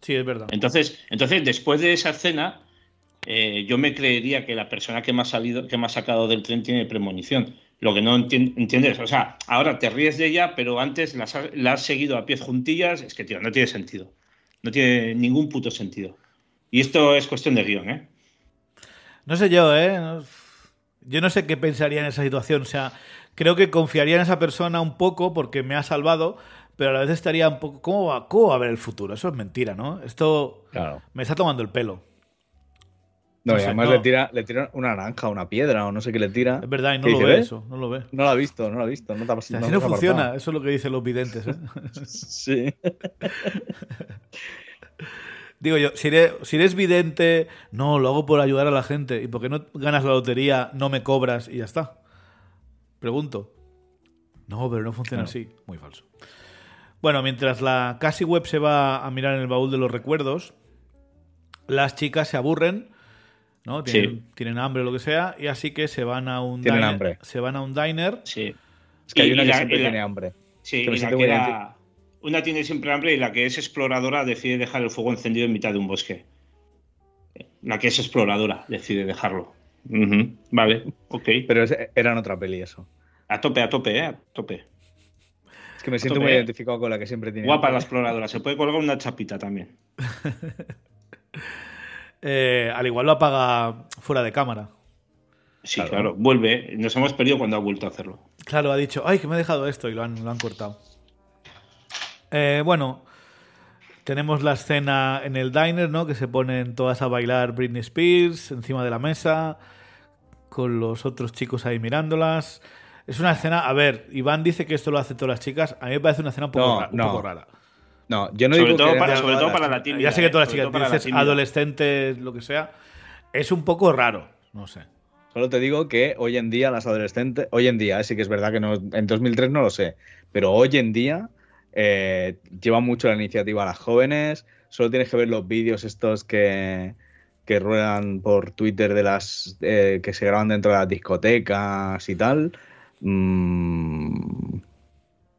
Sí, es verdad. Entonces, entonces después de esa escena, eh, yo me creería que la persona que me ha salido, que me ha sacado del tren tiene premonición. Lo que no entiendes, o sea, ahora te ríes de ella, pero antes la, la has seguido a pies juntillas. Es que, tío, no tiene sentido. No tiene ningún puto sentido. Y esto es cuestión de guion, ¿eh? No sé yo, ¿eh? Yo no sé qué pensaría en esa situación. O sea, creo que confiaría en esa persona un poco porque me ha salvado, pero a la vez estaría un poco. ¿Cómo va, cómo a ver el futuro? Eso es mentira, ¿no? Esto me está tomando el pelo. No, y además le, tira, le tira una naranja, una piedra o no sé qué le tira. Es verdad, y no lo ve eso, no lo ve. No lo ha visto, no lo ha visto. No así no, funciona, eso es lo que dicen los videntes. ¿eh? sí. Digo yo, si eres, vidente, no, lo hago por ayudar a la gente. ¿Y porque no ganas la lotería, no me cobras y ya está? Pregunto. No, pero no funciona así. Muy falso. Bueno, mientras la casi web se va a mirar en el baúl de los recuerdos, las chicas se aburren, ¿no? Tienen, hambre o lo que sea, y así que se van a un diner. Hambre. Se van a un diner. Sí. Es que hay una que siempre tiene hambre. Sí, y una tiene siempre hambre y la que es exploradora decide dejar el fuego encendido en mitad de un bosque. La que es exploradora decide dejarlo. Vale, ok. Pero era en otra peli eso. A tope, a tope, ¿eh? A tope. Es que me siento muy identificado con la que siempre tiene. Guapa la exploradora. Se puede colgar una chapita también. Eh, al igual lo apaga fuera de cámara. Sí, claro. Vuelve. Nos hemos perdido cuando ha vuelto a hacerlo. Claro, ha dicho, ay, que me he dejado esto y lo han, lo han cortado. Eh, bueno, tenemos la escena en el diner, ¿no? Que se ponen todas a bailar Britney Spears encima de la mesa, con los otros chicos ahí mirándolas. Es una escena, a ver, Iván dice que esto lo hacen todas las chicas, a mí me parece una escena un poco, rara. No, yo no sobre digo todo que para, sobre todo para la tímida. Ya sé que todas las chicas, dices adolescentes, lo que sea, es un poco raro, no sé. Solo te digo que hoy en día las adolescentes, hoy en día, sí que es verdad que no, en 2003 no lo sé, pero hoy en día eh, lleva mucho la iniciativa a las jóvenes. Solo tienes que ver los vídeos estos que, que ruedan por Twitter de las eh, que se graban dentro de las discotecas y tal. Mm,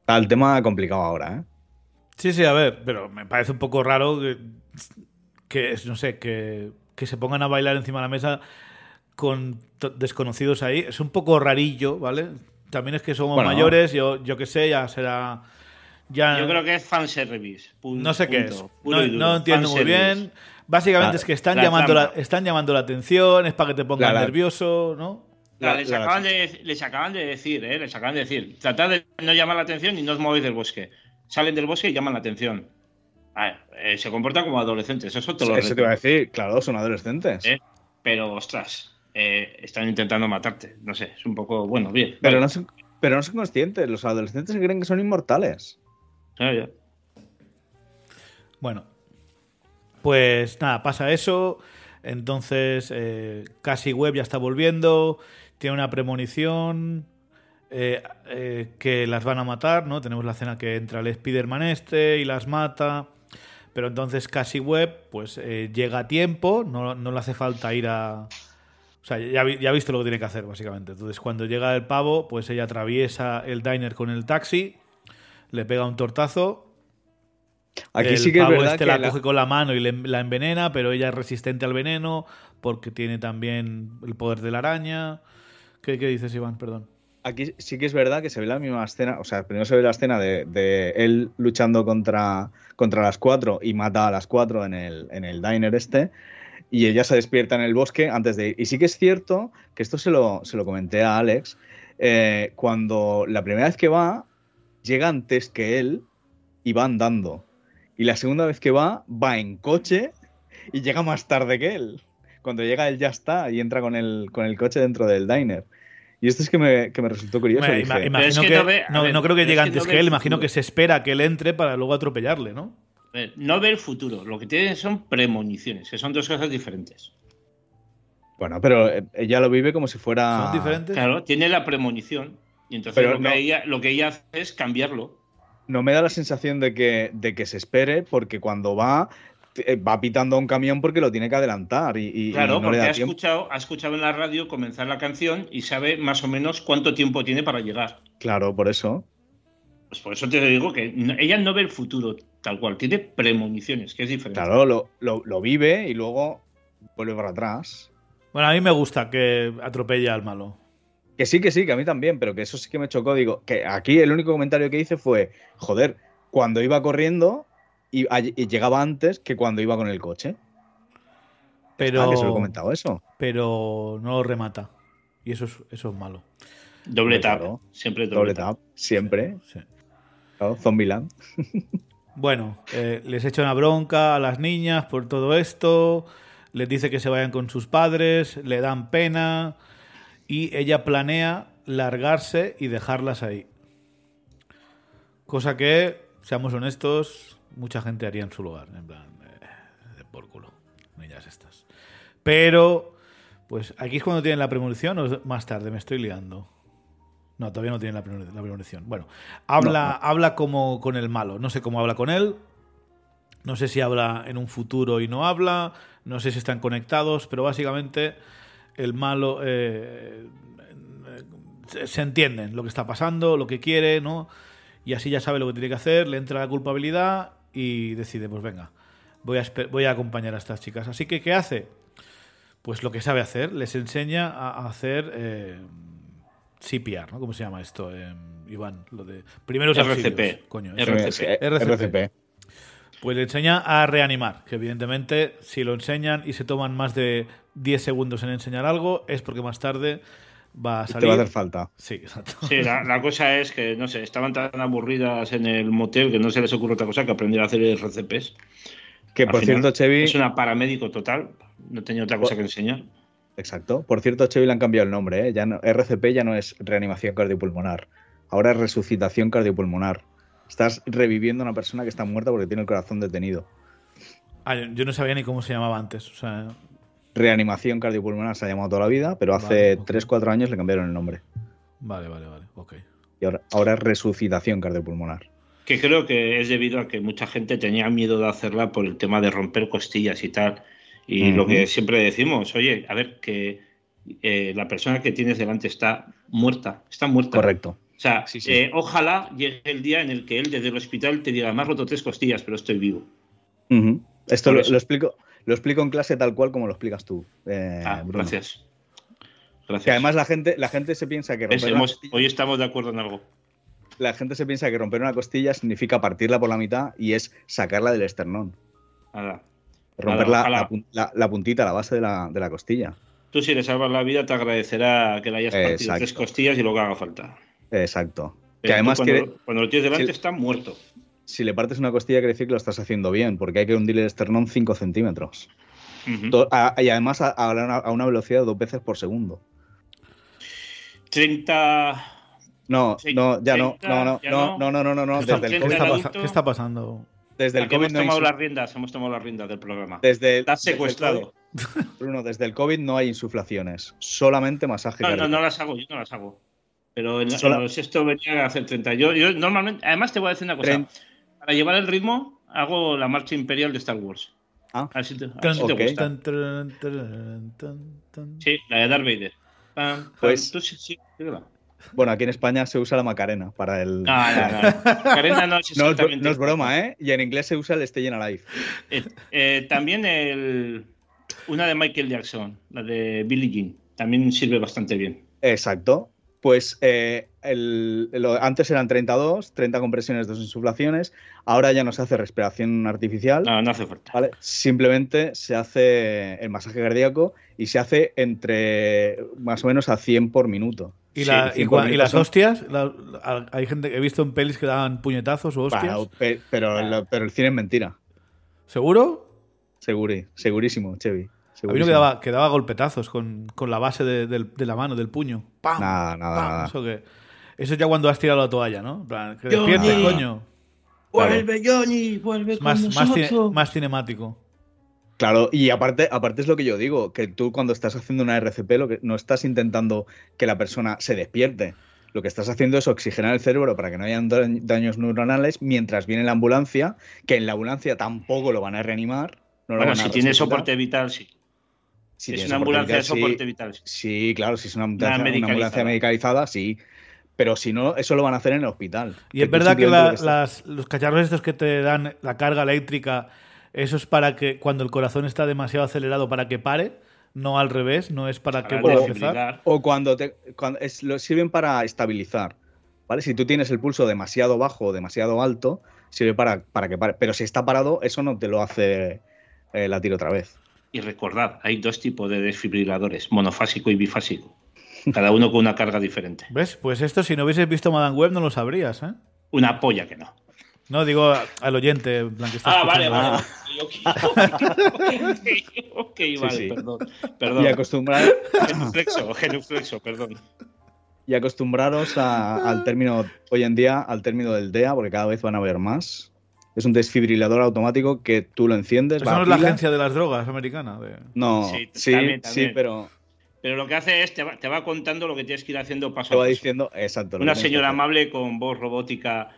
está el tema complicado ahora, ¿eh? Sí, sí, a ver, pero me parece un poco raro que, no sé, que, que, se pongan a bailar encima de la mesa con desconocidos ahí. Es un poco rarillo, ¿vale? También es que somos mayores, yo, yo qué sé, ya será yo creo que es fanservice. no sé qué es. No, entiendo muy bien. Básicamente es que están, llamando la, están llamando la atención, es para que te pongas nervioso, ¿no? les, acaban de, les, acaban de, decir, ¿eh? Les acaban de decir, tratad de no llamar la atención y no os movéis del bosque. Salen del bosque y llaman la atención. Eh, se comportan como adolescentes, eso te lo Eso te iba a decir, claro, son adolescentes. ¿Eh? Pero, ostras, eh, están intentando matarte. No sé, es un poco, bueno, bien. Pero, no son, pero no son conscientes, los adolescentes se creen que son inmortales. Bueno, pues nada, pasa eso. Entonces, eh, casi Web ya está volviendo. Tiene una premonición eh, eh, que las van a matar, ¿no? Tenemos la escena que entra el Spider-Man este y las mata. Pero entonces casi Web, pues llega a tiempo, no, le hace falta ir a. O sea, ya, ya ha visto lo que tiene que hacer, básicamente. Entonces, cuando llega el pavo, pues ella atraviesa el diner con el taxi le pega un tortazo Aquí el sí que es verdad este que la, coge con la mano y la envenena, pero ella es resistente al veneno porque tiene también el poder de la araña. ¿Qué, qué dices, Iván? Perdón. Aquí sí que es verdad que se ve la misma escena, o sea, primero se ve la escena de, él luchando contra, contra las cuatro y mata a las cuatro en el, en el diner este, y ella se despierta en el bosque antes de ir. Y sí que es cierto que esto se lo, se lo comenté a Alex, eh, cuando la primera vez que va, llega antes que él y va andando. Y la segunda vez que va, va en coche y llega más tarde que él. Cuando llega él ya está y entra con el, con el coche dentro del diner. Y esto es que me, que me resultó curioso. no, creo que llegue antes que, él, imagino que se espera que él entre para luego atropellarle, ¿no? No ve el futuro, lo que tiene son premoniciones, que son dos cosas diferentes. Bueno, pero eh, ella lo vive como si fuera. ¿Son diferentes? Claro, tiene la premonición. Y entonces lo, que ella, lo que ella hace es cambiarlo. No me da la sensación de que, de que se espere, porque cuando va eh, va pitando a un camión porque lo tiene que adelantar. Y, claro, porque ha, escuchado, ha escuchado en la radio comenzar la canción y sabe más o menos cuánto tiempo tiene para llegar. Claro, por eso. Pues por eso te digo que ella no ve el futuro tal cual, tiene premoniciones, que es diferente. Claro, lo, lo, vive y luego vuelve para atrás. Bueno, a mí me gusta que atropelle al malo. Que sí, que sí, que a mí también, pero que eso sí que me chocó. Digo, que aquí el único comentario que hice fue, joder, cuando iba corriendo y, llegaba antes que cuando iba con el coche. Pero, ah, que se lo he comentado eso. Pero no lo remata. Y eso es, eso es malo. Doble tap. Siempre doble, tap. Siempre. Sí. Zombieland. bueno, eh, les echa una bronca a las niñas por todo esto. Les dice que se vayan con sus padres. Le dan pena. Y ella planea largarse y dejarlas ahí. Cosa que, seamos honestos, mucha gente haría en su lugar, en plan, de por culo, niñas estas. Pero, pues aquí es cuando tienen la premonición o más tarde, me estoy liando. No, todavía no tienen la, premonición. Bueno, habla, habla como con el malo. No sé cómo habla con él. No sé si habla en un futuro y no habla. No sé si están conectados, pero básicamente el malo eh, se entienden lo que está pasando, lo que quiere, ¿no? Y así ya sabe lo que tiene que hacer, le entra la culpabilidad y decide, pues venga, voy a, voy a acompañar a estas chicas. Así que, ¿qué hace? Pues lo que sabe hacer, les enseña a hacer eh, CPR, ¿no? ¿Cómo se llama esto, eh, Iván? Lo de primeros RCP. Coño, RCP. RCP. Pues le enseña a reanimar, que evidentemente si lo enseñan y se toman más de 10 segundos en enseñar algo, es porque más tarde va a salir. Te va a hacer falta. Sí, exacto. Sí, la, cosa es que, no sé, estaban tan aburridas en el motel que no se les ocurre otra cosa que aprender a hacer RCPs. Que por cierto, Chevy. Es una paramédico total, no tenía otra cosa que enseñar. Exacto. Por cierto, Chevy le han cambiado el nombre, ¿eh? Ya no, RCP ya no es reanimación cardiopulmonar. Ahora es resucitación cardiopulmonar. Estás reviviendo a una persona que está muerta porque tiene el corazón detenido. Ah, yo no sabía ni cómo se llamaba antes. O sea, reanimación cardiopulmonar se ha llamado toda la vida, pero hace 3-4 años le cambiaron el nombre. Vale, vale, vale, ok. Y ahora, ahora, es resucitación cardiopulmonar. Que creo que es debido a que mucha gente tenía miedo de hacerla por el tema de romper costillas y tal. Y lo que siempre decimos, oye, a ver, que eh, la persona que tienes delante está muerta, está muerta. Correcto. O sea, eh, ojalá llegue el día en el que él desde el hospital te diga, me has roto tres costillas, pero estoy vivo. Esto lo, explico, lo explico en clase tal cual como lo explicas tú. Eh, ah, gracias. Gracias. Que además la gente, la gente se piensa que romper Hoy estamos de acuerdo en algo. La gente se piensa que romper una costilla significa partirla por la mitad y es sacarla del esternón. Romper la, puntita, la base de la, costilla. Tú si le salvas la vida te agradecerá que le hayas partido tres costillas y lo que haga falta. Exacto. Eh, que además cuando, lo tienes delante si, está muerto. Si le partes una costilla, quiere decir que lo estás haciendo bien, porque hay que hundir el esternón 5 centímetros. Y además a, a, una, velocidad de dos veces por segundo. 30. No, no, ya no, no, no, no, no, no, no, no, no, Desde el ¿Qué está pasando? Desde el COVID hemos tomado las riendas, hemos tomado las riendas del programa. Desde el, Estás secuestrado. Bruno, desde el COVID no hay insuflaciones, solamente masaje. No, no, no las hago, yo no las hago. Pero en, esto venía a hacer 30. Yo, yo normalmente, además te voy a decir una cosa para llevar el ritmo, hago la marcha imperial de Star Wars. Ah, a ver si te, gusta. Sí, la de Darth Vader. pues, sí, Bueno, aquí en España se usa la Macarena para el. No, no, no. Macarena no es No, es- no es broma, ¿eh? Y en inglés se usa el Stay Alive. Eh, eh, también el, una de Michael Jackson, la de Billie Jean, también sirve bastante bien. Exacto. Pues eh, el- lo- antes eran 32, 30 compresiones, dos insuflaciones. Ahora ya no se hace respiración artificial. No, no hace falta. ¿vale? Simplemente se hace el masaje cardíaco y se hace entre más o menos a 100 por minuto. ¿Y, Sí, la- y, cinco cua- y minutos las son- hostias? La- la- hay gente que he visto en pelis que daban puñetazos o hostias. Bueno, pe- pero, el- pero el cine es mentira. ¿Seguro? Seguri, segurísimo, Chevy. A mí no segurísimo. quedaba, quedaba golpetazos con, con la base de, de la mano, del puño. ¡Pam! Nada, nada, ¡Pam! nada. Eso, que, eso es ya cuando has tirado la toalla, ¿no? Que coño. Vuelve Johnny, vuelve con más, más, cine- más cinemático. Claro, y aparte, aparte es lo que yo digo, que tú cuando estás haciendo una RCP lo que no estás intentando que la persona se despierte. Lo que estás haciendo es oxigenar el cerebro para que no hayan da- daños neuronales mientras viene la ambulancia, que en la ambulancia tampoco lo van a reanimar. No Bueno, si tiene soporte vital, sí. Si es una soporte ambulancia de vital, sí. soporte vital. sí. Claro, si es una ambulancia, una medicalizada. ambulancia medicalizada, sí. Pero si no, eso lo van a hacer en el hospital. Y es verdad que la- las- los cacharros estos que te dan la carga eléctrica, eso es para que cuando el corazón está demasiado acelerado para que pare, no al revés, no es para que vuelva a desfibrilar. empezar. O cuando te cuando es- lo sirven para estabilizar. ¿Vale? Si tú tienes el pulso demasiado bajo o demasiado alto, sirve para, para que pare. Pero si está parado, eso no te lo hace eh, latir otra vez. Y recordad, hay dos tipos de desfibriladores, monofásico y bifásico. Cada uno con una carga diferente. ¿Ves? Pues esto, si no hubieses visto Madame Web, no lo sabrías, ¿eh? Una polla que no. No, digo al oyente, en plan que está Ah, vale, escuchando. vale. Ok, ok, vale, sí. perdón. Perdón. Y, acostumbrar, Genuflexo, genuflexo, perdón. y acostumbraros a- al término, hoy en día, al término del DEA, porque cada vez van a haber más. Es un desfibrilador automático que tú lo enciendes. Eso va no es la agencia de las drogas americana. de- No, Sí, sí, también, sí, también. pero Pero lo que hace es, te va, te va contando lo que tienes que ir haciendo paso te a va paso. diciendo, exacto. Una señora amable con voz robótica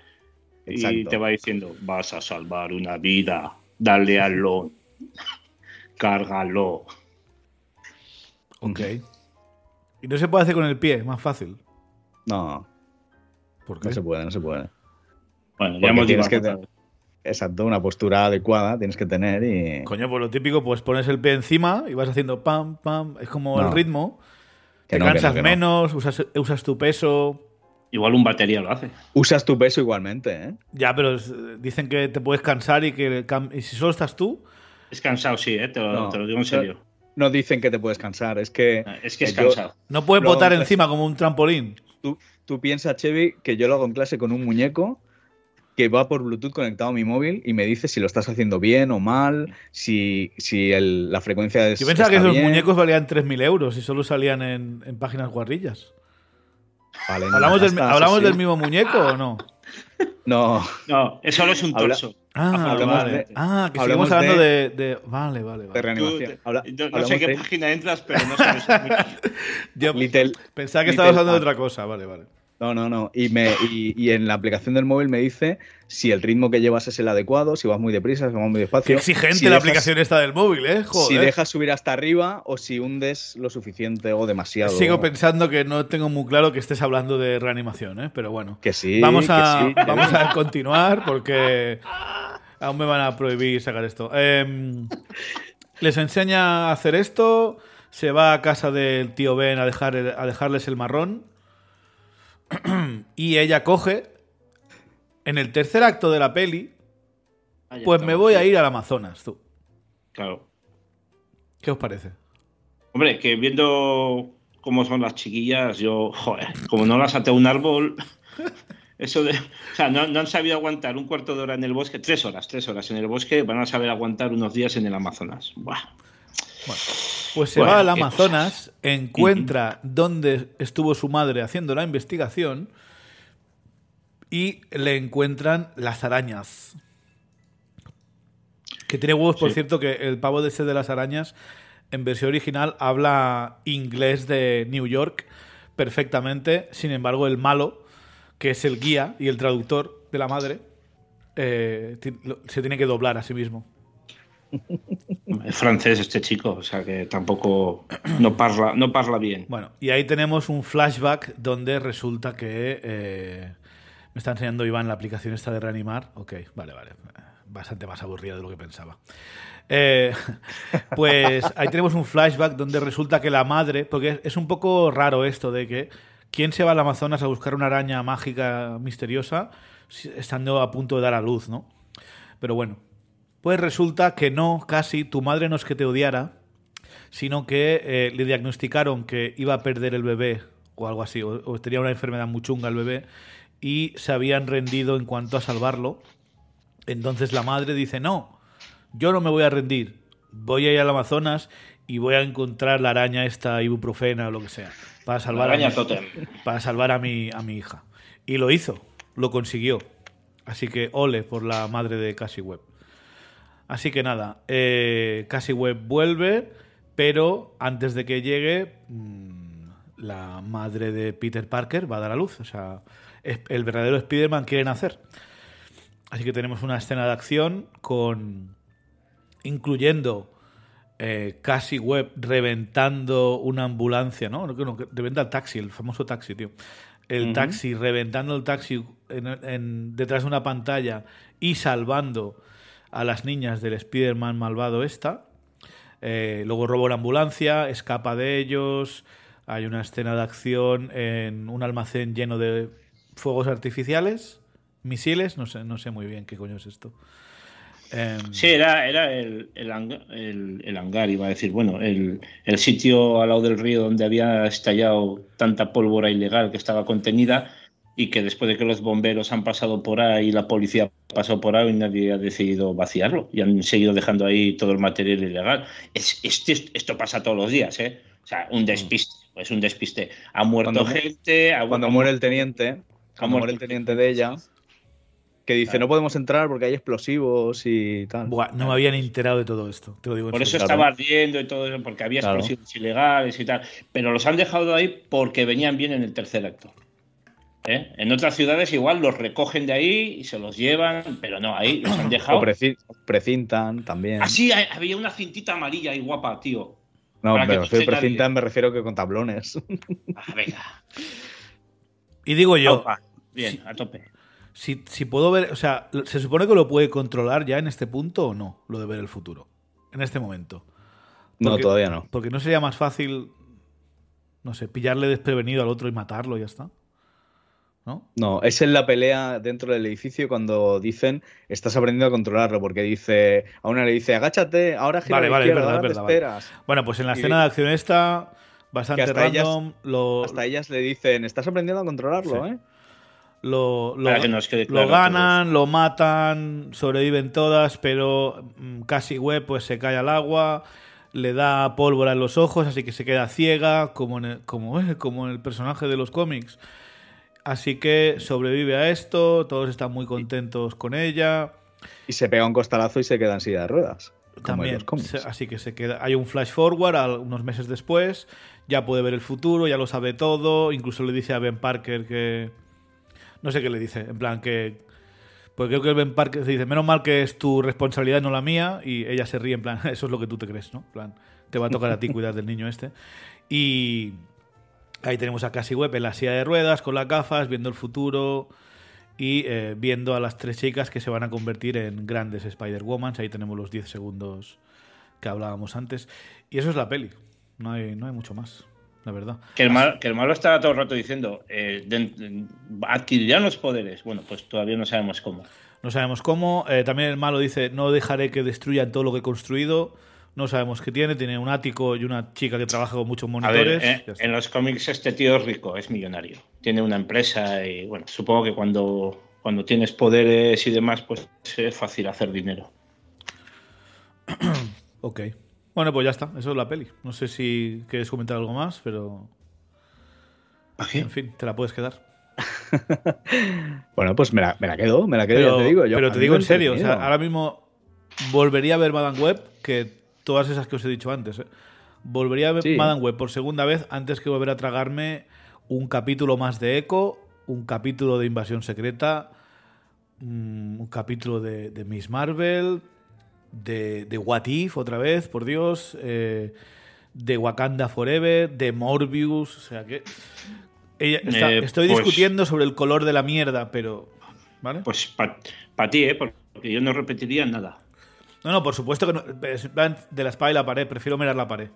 y Exacto. te va diciendo, vas a salvar una vida, dale al lo, cárgalo. Ok. Y no se puede hacer con el pie, más fácil. No, ¿Por qué? no se puede, no se puede. Bueno, ya hemos tienes que divagado. Exacto, una postura adecuada tienes que tener y. Coño, pues lo típico, pues pones el pie encima y vas haciendo pam, pam. Es como No. el ritmo. Que te no, que no, cansas que no. menos, usas, usas tu peso. Igual un batería lo hace. Usas tu peso igualmente, ¿eh? Ya, pero es- dicen que te puedes cansar y que y si solo estás tú, Es cansado, sí, ¿eh? te, lo, No. te lo digo en serio. No dicen que te puedes cansar, es que. Es que es yo- cansado. no puedes botar encima como un trampolín. Tú, tú piensas, Chevy, que yo lo hago en clase con un muñeco que va por Bluetooth conectado a mi móvil y me dice si lo estás haciendo bien o mal, si, si el- la frecuencia es. Yo pensaba que esos bien. muñecos valían 3.000 euros y solo salían en, en páginas guarrillas. Vale, ¿Hablamos, del, ¿hablamos sí. del mismo muñeco o no? No, No, eso solo es un Habla- torso. Ah, Hablamos vale. de- ah, que seguimos hablando de- de, de- Vale, vale, de vale. Tú, reanimación. te- Habla- yo no sé qué de página entras, pero no Little- pensaba que Little estabas hablando de otra cosa. Vale, vale. No, no, no. Y, me, y, y en la aplicación del móvil me dice si el ritmo que llevas es el adecuado, si vas muy deprisa, si vas muy despacio. Qué exigente si la dejas- aplicación esta del móvil, ¿eh? Joder. Si dejas subir hasta arriba o si hundes lo suficiente o demasiado. Sigo pensando que no tengo muy claro que estés hablando de reanimación, ¿eh? Pero bueno. Que sí. vamos, que a, sí. vamos a continuar porque aún me van a prohibir sacar esto. Em, les enseña a hacer esto. Se va a casa del tío Ben a, dejar a dejarles el marrón. y ella coge. En el tercer acto de la peli, pues me voy a ir al Amazonas, tú. Claro. ¿Qué os parece? Hombre, que viendo cómo son las chiquillas, yo, joder, como no las até un árbol, eso de. O sea, no, no han sabido aguantar un cuarto de hora en el bosque, tres horas, tres horas en el bosque, van a saber aguantar unos días en el Amazonas. Buah. Pues se Bueno, va al qué Amazonas, encuentra dónde estuvo su madre haciendo la investigación y le encuentran las arañas. Que tiene huevos, por Sí. cierto, que el pavo de ese de las arañas en versión original habla inglés de New York perfectamente. Sin embargo, el malo, que es el guía y el traductor de la madre, eh, se tiene que doblar a sí mismo. Es francés este chico, o sea que tampoco no parla, no parla bien. Bueno, y ahí tenemos un flashback donde resulta que eh, me está enseñando Iván la aplicación esta de reanimar. Ok, vale, vale. Bastante más aburrida de lo que pensaba. Eh, pues ahí tenemos un flashback donde resulta que la madre, porque es un poco raro esto de que quién se va al Amazonas a buscar una araña mágica misteriosa estando a punto de dar a luz, ¿no? Pero bueno, pues resulta que no, casi, tu madre no es que te odiara, sino que eh, le diagnosticaron que iba a perder el bebé o algo así, o, tenía una enfermedad muy chunga el bebé, y se habían rendido en cuanto a salvarlo. Entonces la madre dice, no, yo no me voy a rendir, voy a ir al Amazonas y voy a encontrar la araña esta ibuprofena o lo que sea, para salvar, a mi, para salvar a, mi, a mi hija. Y lo hizo, lo consiguió. Así que ole por la madre de Cassie Webb. Así que nada, eh, Cassie Webb vuelve, pero antes de que llegue, mm, la madre de Peter Parker va a dar a luz. O sea, el verdadero Spider-Man quiere nacer. Así que tenemos una escena de acción con. incluyendo eh, Cassie Webb reventando una ambulancia, ¿no? no, no reventa el taxi, el famoso taxi, tío. El taxi, reventando el taxi detrás de una pantalla y salvando a las niñas del Spider-Man malvado esta. Eh, luego roba una ambulancia, escapa de ellos. Hay una escena de acción en un almacén lleno de fuegos artificiales, misiles, no sé, no sé muy bien qué coño es esto. Em, sí, era, era el, el, hangar, iba a decir, bueno, el, el, sitio al lado del río donde había estallado tanta pólvora ilegal que estaba contenida y que después de que los bomberos han pasado por ahí y la policía pasó por ahí, nadie ha decidido vaciarlo y han seguido dejando ahí todo el material ilegal. Es, esto pasa todos los días, ¿eh? O sea, un despiste, es un despiste. Ha muerto gente. cuando muere el teniente, cuando muere el teniente de ella, que dice no podemos entrar porque hay explosivos y tal. no me habían enterado de todo esto, te lo digo. Por eso estaba ardiendo y todo eso, porque había explosivos ilegales y tal. Pero los han dejado ahí porque venían bien en el tercer acto. ¿Eh? En otras ciudades igual los recogen de ahí y se los llevan, pero no, ahí los han dejado. O precintan también. Así había una cintita amarilla y guapa, tío. No, pero si precintan me refiero que con tablones. Ah, venga. Y digo yo. bien, a tope. Si, puedo ver, o sea, ¿se supone que lo puede controlar ya en este punto o no? Lo de ver el futuro. En este momento. no, todavía no. Porque no sería más fácil, no sé, pillarle desprevenido al otro y matarlo y ya está. ¿No? No, es en la pelea dentro del edificio cuando dicen estás aprendiendo a controlarlo, porque dice, a una le dice, agáchate, ahora gira vale, vale, verdad, esperas. Bueno, pues en la escena de acción esta, bastante hasta random, ellas, lo... hasta ellas le dicen, estás aprendiendo a controlarlo, ¿eh? Lo, lo, ganan, lo matan, sobreviven todas, pero mm, casi web pues se cae al agua, le da pólvora en los ojos, así que se queda ciega, como como, como en el personaje de los cómics. Así que sobrevive a esto, todos están muy contentos con ella. Y se pega un costalazo y se queda en silla de ruedas. También, así que se queda. Hay un flash forward unos meses después, ya puede ver el futuro, ya lo sabe todo, incluso le dice a Ben Parker que. No sé qué le dice, en plan que. Pues creo que Ben Parker dice, menos mal que es tu responsabilidad, no la mía, y ella se ríe, en plan, eso es lo que tú te crees, ¿no? En plan, te va a tocar a ti cuidar del niño este. Y, Ahí tenemos a Cassie Webb en la silla de ruedas, con las gafas, viendo el futuro y eh, viendo a las tres chicas que se van a convertir en grandes Spider-Womans. Ahí tenemos los 10 segundos que hablábamos antes. Y eso es la peli. No hay, no hay mucho más, la verdad. Que el, mal, que el malo está todo el rato diciendo, eh, adquirirán los poderes. Bueno, pues todavía no sabemos cómo. No sabemos cómo. Eh, también el malo dice, no dejaré que destruyan todo lo que he construido no sabemos qué tiene, tiene un ático y una chica que trabaja con muchos monitores. Eh, en los cómics este tío es rico, es millonario, tiene una empresa y bueno, supongo que cuando, cuando tienes poderes y demás, pues es fácil hacer dinero. ok. Bueno, pues ya está, eso es la peli. No sé si quieres comentar algo más, pero... En fin, te la puedes quedar. bueno, pues me la, quedo, me la quedo, te digo. pero te digo en serio, ahora mismo volvería a ver Madame Web, que todas esas que os he dicho antes. ¿eh? Volvería a ver Madame Web por segunda vez antes que volver a tragarme un capítulo más de Echo, un capítulo de Invasión Secreta, mm, un capítulo de, Miss Marvel, de, de What If otra vez, por Dios, eh, de Wakanda Forever, de Morbius, o sea que... ella está- Eh, estoy pues- discutiendo sobre el color de la mierda, pero... ¿Vale? Pues para ti, ¿eh? Porque yo no repetiría nada. No, no, por supuesto que no, de la espada y la pared, prefiero mirar la pared.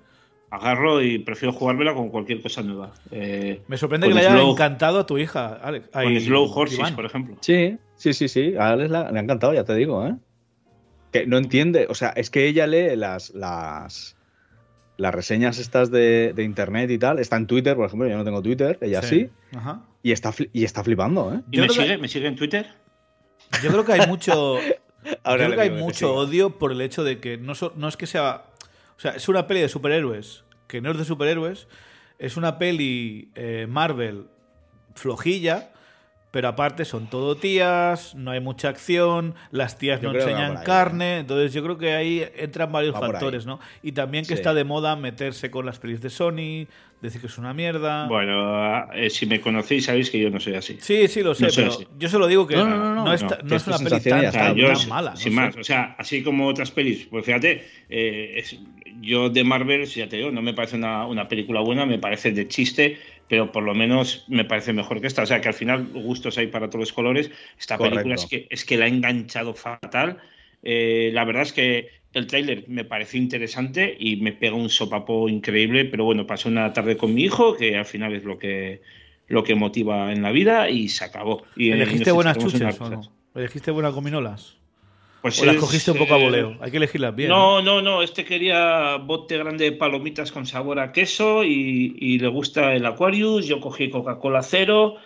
Agarro y prefiero jugármela con cualquier cosa nueva. Eh, Me sorprende que le haya Slow- encantado a tu hija, Alex. Con Slow Horses, Iván. por ejemplo. Sí, sí, sí, sí. A Alex la- le ha encantado, ya te digo, ¿eh? Que no entiende, o sea, es que ella lee las, las, las reseñas estas de, de internet y tal. Está en Twitter, por ejemplo, yo no tengo Twitter, ella sí, Ajá. y, está, y está flipando, ¿eh? ¿Y Yo me que- sigue? ¿Me sigue en Twitter? Yo creo que hay mucho. Ahora yo creo que hay que mucho odio por el hecho de que no, so- no es que sea. O sea, es una peli de superhéroes que no es de superhéroes. Es una peli eh, Marvel flojilla. Pero aparte son todo tías, no hay mucha acción, las tías Yo no enseñan ahí, carne, entonces yo creo que ahí entran varios Va factores, ¿no? Y también que Sí. está de moda meterse con las pelis de Sony, decir que es una mierda. Bueno, eh, si me conocéis sabéis que yo no soy así. Sí, sí, lo sé, No sé, pero yo solo digo que No, no, no, no, no, está- no, no que es una peli tan, tan- yo, tan mala. no sin sé. más, o sea, así como otras pelis, pues fíjate, eh, es- yo de Marvel, ya te digo, no me parece una, una película buena, me parece de chiste, pero por lo menos me parece mejor que esta. O sea, que al final gustos hay para todos los colores. Esta película Correcto. es que, es que la ha enganchado fatal. Eh, la verdad es que el tráiler me pareció interesante y me pega un sopapo increíble, pero bueno, pasé una tarde con mi hijo, que al final es lo que lo que motiva en la vida y se acabó. Y, ¿Elegiste buenas chuches o no? ¿Elegiste buenas gominolas? Pues ¿O las cogiste un poco a eh, voleo? Hay que elegirlas bien. No, no, no. Este quería bote grande de palomitas con sabor a queso y, y le gusta el Aquarius. Yo cogí Coca-Cola cero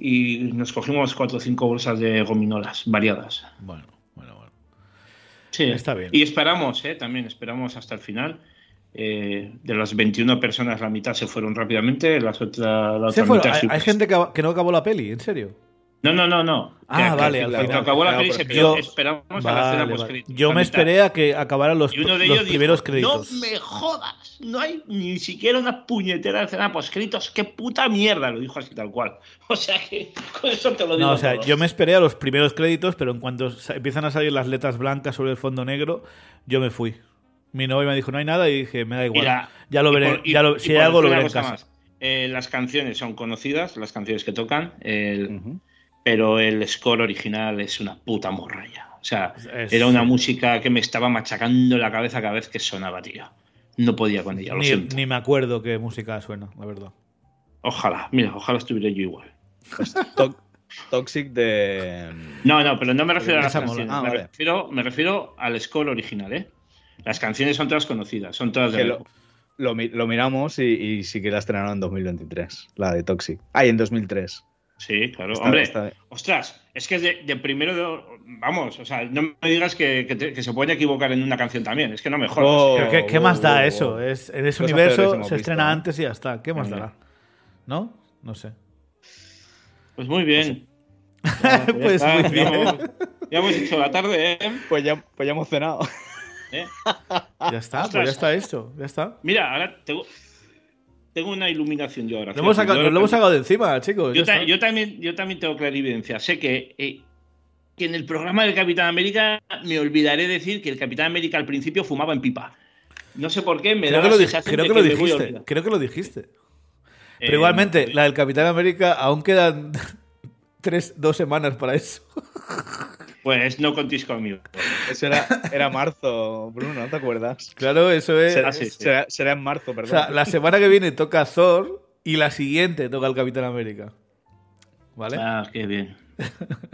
y nos cogimos cuatro o cinco bolsas de gominolas variadas. Bueno, bueno, bueno. Sí, Está bien. Y esperamos, ¿eh? también esperamos hasta el final. Eh, de las 21 personas, la mitad se fueron rápidamente, las otra, la otra mitad Hay, sí, hay pues. gente que, que no acabó la peli, ¿en serio? No, no, no, no. Ah, Que- vale, que- al que final. acabó la Claro, peli se. Yo- Esperamos a la Vale, escena vale. Yo me esperé a que acabaran los, Y uno de los ellos dijo, primeros créditos. No me jodas, no hay ni siquiera una puñetera escena poscritos. Qué puta mierda, lo dijo así tal cual. O sea que con eso te lo digo. No, o sea, todo. yo me esperé a los primeros créditos, pero en cuanto empiezan a salir las letras blancas sobre el fondo negro, yo me fui. Mi novia me dijo, no hay nada, y dije, me da igual. Ya lo veré. por- y- ya lo- y si hay algo, lo veré en casa. más, eh, las canciones son conocidas, las canciones que tocan, el-. Pero el score original es una puta morralla. O sea, Es- era una música que me estaba machacando la cabeza cada vez que sonaba, tío. No podía con ella, lo Ni, siento. ni me acuerdo qué música suena, la verdad. Ojalá, mira, ojalá estuviera yo igual. To- Toxic de. No, no, pero no me refiero a las canciones. Ah, me, vale. refiero, me refiero al score original, ¿eh? Las canciones son todas conocidas, son todas de lo, miramos y, y sí que la estrenaron en 2023, la de Toxic. Ah, y en 2003. Sí, claro. Está- Hombre, está- ostras, es que es de, de primero de- Vamos, o sea, no me digas que, que te- que se puede equivocar en una canción también, es que no me jodas. Oh. Pero ¿Qué, qué más da oh, eso? oh. Es, en ese Cosas universo se estrena visto, antes y ya está. ¿Qué más Venga. dará? ¿No? No sé. Pues muy bien. Ya, ya Pues está, muy ya bien. hemos- Ya hemos hecho la tarde, ¿eh? Pues ya, pues ya hemos cenado. ¿Eh? Ya está, pues Ostras. ya está esto. Ya está. Mira, ahora tengo, tengo una iluminación yo ahora. Lo hemos sacado, lo hemos sacado de encima, chicos. Yo, ta- también, yo también tengo clarividencia. Sé que, eh, que en el programa del Capitán América me olvidaré decir que el Capitán América al principio fumaba en pipa. No sé por qué, me Creo da que, la lo, dij- sensación creo de que lo dijiste. olvidar. Creo que lo dijiste. Eh, Pero igualmente, la del Capitán América, aún quedan tres, dos semanas para eso. Pues no contéis conmigo. Eso era, era marzo, Bruno, ¿no te acuerdas? Claro, eso es. Será, sí. en marzo, O perdón. sea, la semana que viene toca Thor y la siguiente toca el Capitán América. ¿Vale? Ah, qué bien,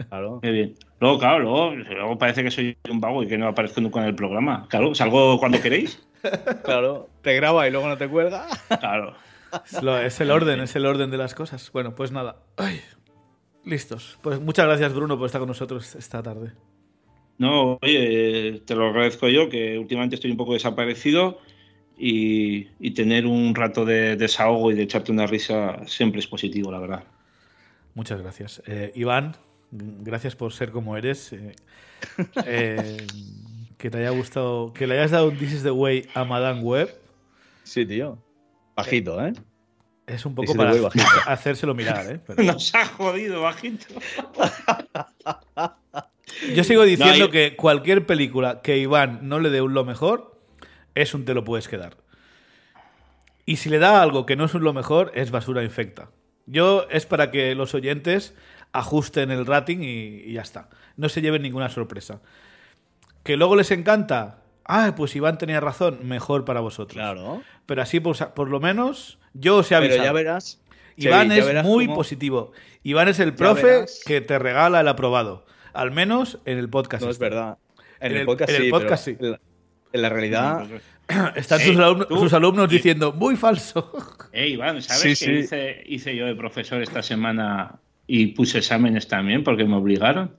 Claro. qué bien. Luego, claro, luego, luego parece que soy un vago y que no aparezco nunca en el programa. Claro, salgo cuando queréis. Claro, te graba y luego no te cuelga. Claro. Es el orden, es el orden de las cosas. Bueno, pues nada. Ay, listos. Pues muchas gracias, Bruno, por estar con nosotros esta tarde. No, oye, te lo agradezco yo, que últimamente estoy un poco desaparecido y, y tener un rato de desahogo y de echarte una risa siempre es positivo, la verdad. Muchas gracias. Eh, Iván, gracias por ser como eres. eh, eh, que te haya gustado, que le hayas dado un This is the Way a Madame Web. Sí, tío. Bajito, ¿eh? Es un poco para hacérselo mirar, ¿eh? Pero- Nos ha jodido, bajito. Yo sigo diciendo No, que cualquier película que Iván no le dé un lo mejor, es un te lo puedes quedar. Y si le da algo que no es un lo mejor, es basura infecta. Yo es para que los oyentes ajusten el rating y, y ya está. No se lleven ninguna sorpresa. Que luego les encanta. Ah, pues Iván tenía razón. Mejor para vosotros. Claro. Pero así, por, por lo menos, yo os he Pero avisado. ya verás. Iván ya es verás muy cómo- positivo. Iván es el profe que te regala el aprobado. Al menos en el podcast. No es este. verdad. En, En el, el- podcast en el sí. podcast pero sí. En la, en la realidad. Están Sí, sus, alumnos, tú- sus alumnos diciendo, muy falso. Eh, Iván, ¿sabes Sí, sí. Hice, hice yo de profesor esta semana y puse exámenes también porque me obligaron?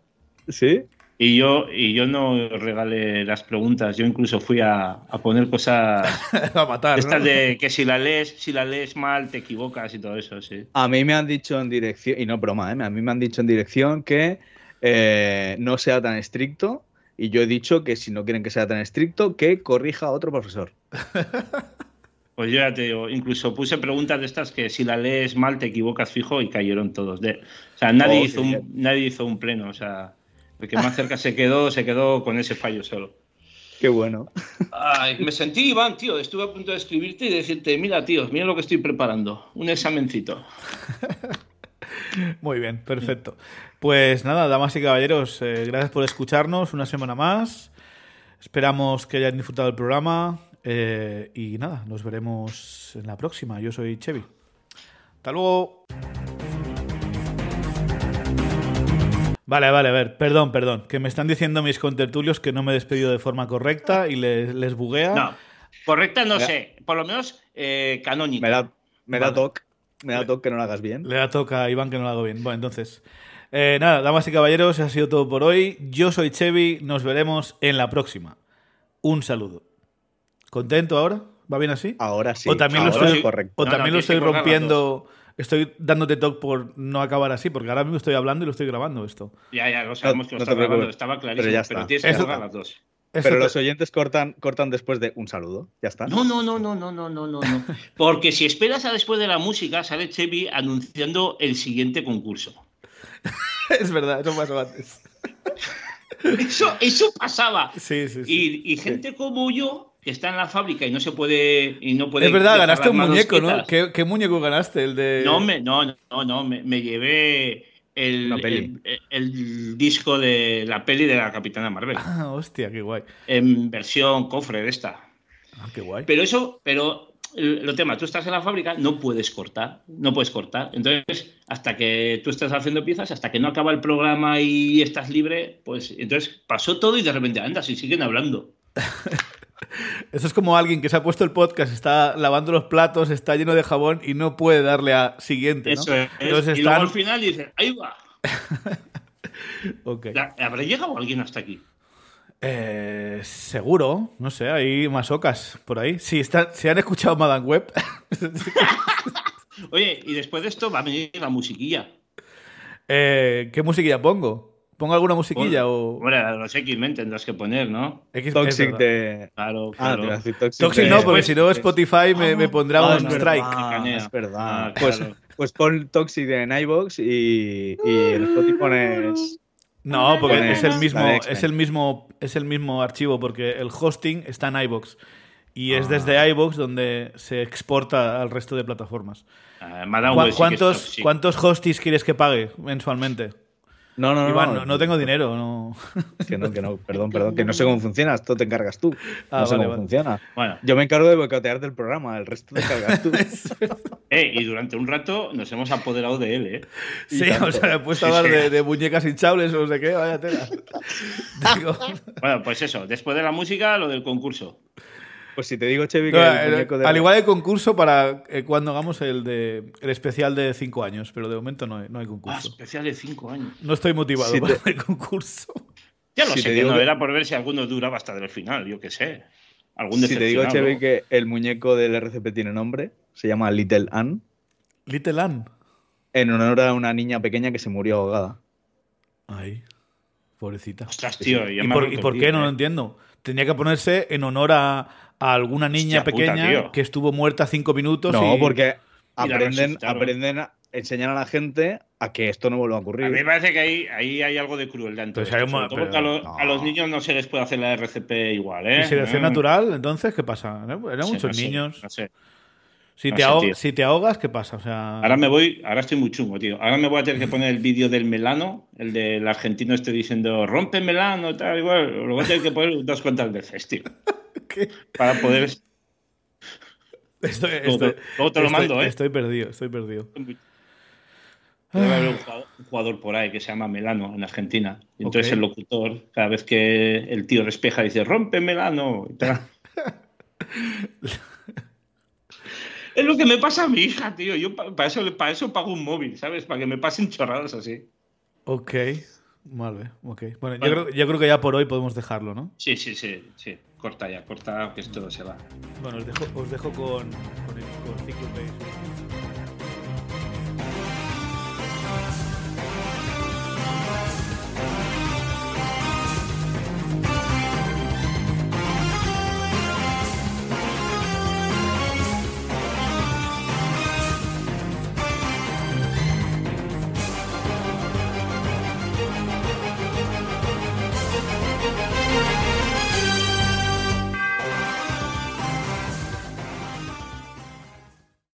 Sí. Y yo, y yo no regalé las preguntas, yo incluso fui a, a poner cosas a matar. ¿no? estas de que si la lees, si la lees mal te equivocas y todo eso, sí. A mí me han dicho en dirección, y no broma, ¿eh? a mí me han dicho en dirección que eh, no sea tan estricto. Y yo he dicho que si no quieren que sea tan estricto, que corrija a otro profesor. Pues yo ya te digo, incluso puse preguntas de estas que si la lees mal te equivocas fijo y cayeron todos. De, o sea, nadie, Oh, hizo qué un, bien. nadie hizo un pleno, o sea, el que más cerca se quedó, se quedó con ese fallo solo. Qué bueno. Ay, me sentí, Iván, tío. Estuve a punto de escribirte y decirte, mira, tío, mira lo que estoy preparando. Un examencito. Muy bien, perfecto. Pues nada, damas y caballeros, eh, gracias por escucharnos una semana más. Esperamos que hayan disfrutado del programa. eh, y nada, nos veremos en la próxima. Yo soy Chevy. Hasta luego. Vale, vale, a ver, perdón, perdón. Que me están diciendo mis contertulios que no me he despedido de forma correcta y les, les buguea. No, correcta no sé. Por lo menos eh, canónica. Me da, me da toque. Me da toque que no lo hagas bien. Le da toca a Iván que no lo hago bien. Bueno, entonces. eh, nada, damas y caballeros, eso ha sido todo por hoy. Yo soy Chevy, nos veremos en la próxima. Un saludo. ¿Contento ahora? ¿Va bien así? Ahora sí. o también lo ahora estoy, o también no, lo estoy rompiendo estoy dándote talk por no acabar así, porque ahora mismo estoy hablando y lo estoy grabando esto. Ya, ya, lo sabemos que lo no estás grabando, estaba clarísimo, pero, ya está. pero tienes que grabar las dos. Pero los oyentes cortan, cortan después de un saludo, ya está. No, no, no, no, no, no, no, no. Porque si esperas a después de la música, sale Chevy anunciando el siguiente concurso. es verdad, eso pasó antes. eso, pasaba. Sí, sí, sí. Y, gente como yo que está en la fábrica y no se puede. Y no puede es verdad, ganaste un muñeco, ¿no? ¿Qué, qué muñeco ganaste? El de. No, me, no, no, no, me, me llevé el, el, el disco de la peli de la Capitana Marvel. Ah, hostia, qué guay. En versión cofre de esta. Ah, qué guay. Pero eso, pero lo tema, tú estás en la fábrica, no puedes cortar, no puedes cortar. Entonces, hasta que tú estás haciendo piezas, hasta que no acaba el programa y estás libre, pues entonces pasó todo y de repente andas y siguen hablando. Eso es como alguien que se ha puesto el podcast, está lavando los platos, está lleno de jabón y no puede darle a siguiente, ¿no? Eso es. Entonces Y luego al final dices, ahí va. Ok. ¿La- ¿Habrá llegado alguien hasta aquí? Eh, seguro, no sé, hay masocas por ahí. Si, están, si han escuchado Madame Web, Oye, y después de esto va a venir la musiquilla. eh, ¿qué musiquilla pongo? ¿Pongo alguna musiquilla o...? Hombre, los X-Men tendrás que poner, ¿no? X- es Toxic de. Claro, Ah, claro. te iba a decir Toxic. Toxic de- no, porque si no Spotify me, me pondrá Ah, un es strike. verdad, es verdad. Ah, pues, claro. pues pon Toxic de Nightbox y, y en Spotify pones. No, porque es el mismo, es el mismo, es el mismo archivo, porque el hosting está en iBox y es desde iBox donde se exporta al resto de plataformas. Ah, Madame ¿Cuá- Web sí que es ¿Cuántos. ¿Cuántos hostis quieres que pague mensualmente? No, no, no. Iván, no, no tengo dinero. No. Que no, que no, perdón, perdón, que no sé cómo funciona, esto te encargas tú. Ah, no sé vale, cómo vale. funciona. Bueno, Yo me encargo de boicotear del programa, el resto te encargas tú. eh, y durante un rato nos hemos apoderado de él, ¿eh? Y Sí, tanto. o sea, he puesto a hablar de, de muñecas hinchables o no sé qué, vaya tela. Digo, Bueno, pues eso, después de la música, lo del concurso. Pues si te digo, Chevy, no, que el eh, muñeco de. al igual hay concurso para eh, cuando hagamos el de el especial de 5 años, pero de momento no hay, no hay Ah, concurso. especial de 5 años. No estoy motivado Si para te- el concurso. Ya lo Si sé que no que- era por ver si alguno duraba hasta el final, yo qué sé. Algún Si te digo. Chevy, que el muñeco del RCP tiene nombre, se llama Little Anne, Little Ann. en honor a una niña pequeña que se murió ahogada. Ay, pobrecita. Ostras, tío, ya ¿Y me ha por, y por qué? No lo entiendo. Tenía que ponerse en honor a, a alguna niña Hostia puta, pequeña tío. que estuvo muerta cinco minutos. No, y- porque Y aprenden, aprenden, a, enseñar a la gente a que esto no vuelva a ocurrir. A mí me parece que ahí, ahí hay algo de crueldad. En todo Pues hay pero- a, los- no. a los niños no se les puede hacer la RCP igual, ¿eh? ¿Y selección ¿Eh? natural? Entonces, ¿qué pasa? Eran sé, muchos no sé, niños. no sé. Si, no te sé, si te ahogas, ¿qué pasa? O sea, Ahora me voy, ahora estoy muy chungo, tío. Ahora me voy a tener que poner el vídeo del melano, el del argentino este diciendo rompe melano, tal, igual. Lo voy a tener que poner unas cuantas veces, tío. ¿Qué? Para poder. estoy, Luego te- estoy- luego te lo estoy- mando, ¿eh? Estoy perdido, estoy perdido. Debe haber un jugador, un jugador por ahí que se llama Melano en Argentina. Y entonces el locutor, cada vez que el tío despeja, dice rompe Melano. y tal. es lo que me pasa a mi hija, tío. Yo pa- para eso, para eso pago un móvil, ¿sabes? Para que me pasen chorradas así. Ok, vale, ok. Bueno, yo, creo, yo creo que ya por hoy podemos dejarlo, ¿no? Sí, sí, sí, sí. Corta ya, corta, que esto se va. Bueno, os dejo, os dejo con, con, el- con su-